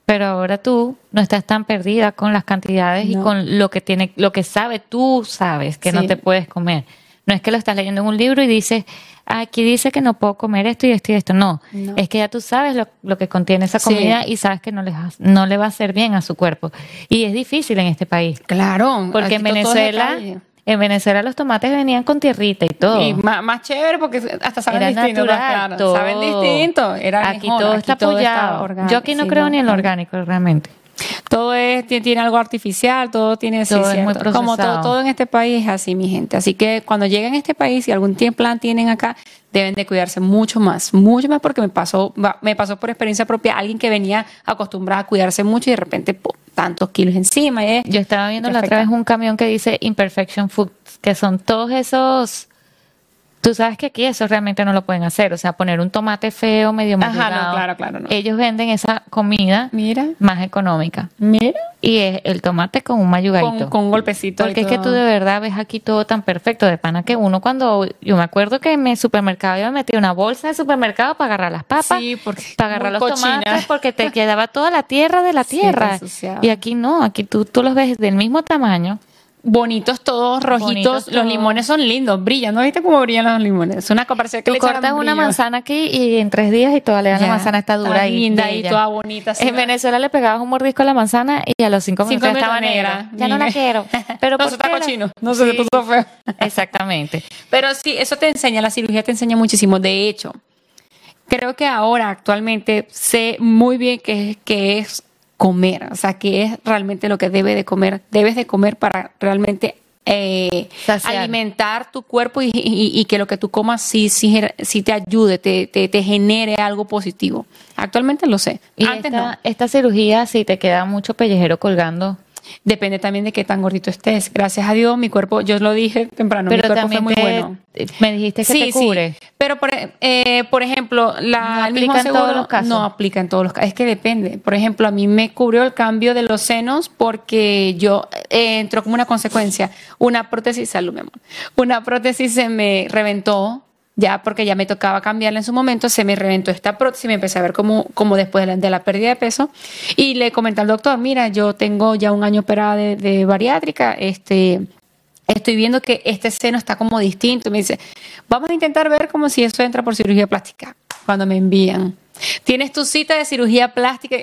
pero ahora tú no estás tan perdida con las cantidades y con lo que tiene, lo que sabe, tú sabes que no te puedes comer. No es que lo estás leyendo en un libro y dices, aquí dice que no puedo comer esto y esto y esto. No, es que ya tú sabes lo, que contiene esa comida y sabes que no le, no le va a hacer bien a su cuerpo. Y es difícil en este país. Claro. Porque en Venezuela en Venezuela los tomates venían con tierrita y todo. Y más, chévere porque hasta saben distinto. Natural, Saben distinto. Era aquí todo está apoyado. Yo aquí no creo ni en lo orgánico realmente. Todo es, tiene, algo artificial, todo tiene todo es muy Como todo, todo en este país es así, mi gente. Así que cuando lleguen a este país, si algún plan tienen acá, deben de cuidarse mucho más, mucho más porque me pasó, me pasó por experiencia propia alguien que venía acostumbrado a cuidarse mucho y de repente tantos kilos encima. ¿eh? Yo estaba viendo la otra vez un camión que dice Imperfection Food, que son todos esos Tú sabes que aquí eso realmente no lo pueden hacer, o sea, poner un tomate feo, medio Ajá, no, claro, claro. No. Ellos venden esa comida Mira. más económica. Mira. Y es el tomate con un mayugadito. Con, un golpecito. Porque es que tú de verdad ves aquí todo tan perfecto de pana que uno cuando, yo me acuerdo que en mi supermercado yo me metí una bolsa de supermercado para agarrar las papas, sí, porque para agarrar los tomates, porque te quedaba toda la tierra de la tierra. y aquí no, aquí tú, tú los ves del mismo tamaño bonitos todos, rojitos. los limones son lindos, brillan. ¿No viste cómo brillan los limones? Es una comparación que Tú cortas una manzana aquí y en tres días y todavía la manzana está dura y linda y toda bonita. En Venezuela le pegabas un mordisco a la manzana y a los cinco, minutos estaba negra. Ya no la quiero. Pero no, se está cochino. No se puso feo. Exactamente. Pero sí, eso te enseña, la cirugía te enseña muchísimo. De hecho, creo que ahora actualmente sé muy bien que, que es comer, o sea, que es realmente lo que debe de comer, debes de comer para realmente eh, alimentar tu cuerpo y, que lo que tú comas sí, sí, sí te ayude, te, te, te, genere algo positivo. Actualmente lo sé. Y Antes esta, esta cirugía, si te queda mucho pellejero colgando, Depende también de qué tan gordito estés. Gracias a Dios, mi cuerpo, yo lo dije temprano, pero mi cuerpo fue muy bueno. Me dijiste que te cubre. Sí. Pero, por, eh, por ejemplo, la, no aplica en todos los casos. No aplica en todos los casos. Es que depende. Por ejemplo, a mí me cubrió el cambio de los senos porque yo eh, entró como una consecuencia. Una prótesis, salud, mi amor. Una prótesis se me reventó ya porque ya me tocaba cambiarla en su momento, se me reventó esta prótesis, me empecé a ver como, como después de la, pérdida de peso y le comenté al doctor, mira, yo tengo ya un año operada de, bariátrica, este, estoy viendo que este seno está como distinto. Me dice, vamos a intentar ver como si eso entra por cirugía plástica. Cuando me envían, tienes tu cita de cirugía plástica.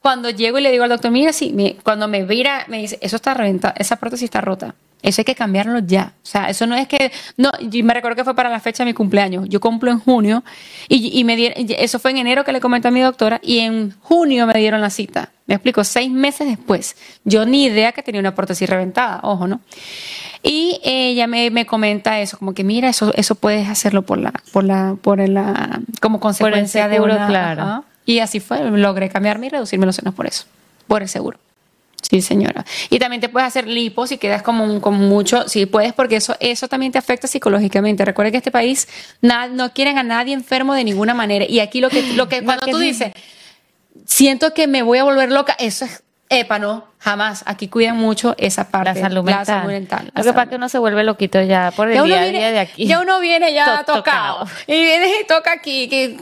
Cuando llego y le digo al doctor, mira, sí, cuando me vira, me dice, eso está reventado, esa prótesis está rota. Eso hay que cambiarlo ya. O sea, eso no es que. No, yo me recuerdo que fue para la fecha de mi cumpleaños. Yo cumplo en junio y, y me dieron. Eso fue en enero que le comenté a mi doctora y en junio me dieron la cita. Me explico, seis meses después. Yo ni idea que tenía una prótesis reventada, ojo, ¿no? Y ella me, me, comenta eso, como que mira, eso, eso puedes hacerlo por la, por la, por la, como consecuencia de una. Claro. Y así fue, logré cambiarme y reducirme los senos por eso, por el seguro. Sí, señora. Y también te puedes hacer lipo si quedas como con mucho, si puedes, porque eso, eso también te afecta psicológicamente. Recuerda que este país no quieren a nadie enfermo de ninguna manera. Y aquí lo que, lo que cuando tú dices, siento que me voy a volver loca, eso es Epa, no, jamás. Aquí cuidan mucho esa parte. La salud mental. La salud mental Lo que pasa es que uno se vuelve loquito ya por el día a día de aquí. Ya uno viene ya tocado. Y viene y toca aquí, que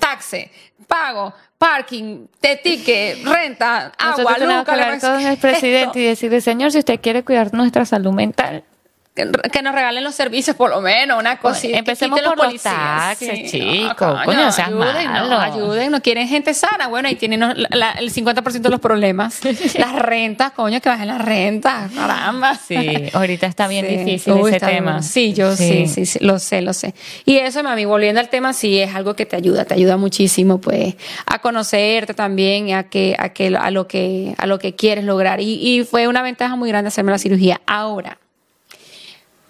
taxe, pago, parking, te ticket, renta, agua, luz, que con el presidente y decirle, señor, si usted quiere cuidar nuestra salud mental, que nos regalen los servicios por lo menos, una cosita. Empecemos por los, taxis, chicos. coño, ayuden, no, ayuden, no quieren gente sana. Bueno, ahí tienen el 50% de los problemas. las rentas, coño, que bajen las rentas, caramba. Sí, ahorita está bien difícil ese tema. Sí, yo sí. sí. sí, lo sé, lo sé. Y eso, mami, volviendo al tema, sí, es algo que te ayuda, te ayuda muchísimo, pues, a conocerte también, a que, a que, a lo que, a lo que quieres lograr. Y, y fue una ventaja muy grande hacerme la cirugía. Ahora,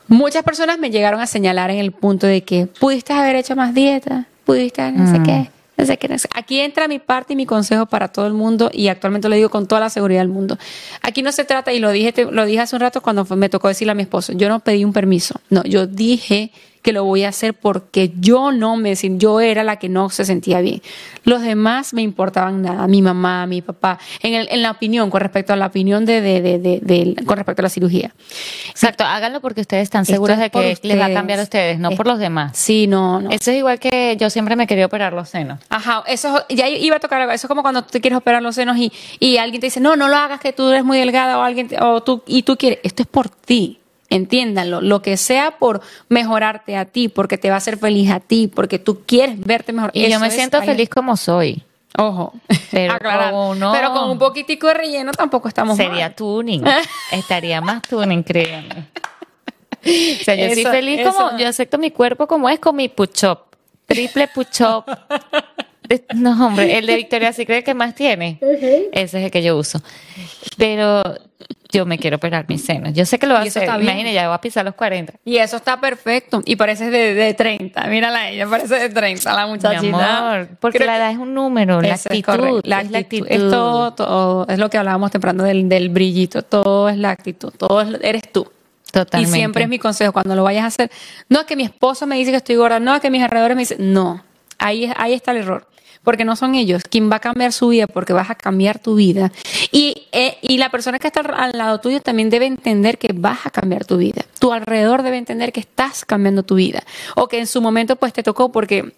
Muchas personas me llegaron a señalar en el punto de que pudiste haber hecho más dieta, pudiste no sé mm. qué. No sé qué, Aquí entra mi parte y mi consejo para todo el mundo y actualmente lo digo con toda la seguridad del mundo. Aquí no se trata, y lo dije, lo dije hace un rato cuando me tocó decirle a mi esposo, yo no pedí un permiso, no, yo dije que lo voy a hacer porque yo no me yo era la que no se sentía bien. Los demás me importaban nada, mi mamá, mi papá, en, el, en la opinión, con respecto a la opinión de, de, de, con respecto a la cirugía. Exacto, háganlo porque ustedes están seguros de que les va a cambiar a ustedes, no por los demás. Sí, no, no. Eso es igual que yo siempre me quería operar los senos. Ajá, eso ya iba a tocar, eso es como cuando tú quieres operar los senos y, y alguien te dice, no, no lo hagas que tú eres muy delgada o alguien, o tú, y tú quieres, esto es por ti. Entiéndanlo, lo que sea por mejorarte a ti, porque te va a hacer feliz a ti, porque tú quieres verte mejor. Y yo me siento feliz como soy. Ojo, pero, pero con un poquitico de relleno tampoco estamos Sería tuning. Estaría más tuning, créanme. O sea, yo soy feliz como, yo acepto mi cuerpo como es con mi push-up. Triple push-up. No, hombre, el de Victoria Secret que más tiene. Ese es el que yo uso. Pero yo me quiero operar mis senos. Yo sé que lo va a hacer. Imagínate, ya voy a pisar los 40. Y eso está perfecto. Y parece de, de 30. Mírala ella, parece de 30 la muchachita. Mi amor, porque la edad es un número, la actitud. Es la actitud. Es todo, es lo que hablábamos temprano del, del brillito. Todo es la actitud. Todo eres tú. Totalmente. Y siempre es mi consejo cuando lo vayas a hacer. No es que mi esposo me dice que estoy gorda, no es que mis alrededores me dicen, no. Ahí, ahí está el error porque no son ellos quien va a cambiar su vida, porque vas a cambiar tu vida. Y, eh, y la persona que está al lado tuyo también debe entender que vas a cambiar tu vida. Tu alrededor debe entender que estás cambiando tu vida. O que en su momento pues te tocó porque,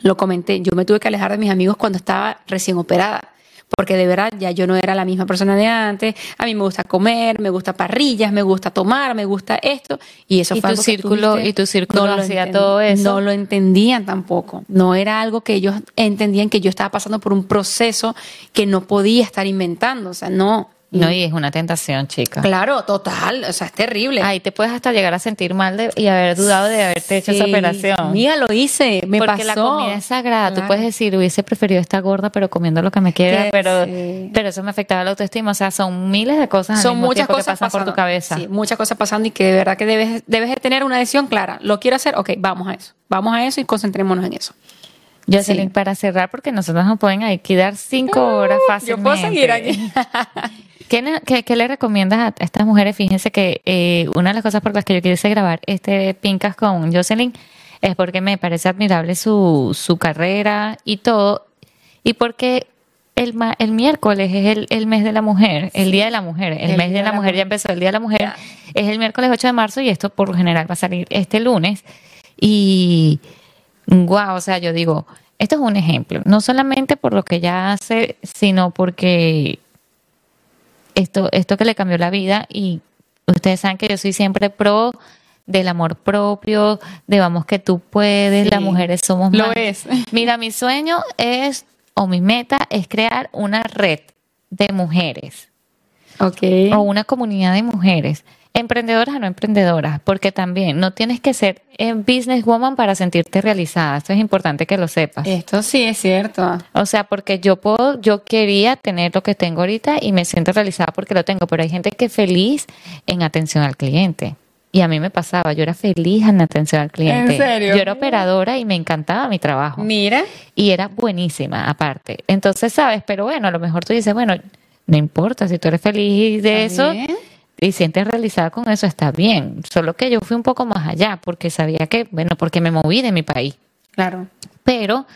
lo comenté, yo me tuve que alejar de mis amigos cuando estaba recién operada porque de verdad ya yo no era la misma persona de antes. A mí me gusta comer, me gusta parrillas, me gusta tomar, me gusta esto y eso fue tu círculo y tu círculo no hacía todo eso. No lo entendían tampoco. No era algo que ellos entendían que yo estaba pasando por un proceso que no podía estar inventando, o sea, no. No, y es una tentación, chica. Claro, total, o sea, es terrible. Ahí te puedes hasta llegar a sentir mal de, y haber dudado de haberte hecho esa operación. Mira, lo hice, me Porque la comida es sagrada. Tú puedes decir, hubiese preferido estar gorda, pero comiendo lo que me queda, pero, pero eso me afectaba la autoestima. O sea, son miles de cosas son muchas cosas que pasan por tu cabeza. Sí, muchas cosas pasando y que de verdad que debes, debes de tener una decisión clara. ¿Lo quiero hacer? Ok, vamos a eso. Vamos a eso y concentrémonos en eso. Jocelyn, para cerrar, porque nosotros nos pueden ahí quedar cinco horas fácilmente. Yo puedo seguir aquí. ¿Qué, le recomiendas a estas mujeres? Fíjense que eh, una de las cosas por las que yo quise grabar este Pincas con Jocelyn es porque me parece admirable su, su carrera y todo, y porque el, el miércoles es el, el, mes de la mujer, el Día de la Mujer. El, mes de la, mujer ya empezó, el Día de la Mujer es el miércoles 8 de marzo y esto por lo general va a salir este lunes. Y, wow, o sea, yo digo, esto es un ejemplo, no solamente por lo que ella hace, sino porque esto, esto que le cambió la vida y ustedes saben que yo soy siempre pro del amor propio, de vamos que tú puedes, las mujeres somos más. Lo es. Mira, mi sueño es, o mi meta es crear una red de mujeres. Ok. O una comunidad de mujeres emprendedoras o no emprendedoras, porque también no tienes que ser eh, businesswoman para sentirte realizada. Esto es importante que lo sepas. Esto sí es cierto. O sea, porque yo puedo, yo quería tener lo que tengo ahorita y me siento realizada porque lo tengo, pero hay gente que es feliz en atención al cliente. Y a mí me pasaba, yo era feliz en atención al cliente. ¿En serio? Yo era operadora y me encantaba mi trabajo. Mira. Y era buenísima, aparte. Entonces, ¿sabes? Pero bueno, a lo mejor tú dices, bueno, No importa, si tú eres feliz de eso y sientes realizada con eso, está bien. Solo que yo fui un poco más allá porque sabía que, bueno, porque me moví de mi país. Claro. Pero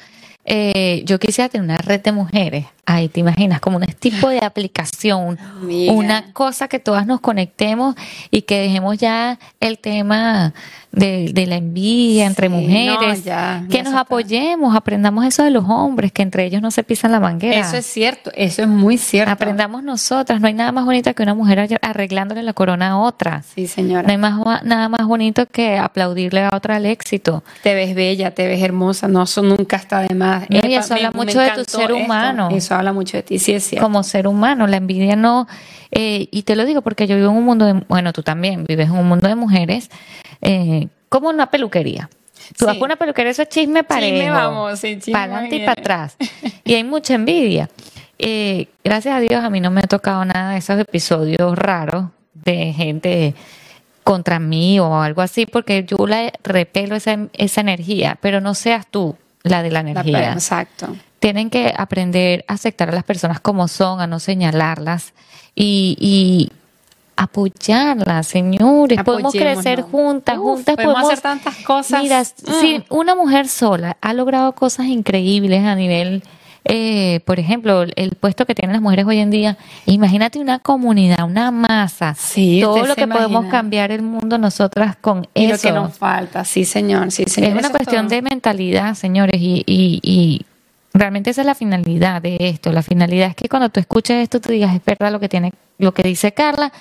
eh, yo quisiera tener una red de mujeres. Ahí te imaginas, como un tipo de aplicación, una cosa que todas nos conectemos y que dejemos ya el tema de, la envidia entre mujeres, que nos apoyemos, aprendamos eso de los hombres, que entre ellos no se pisan la manguera. Eso es cierto, eso es muy cierto. Aprendamos nosotras, no hay nada más bonito que una mujer arreglándole la corona a otra. Sí, señora. No hay más, nada más bonito que aplaudirle a otra el éxito. Te ves bella, te ves hermosa, no, eso nunca está de más. Y eso habla mucho de tu ser humano. Eso habla mucho de ti, sí es cierto. Como ser humano, la envidia no... Eh, y te lo digo porque yo vivo en un mundo de... Bueno, tú también vives en un mundo de mujeres eh, como una peluquería. Tú vas una peluquería, eso es chisme parejo. Chisme vamos, sí, chisme. Para adelante y para atrás. Y hay mucha envidia. Eh, gracias a Dios a mí no me ha tocado nada de esos episodios raros de gente contra mí o algo así, porque yo la repelo esa, esa energía, pero no seas tú la de la energía. exacto. Tienen que aprender a aceptar a las personas como son, a no señalarlas y, y apoyarlas, señores. Podemos crecer juntas, juntas podemos, hacer tantas cosas. Mira, si mm. una mujer sola ha logrado cosas increíbles a nivel, eh, por ejemplo, el puesto que tienen las mujeres hoy en día, imagínate una comunidad, una masa, sí, todo lo que podemos cambiar el mundo nosotras con eso. Lo que nos falta, sí señor, sí señor. Es una cuestión de mentalidad, señores, y, y, y realmente esa es la finalidad de esto. La finalidad es que cuando tú escuches esto, tú digas, es verdad lo que tiene, lo que dice Carla,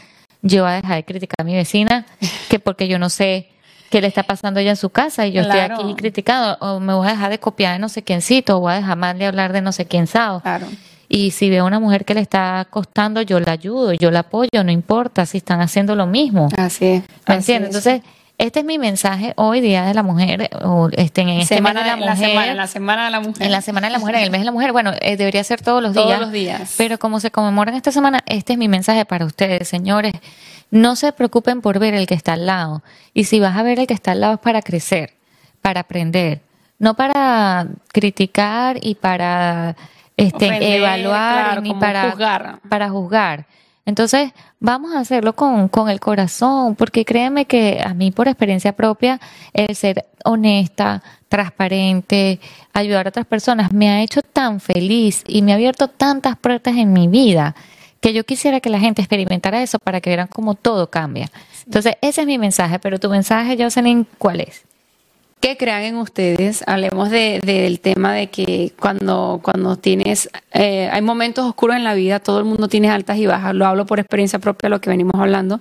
yo voy a dejar de criticar a mi vecina, que porque yo no sé qué le está pasando ella en su casa y yo estoy aquí criticando, o me voy a dejar de copiar de no sé quiéncito, o voy a dejar de hablar de no sé quién sabe. Y si veo a una mujer que le está costando, yo la ayudo, yo la apoyo, no importa si están haciendo lo mismo. Así es. ¿Me entiendes? Entonces, este es mi mensaje hoy, Día de la Mujer, o este, en este semana de la, Mujer. en la Semana de la Mujer. En la Semana de la Mujer, en el mes de la Mujer. Bueno, eh, debería ser todos los días. Todos los días. Pero como se conmemora en esta semana, este es mi mensaje para ustedes, señores. No se preocupen por ver el que está al lado. Y si vas a ver el que está al lado es para crecer, para aprender, no para criticar y para este, evaluar ni para juzgar. para juzgar. Entonces, vamos a hacerlo con, con el corazón, porque créeme que a mí por experiencia propia, el ser honesta, transparente, ayudar a otras personas, me ha hecho tan feliz y me ha abierto tantas puertas en mi vida que yo quisiera que la gente experimentara eso para que vieran cómo todo cambia. Entonces, ese es mi mensaje, pero tu mensaje, Jocelyn, ¿cuál es? Que crean en ustedes. Hablemos de, del tema de que cuando, cuando tienes, eh, hay momentos oscuros en la vida, todo el mundo tiene altas y bajas, lo hablo por experiencia propia, lo que venimos hablando.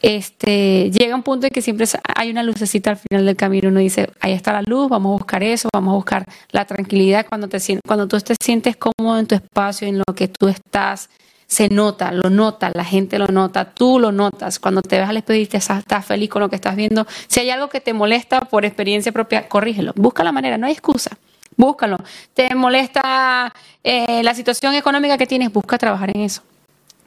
Este, llega un punto en que siempre hay una lucecita al final del camino, uno dice, ahí está la luz, vamos a buscar eso, vamos a buscar la tranquilidad cuando, te, cuando tú te sientes cómodo en tu espacio, en lo que tú estás, se nota, lo nota, la gente lo nota, tú lo notas. Cuando te ves al espejo y te estás feliz con lo que estás viendo, si hay algo que te molesta por experiencia propia, corrígelo. Busca la manera, no hay excusa. Búscalo. ¿Te molesta eh, la situación económica que tienes? Busca trabajar en eso.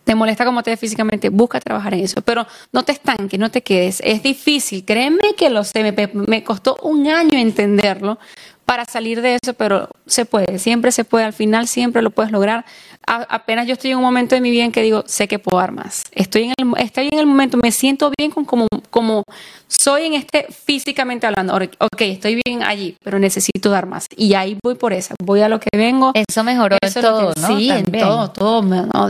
¿Te molesta cómo te ves físicamente? Busca trabajar en eso. Pero no te estanques, no te quedes. Es difícil. Créeme que lo sé. Me, me costó un año entenderlo para salir de eso, pero se puede. Siempre se puede. Al final siempre lo puedes lograr apenas yo estoy en un momento de mi vida en que digo, sé que puedo dar más. Estoy en el, estoy en el momento, me siento bien con como, como soy en este físicamente hablando. Ok, estoy bien allí, pero necesito dar más. Y ahí voy por esa, voy a lo que vengo. Eso mejoró en todo, ¿no? Sí, en todo, todo.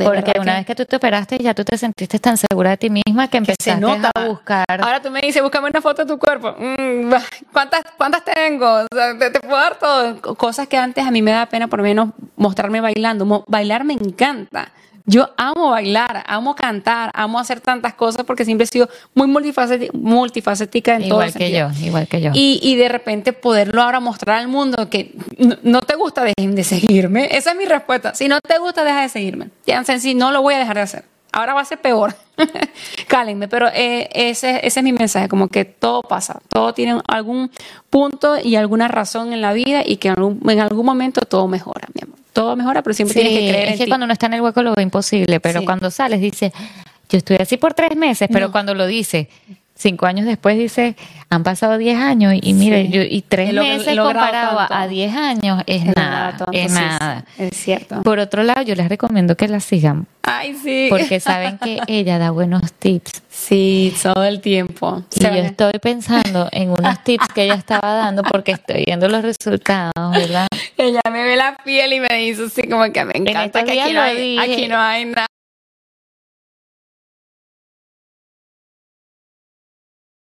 Porque una vez que tú te operaste, ya tú te sentiste tan segura de ti misma que empezaste a buscar. Ahora tú me dices, búscame una foto de tu cuerpo. Mm, ¿cuántas, ¿Cuántas tengo? te, te, todo. Cosas que antes a mí me da pena por lo menos mostrarme bailando. Bailar me encanta. Yo amo bailar, amo cantar, amo hacer tantas cosas porque siempre he sido muy multifacética, en igual que yo, igual que yo. Y, y, de repente poderlo ahora mostrar al mundo que no, te gusta, dejen de seguirme. Esa es mi respuesta. Si no te gusta, deja de seguirme. Ya si no lo voy a dejar de hacer. Ahora va a ser peor. Cálenme, pero eh, ese, ese es mi mensaje, como que todo pasa, todo tiene algún punto y alguna razón en la vida y que en algún, en algún momento todo mejora, mi amor. Todo mejora, pero siempre tienes que creer es que cuando uno está en el hueco lo ve imposible, pero cuando sales dice, yo estoy así por tres meses, pero cuando lo dice, cinco años después dice, han pasado diez años y, mire, yo, y tres meses comparado a diez años es, nada, es nada. es cierto. Por otro lado, yo les recomiendo que la sigan. Ay, sí. Porque saben que ella da buenos tips. Sí, todo el tiempo. Y yo estoy pensando en unos tips que ella estaba dando porque estoy viendo los resultados, ¿verdad? Ella me ve la piel y me dice así como que me encanta que aquí no, hay, aquí no hay nada